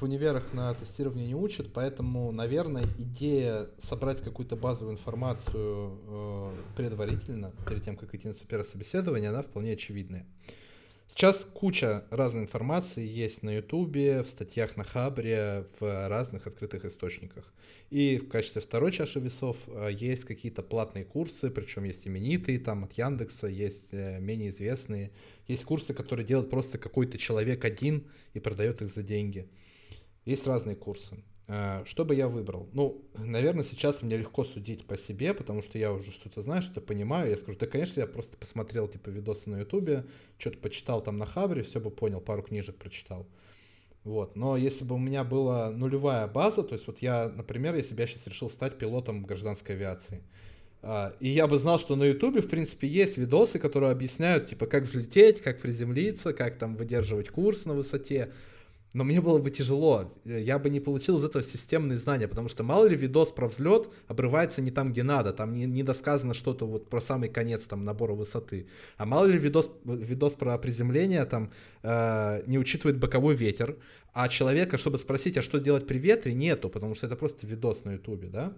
в универах на тестирование не учат, поэтому, наверное, идея собрать какую-то базовую информацию э, предварительно, перед тем, как идти на первое собеседование, она вполне очевидная. Сейчас куча разной информации есть на Ютубе, в статьях на Хабре, в разных открытых источниках. И в качестве второй чаши весов э, есть какие-то платные курсы, причем есть именитые, там от Яндекса, есть э, менее известные. Есть курсы, которые делает просто какой-то человек один и продает их за деньги. Есть разные курсы. Э, что бы я выбрал? Ну, наверное, сейчас мне легко судить по себе, потому что я уже что-то знаю, что-то понимаю. Я скажу, да, конечно, я просто посмотрел, типа, видосы на Ютубе, что-то почитал там на Хабре, все бы понял, пару книжек прочитал. Вот. Но если бы у меня была нулевая база, то есть вот я, например, если бы я сейчас решил стать пилотом гражданской авиации, а, и я бы знал, что на Ютубе, в принципе, есть видосы, которые объясняют, типа, как взлететь, как приземлиться, как там выдерживать курс на высоте. Но мне было бы тяжело, я бы не получил из этого системные знания, потому что мало ли видос про взлет обрывается не там, где надо, там не, не досказано что-то вот про самый конец там набора высоты. А мало ли видос, видос про приземление там э, не учитывает боковой ветер, а человека, чтобы спросить, а что делать при ветре, нету, потому что это просто видос на ютубе, да.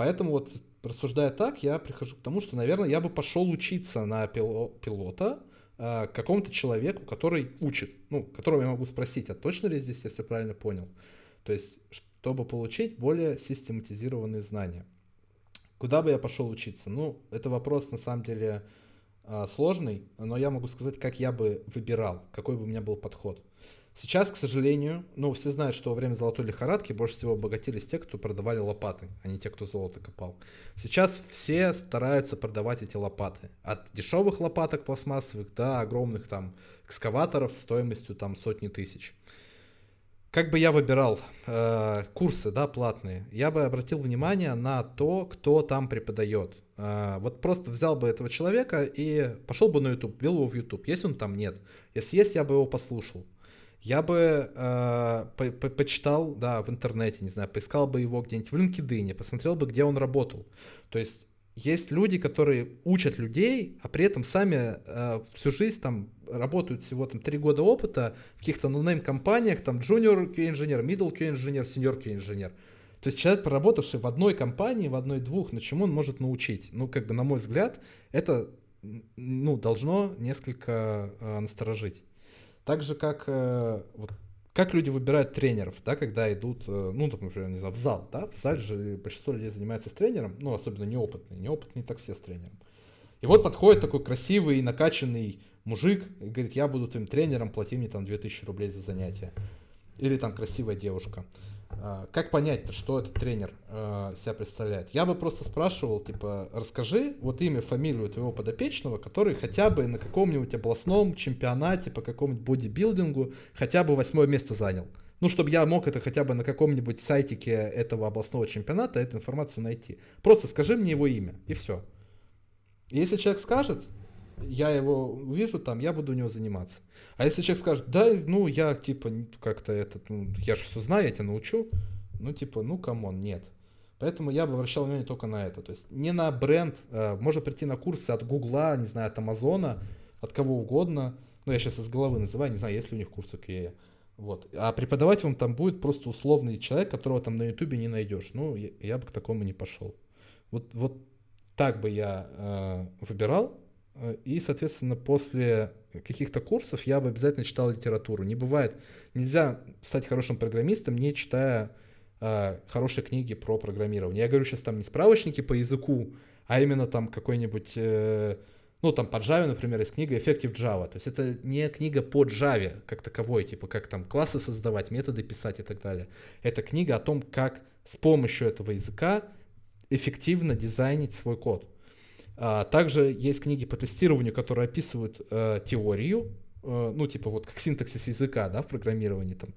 Поэтому вот рассуждая так, я прихожу к тому, что, наверное, я бы пошел учиться на пилота, Э, какому-то человеку, который учит, ну, которого я могу спросить, а точно ли здесь я все правильно понял? То есть, чтобы получить более систематизированные знания. Куда бы я пошел учиться? Ну, это вопрос на самом деле э, сложный, но я могу сказать, как я бы выбирал, какой бы у меня был подход. Сейчас, к сожалению, ну, все знают, что во время золотой лихорадки больше всего обогатились те, кто продавали лопаты, а не те, кто золото копал. Сейчас все стараются продавать эти лопаты. От дешевых лопаток пластмассовых до огромных там экскаваторов стоимостью там сотни тысяч. Как бы я выбирал э, курсы, да, платные, я бы обратил внимание на то, кто там преподает. Э, вот просто взял бы этого человека и пошел бы на YouTube, ввел его в YouTube. Есть он там? Нет. Если есть, я бы его послушал. Я бы э, по по почитал, да, в интернете, не знаю, поискал бы его где-нибудь в LinkedIn, посмотрел бы, где он работал. То есть есть люди, которые учат людей, а при этом сами э, всю жизнь там работают всего там три года опыта в каких-то нонейм компаниях, там junior QA-инженер, middle QA-инженер, senior QA-инженер. То есть человек, проработавший в одной компании, в одной-двух, на чему он может научить? Ну, как бы, на мой взгляд, это ну, должно несколько э, насторожить. Так же, как, э, вот, как люди выбирают тренеров, да, когда идут, э, ну, например, не знаю, в зал, да, в зале же большинство людей занимается с тренером, ну, особенно неопытные, неопытные так все с тренером. И вот подходит такой красивый, накачанный мужик и говорит, я буду твоим тренером, плати мне там 2000 рублей за занятие. Или там красивая девушка. А, как понять, что этот тренер э, себя представляет? Я бы просто спрашивал, типа, расскажи вот имя, фамилию твоего подопечного, который хотя бы на каком-нибудь областном чемпионате по какому-нибудь бодибилдингу хотя бы восьмое место занял. Ну, чтобы я мог это хотя бы на каком-нибудь сайтике этого областного чемпионата эту информацию найти. Просто скажи мне его имя, и все. если человек скажет, я его увижу там, я буду у него заниматься. А если человек скажет, да, ну, я, типа, как-то этот, ну, я же все знаю, я тебя научу, ну, типа, ну, come on, нет. Поэтому я бы обращал внимание только на это. То есть не на бренд, э, можно прийти на курсы от Гугла, не знаю, от Амазона, от кого угодно. Ну, я сейчас из головы называю, не знаю, есть ли у них курсы QA. Вот. А преподавать вам там будет просто условный человек, которого там на Ютубе не найдешь. Ну, я, я бы к такому не пошел. Вот, вот так бы я э, выбирал, и, соответственно, после каких-то курсов я бы обязательно читал литературу. Не бывает, нельзя стать хорошим программистом, не читая э, хорошие книги про программирование. Я говорю сейчас там не справочники по языку, а именно там какой-нибудь, э, ну там по Java, например, есть книга Effective Java. То есть это не книга по Java как таковой, типа как там классы создавать, методы писать и так далее. Это книга о том, как с помощью этого языка эффективно дизайнить свой код. А, также есть книги по тестированию, которые описывают э, теорию, э, ну, типа вот как синтаксис языка, да, в программировании. Там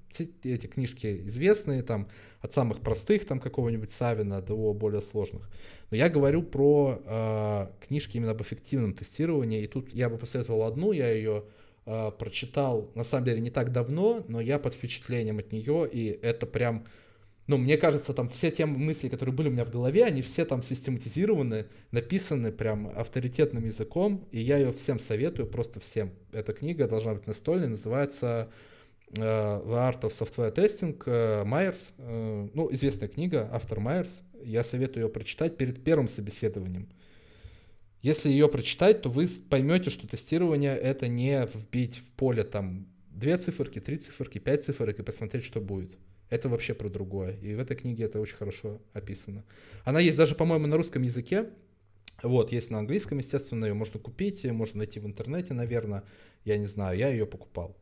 эти книжки известные, там, от самых простых, там, какого-нибудь Савина до более сложных. Но я говорю про э, книжки именно об эффективном тестировании, и тут я бы посоветовал одну, я ее э, прочитал, на самом деле, не так давно, но я под впечатлением от нее, и это прям ну, мне кажется, там все те мысли, которые были у меня в голове, они все там систематизированы, написаны прям авторитетным языком, и я ее всем советую, просто всем. Эта книга должна быть настольной, называется uh, The Art of Software Testing, uh, Майерс, uh, ну, известная книга, автор Майерс, я советую ее прочитать перед первым собеседованием. Если ее прочитать, то вы поймете, что тестирование это не вбить в поле там две циферки, три циферки, пять циферок и посмотреть, что будет. Это вообще про другое. И в этой книге это очень хорошо описано. Она есть даже, по-моему, на русском языке. Вот, есть на английском, естественно, ее можно купить, можно найти в интернете, наверное. Я не знаю, я ее покупал.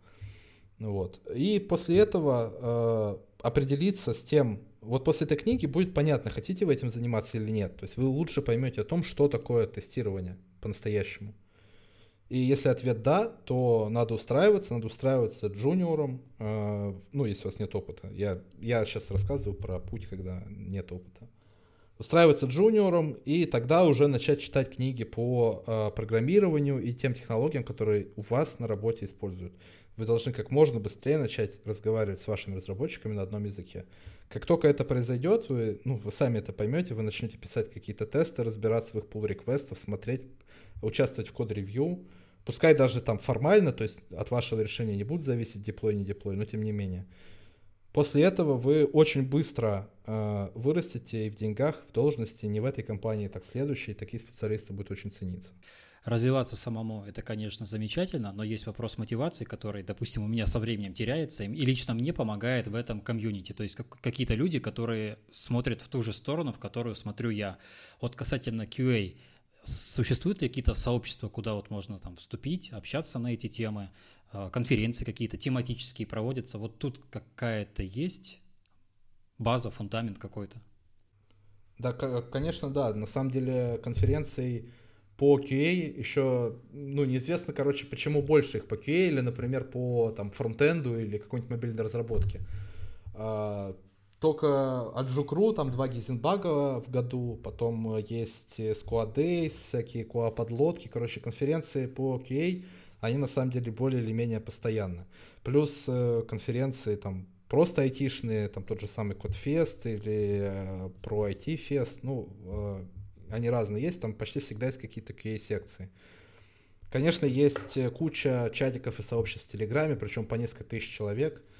Вот. И после этого э, определиться с тем, вот после этой книги будет понятно, хотите вы этим заниматься или нет. То есть вы лучше поймете о том, что такое тестирование по-настоящему. И если ответ да, то надо устраиваться, надо устраиваться джуниором, э, ну, если у вас нет опыта. Я, я сейчас рассказываю про путь, когда нет опыта. Устраиваться джуниором и тогда уже начать читать книги по э, программированию и тем технологиям, которые у вас на работе используют. Вы должны как можно быстрее начать разговаривать с вашими разработчиками на одном языке. Как только это произойдет, вы, ну, вы сами это поймете, вы начнете писать какие-то тесты, разбираться в их pull реквестах смотреть, участвовать в код-ревью, Пускай даже там формально, то есть от вашего решения не будет зависеть деплой, не деплой, но тем не менее. После этого вы очень быстро э, вырастете и в деньгах, в должности, не в этой компании, так в следующей, такие специалисты будут очень цениться. Развиваться самому – это, конечно, замечательно, но есть вопрос мотивации, который, допустим, у меня со временем теряется, и лично мне помогает в этом комьюнити. То есть какие-то люди, которые смотрят в ту же сторону, в которую смотрю я. Вот касательно QA – Существуют ли какие-то сообщества, куда вот можно там вступить, общаться на эти темы, а, конференции какие-то тематические проводятся? Вот тут какая-то есть база, фундамент какой-то? Да, конечно, да. На самом деле конференций по QA еще, ну, неизвестно, короче, почему больше их по QA или, например, по там фронтенду или какой-нибудь мобильной разработке. Только от там два Гизенбага в году, потом есть Squad Days, всякие QA подлодки, короче, конференции по QA, они на самом деле более или менее постоянны. Плюс э, конференции там просто айтишные, там тот же самый Кодфест или э, про IT фест, ну, э, они разные есть, там почти всегда есть какие-то QA-секции. Конечно, есть куча чатиков и сообществ в Телеграме, причем по несколько тысяч человек –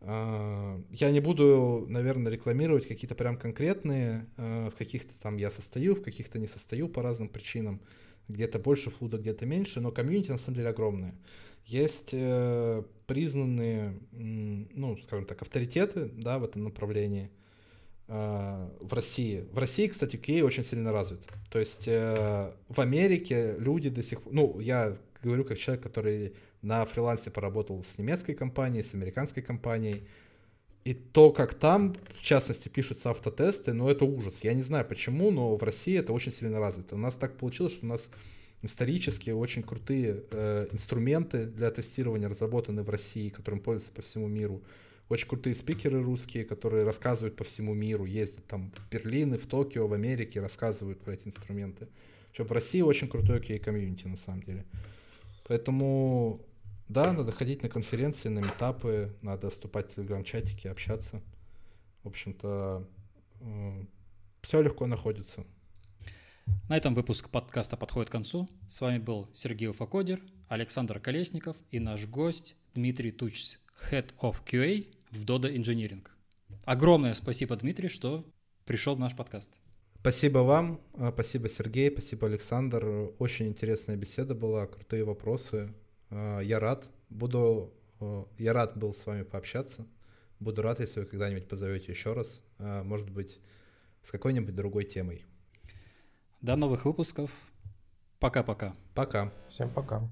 я не буду, наверное, рекламировать какие-то прям конкретные, а, в каких-то там я состою, в каких-то не состою по разным причинам. Где-то больше флуда, где-то меньше, но комьюнити на самом деле огромное. Есть э, признанные, ну, скажем так, авторитеты, да, в этом направлении э, в России. В России, кстати, QA очень сильно развит. То есть э, в Америке люди до сих пор, ну, я говорю как человек, который на фрилансе поработал с немецкой компанией, с американской компанией. И то, как там, в частности, пишутся автотесты, ну, это ужас. Я не знаю почему, но в России это очень сильно развито. У нас так получилось, что у нас исторически очень крутые э, инструменты для тестирования разработаны в России, которым пользуются по всему миру. Очень крутые спикеры русские, которые рассказывают по всему миру, ездят там в Берлин, в Токио, в Америке, рассказывают про эти инструменты. Причем в России очень крутой QA-комьюнити на самом деле. Поэтому да, надо ходить на конференции, на метапы, надо вступать в телеграм-чатики, общаться. В общем-то, э, все легко находится. На этом выпуск подкаста подходит к концу. С вами был Сергей Уфакодер, Александр Колесников и наш гость Дмитрий Тучс, Head of QA в Dodo Engineering. Огромное спасибо, Дмитрий, что пришел в наш подкаст. Спасибо вам, а, спасибо Сергей, спасибо Александр. Очень интересная беседа была, крутые вопросы. А, я рад, буду, я рад был с вами пообщаться. Буду рад, если вы когда-нибудь позовете еще раз, а, может быть, с какой-нибудь другой темой. До новых выпусков. Пока-пока. Пока. Всем пока.